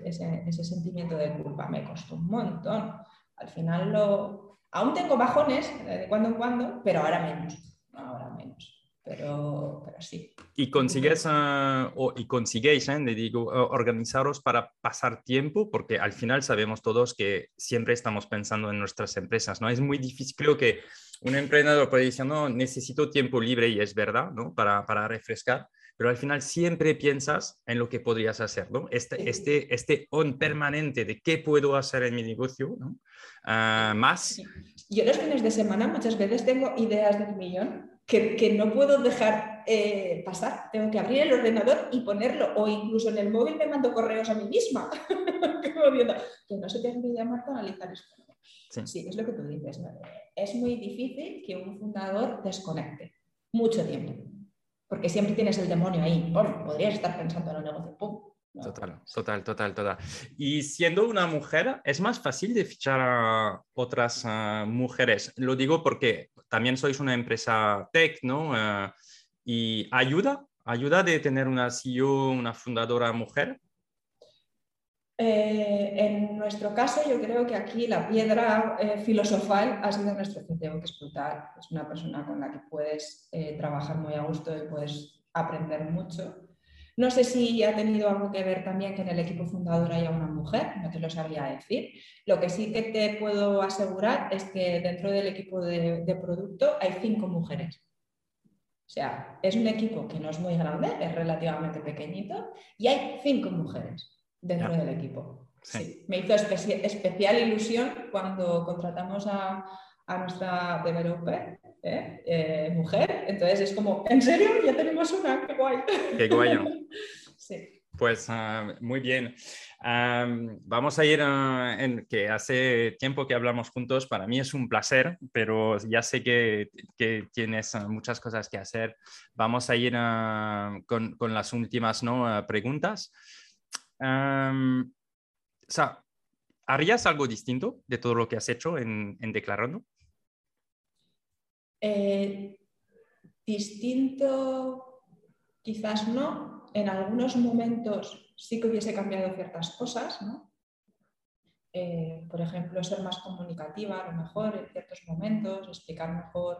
ese, ese, sentimiento de culpa, me costó un montón. Al final lo... Aún tengo bajones de cuando en cuando, pero ahora menos. Ahora menos pero, pero sí. Y consigues, uh, o, y consiguéis, ¿eh? digo, uh, organizaros para pasar tiempo, porque al final sabemos todos que siempre estamos pensando en nuestras empresas, ¿no? Es muy difícil, creo que un emprendedor puede decir, no, necesito tiempo libre y es verdad, ¿no? Para, para refrescar, pero al final siempre piensas en lo que podrías hacer, ¿no? Este, este, este on permanente de qué puedo hacer en mi negocio, ¿no? Uh, más. Yo los fines de semana muchas veces tengo ideas de un millón que, no puedo dejar eh, pasar. Tengo que abrir el ordenador y ponerlo, o incluso en el móvil me mando correos a mí misma, que no se te olvide, Marta, analizar esto. Sí. es lo que tú dices. Es muy difícil que un fundador desconecte mucho tiempo, porque siempre tienes el demonio ahí. podrías estar pensando en el negocio. Total, total, total, total. Y siendo una mujer, es más fácil de fichar a otras ah, mujeres. Lo digo porque también sois una empresa tech, ¿no? Ah, y ayuda, ayuda de tener una CEO, una fundadora mujer. Eh, en nuestro caso, yo creo que aquí la piedra eh, filosofal ha sido nuestro CTO, que es. Es una persona con la que puedes eh, trabajar muy a gusto y puedes aprender mucho. No sé si ha tenido algo que ver también que en el equipo fundador haya una mujer, no te lo sabría decir. Lo que sí que te puedo asegurar es que dentro del equipo de, producto hay cinco mujeres. O sea, es un equipo que no es muy grande, es relativamente pequeñito y hay cinco mujeres dentro del equipo. Sí. Me hizo especial ilusión cuando contratamos a, a nuestra developer, ¿eh? Eh, mujer. Entonces es como, ¿en serio? Ya tenemos una, qué guay. Qué guay. sí. Pues ah, muy bien. vamos a ir en, que hace tiempo que hablamos juntos. Para mí es un placer, pero ya sé que, tienes ah, muchas cosas que hacer. Vamos a ir con, las últimas ¿no? preguntas. o sea, ¿harías algo distinto de todo lo que has hecho en, en Declarando? Eh, distinto, quizás no, en algunos momentos sí que hubiese cambiado ciertas cosas, ¿no? Eh, por ejemplo, ser más comunicativa a lo mejor en ciertos momentos, explicar mejor,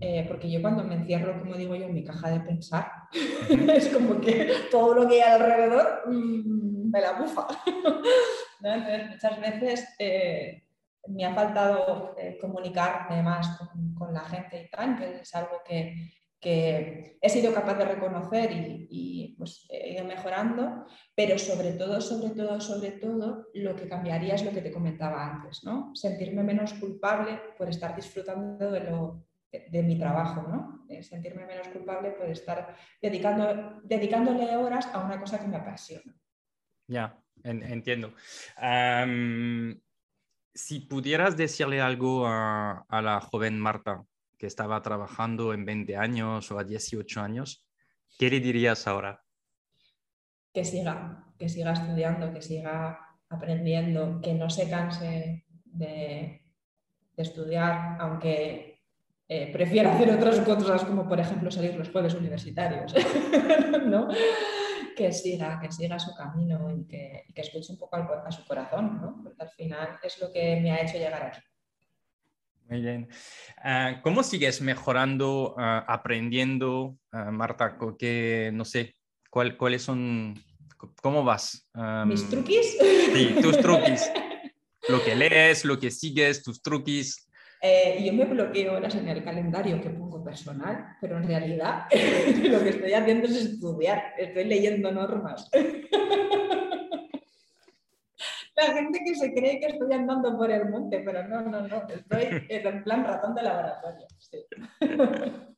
eh, porque yo cuando me encierro, como digo yo, en mi caja de pensar, es como que todo lo que hay alrededor mm, me la bufa. Entonces, muchas veces eh, me ha faltado comunicarme más con, con, la gente y tal, que es algo que, que he sido capaz de reconocer y, pues, he ido mejorando, pero sobre todo, sobre todo, sobre todo, lo que cambiaría es lo que te comentaba antes, ¿no? Sentirme menos culpable por estar disfrutando de, lo, de, mi trabajo, ¿no? Eh, sentirme menos culpable por estar dedicando, dedicándole horas a una cosa que me apasiona. Ya, entiendo. si pudieras decirle algo a, a la joven Marta que estaba trabajando en 20 años o a 18 años, ¿qué le dirías ahora? Que siga, que siga estudiando, que siga aprendiendo, que no se canse de, estudiar, aunque eh, prefiera hacer otras cosas como por ejemplo salir los jueves universitarios, ¿no? que siga, que siga su camino y que, escuche un poco a su corazón, ¿no? porque al final es lo que me ha hecho llegar aquí. Muy bien. Ah, ¿Cómo sigues mejorando, ah, aprendiendo, uh, Marta? Que, no sé, ¿cuál, ¿cuáles son, cómo vas? ¿Mis truquis? Sí, tus truquis. lo que lees, lo que sigues, tus truquis. Eh, yo me bloqueo horas en el calendario que pongo personal, pero en realidad lo que estoy haciendo es estudiar, estoy leyendo normas la gente que se cree que estoy andando por el monte, pero no, no, no, estoy en plan ratón de laboratorio.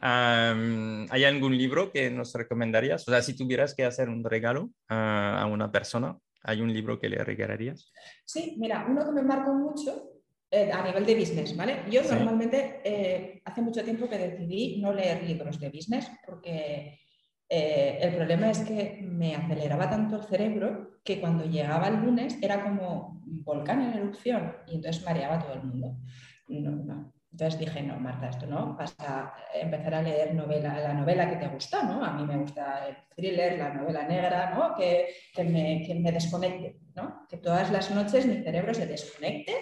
¿Hay algún libro que nos recomendarías? O sea, si tuvieras que hacer un regalo a una persona, ¿hay un libro que le regalarías? Sí, mira, uno que me marcó mucho eh, a nivel de business, ¿vale? Yo normalmente eh, hace mucho tiempo que decidí no leer libros de business porque eh, el problema es que me aceleraba tanto el cerebro que cuando llegaba el lunes era como un volcán en erupción y entonces mareaba a todo el mundo. Entonces dije, no, Marta, esto no, vas a empezar a leer la novela que te gusta, ¿no? A mí me gusta el thriller, la novela negra, ¿no? Que, me, desconecte, ¿no? Que todas las noches mi cerebro se desconecte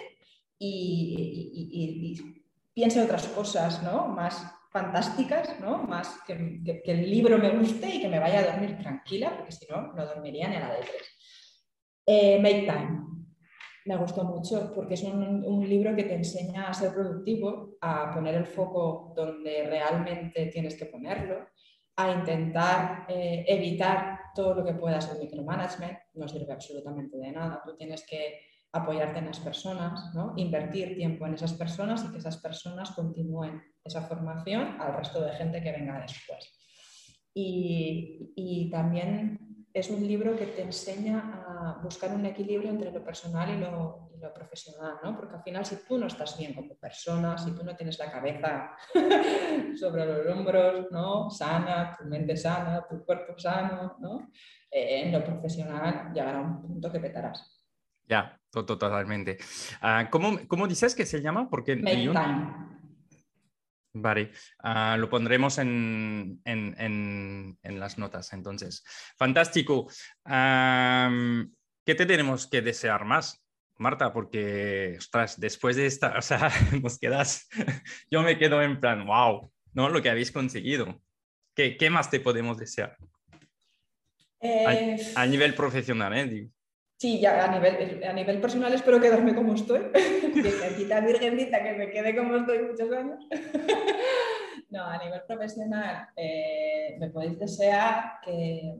y, y piense otras cosas, ¿no? Más fantásticas, ¿no? Más que, el libro me guste y que me vaya a dormir tranquila, porque si no, no dormiría en la de tres. Eh, Make Time. Me gustó mucho porque es un, libro que te enseña a ser productivo, a poner el foco donde realmente tienes que ponerlo, a intentar eh, evitar todo lo que puedas el micromanagement. No sirve absolutamente de nada. Tú tienes que apoyarte en las personas, ¿no? invertir tiempo en esas personas y que esas personas continúen esa formación al resto de gente que venga después. Y, también es un libro que te enseña a buscar un equilibrio entre lo personal y lo, profesional, ¿no? porque al final si tú no estás bien como persona, si tú no tienes la cabeza sobre los hombros, ¿no? sana, tu mente sana, tu cuerpo sano, ¿no? Eh, en lo profesional llegará un punto que petarás. Ya, totalmente. Uh, ¿cómo, dices que se llama? Porque Vale, ah, lo pondremos en, las notas entonces. Fantástico. ¿Qué te tenemos que desear más, Marta? Porque, ostras, después de esta, o sea, nos quedas, yo me quedo en plan, wow, ¿no? Lo que habéis conseguido. ¿Qué, más te podemos desear? A, nivel profesional, ¿eh? Sí, ya a nivel, a nivel personal espero quedarme como estoy. Virgencita, virgencita, que me quede como estoy muchos años. no, a nivel profesional eh, me podéis desear que,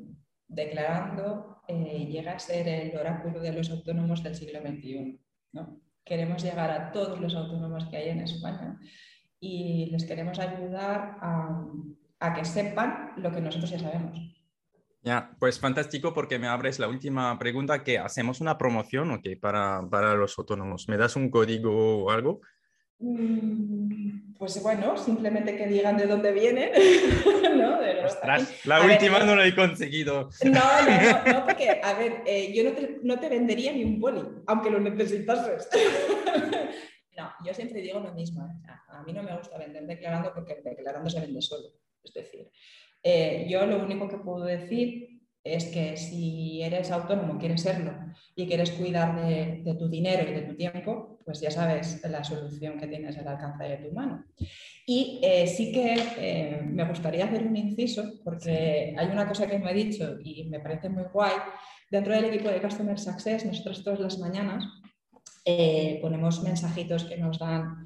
declarando eh, llega a ser el oráculo de los autónomos del siglo XXI. ¿no? Queremos llegar a todos los autónomos que hay en España y les queremos ayudar a, a que sepan lo que nosotros ya sabemos. Ya, pues fantástico porque me abres la última pregunta que hacemos una promoción okay, para, para los autónomos. ¿Me das un código o algo? Mm, pues bueno, simplemente que digan de dónde vienen. ¿no? la última no la he conseguido. No, no, no, porque, a ver, eh, yo no te, no te, vendería ni un boli, aunque lo necesitases. no, yo siempre digo lo mismo. A mí no me gusta vender declarando porque declarando se vende solo. Es decir, eh, yo lo único que puedo decir es que si eres autónomo, quieres serlo y quieres cuidar de, tu dinero y de tu tiempo, pues ya sabes la solución que tienes al alcance de tu mano. Y eh, sí que eh, me gustaría hacer un inciso porque hay una cosa que me he dicho y me parece muy guay. Dentro del equipo de Customer Success, nosotros todas las mañanas ponemos mensajitos que nos dan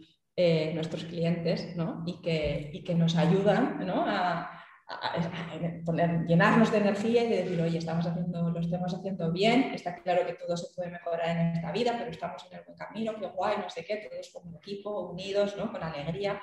nuestros clientes ¿no? y, que, y, que, nos ayudan ¿no? a, poner, llenarnos de energía y de decir, oye, estamos haciendo, lo estamos haciendo bien, está claro que todo se puede mejorar en esta vida, pero estamos en el buen camino, qué guay, no sé qué, todos como equipo, unidos, ¿no? con alegría.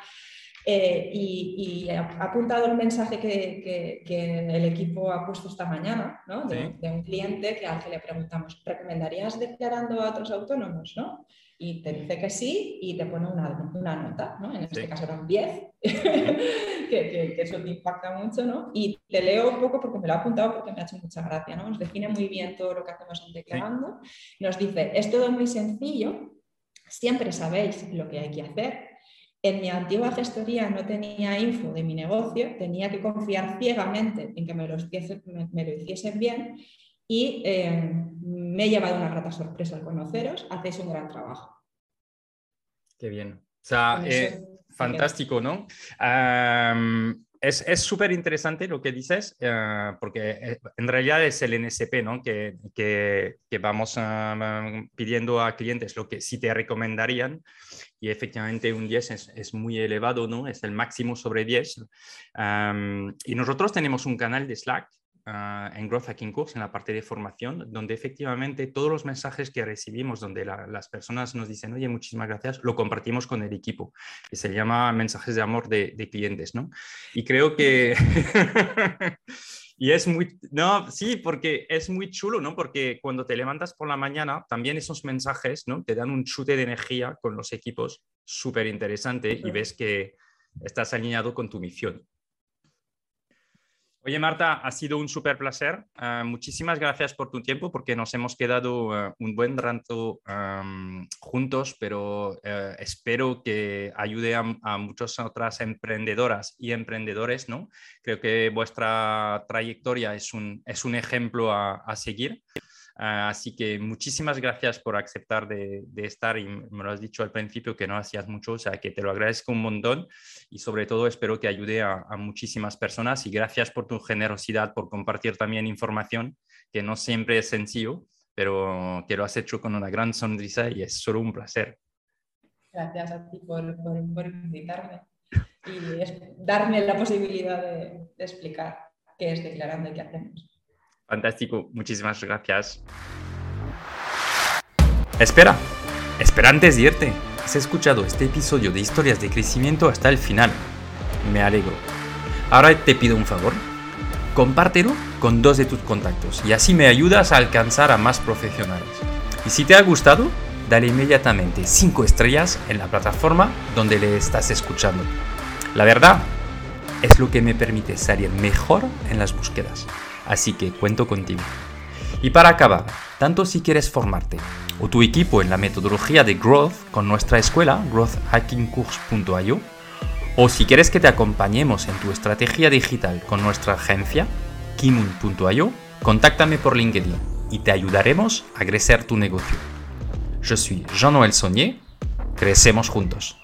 Eh, y, he apuntado el mensaje que, que, el equipo ha puesto esta mañana ¿no? de, de, un cliente que al que le preguntamos, ¿recomendarías declarando a otros autónomos? ¿no? Y te dice que sí y te pone una, una nota, ¿no? En este caso eran 10, que, que, eso te impacta mucho, ¿no? Y te leo un poco porque me lo ha apuntado porque me ha hecho mucha gracia, ¿no? Nos define muy bien todo lo que hacemos en Declarando. Nos dice, es todo muy sencillo, siempre sabéis lo que hay que hacer. En mi antigua gestoría no tenía info de mi negocio, tenía que confiar ciegamente en que me lo, me, me lo hiciesen bien y eh, me he llevado una grata sorpresa al conoceros, hacéis un gran trabajo. Qué bien. O sea, eh, fantástico, ¿no? es súper interesante lo que dices, eh, porque en realidad es el NSP, ¿no? Que, que, que vamos pidiendo a clientes lo que sí te recomendarían y efectivamente un 10 es, es muy elevado, ¿no? Es el máximo sobre 10. y nosotros tenemos un canal de Slack Ah, en Growth Hacking Course, en la parte de formación, donde efectivamente todos los mensajes que recibimos, donde las personas nos dicen, oye, muchísimas gracias, lo compartimos con el equipo, que se llama mensajes de amor de, clientes, ¿no? Y creo que... y es muy, no, sí, porque es muy chulo, ¿no? Porque cuando te levantas por la mañana, también esos mensajes, ¿no? Te dan un chute de energía con los equipos súper interesante y ves que estás alineado con tu misión. Oye, Marta, ha sido un súper placer. Ah, muchísimas gracias por tu tiempo porque nos hemos quedado ah, un buen rato juntos, pero eh, espero que ayude a, muchas otras emprendedoras y emprendedores, ¿no? Creo que vuestra trayectoria es un, es un ejemplo a, a seguir. Ah, así que muchísimas gracias por aceptar de, estar y me lo has dicho al principio que no hacías mucho, o sea que te lo agradezco un montón y sobre todo espero que ayude a, muchísimas personas y gracias por tu generosidad, por compartir también información que no siempre es sencillo, pero que lo has hecho con una gran sonrisa y es solo un placer. Gracias a ti por, invitarme y darme la posibilidad de, de explicar qué es declarando y qué hacemos. Fantástico, muchísimas gracias. Espera, espera antes de irte. Has escuchado este episodio de historias de crecimiento hasta el final. Me alegro. Ahora te pido un favor. Compártelo con dos de tus contactos y así me ayudas a alcanzar a más profesionales. Y si te ha gustado, dale inmediatamente 5 estrellas en la plataforma donde le estás escuchando. La verdad es lo que me permite salir mejor en las búsquedas así que cuento contigo. Y para acabar, tanto si quieres formarte o tu equipo en la metodología de Growth con nuestra escuela, growthhackingcourse.io, o si quieres que te acompañemos en tu estrategia digital con nuestra agencia, kimun.io, contáctame por LinkedIn y te ayudaremos a crecer tu negocio. Yo soy Jean-Noël Saunier, crecemos juntos.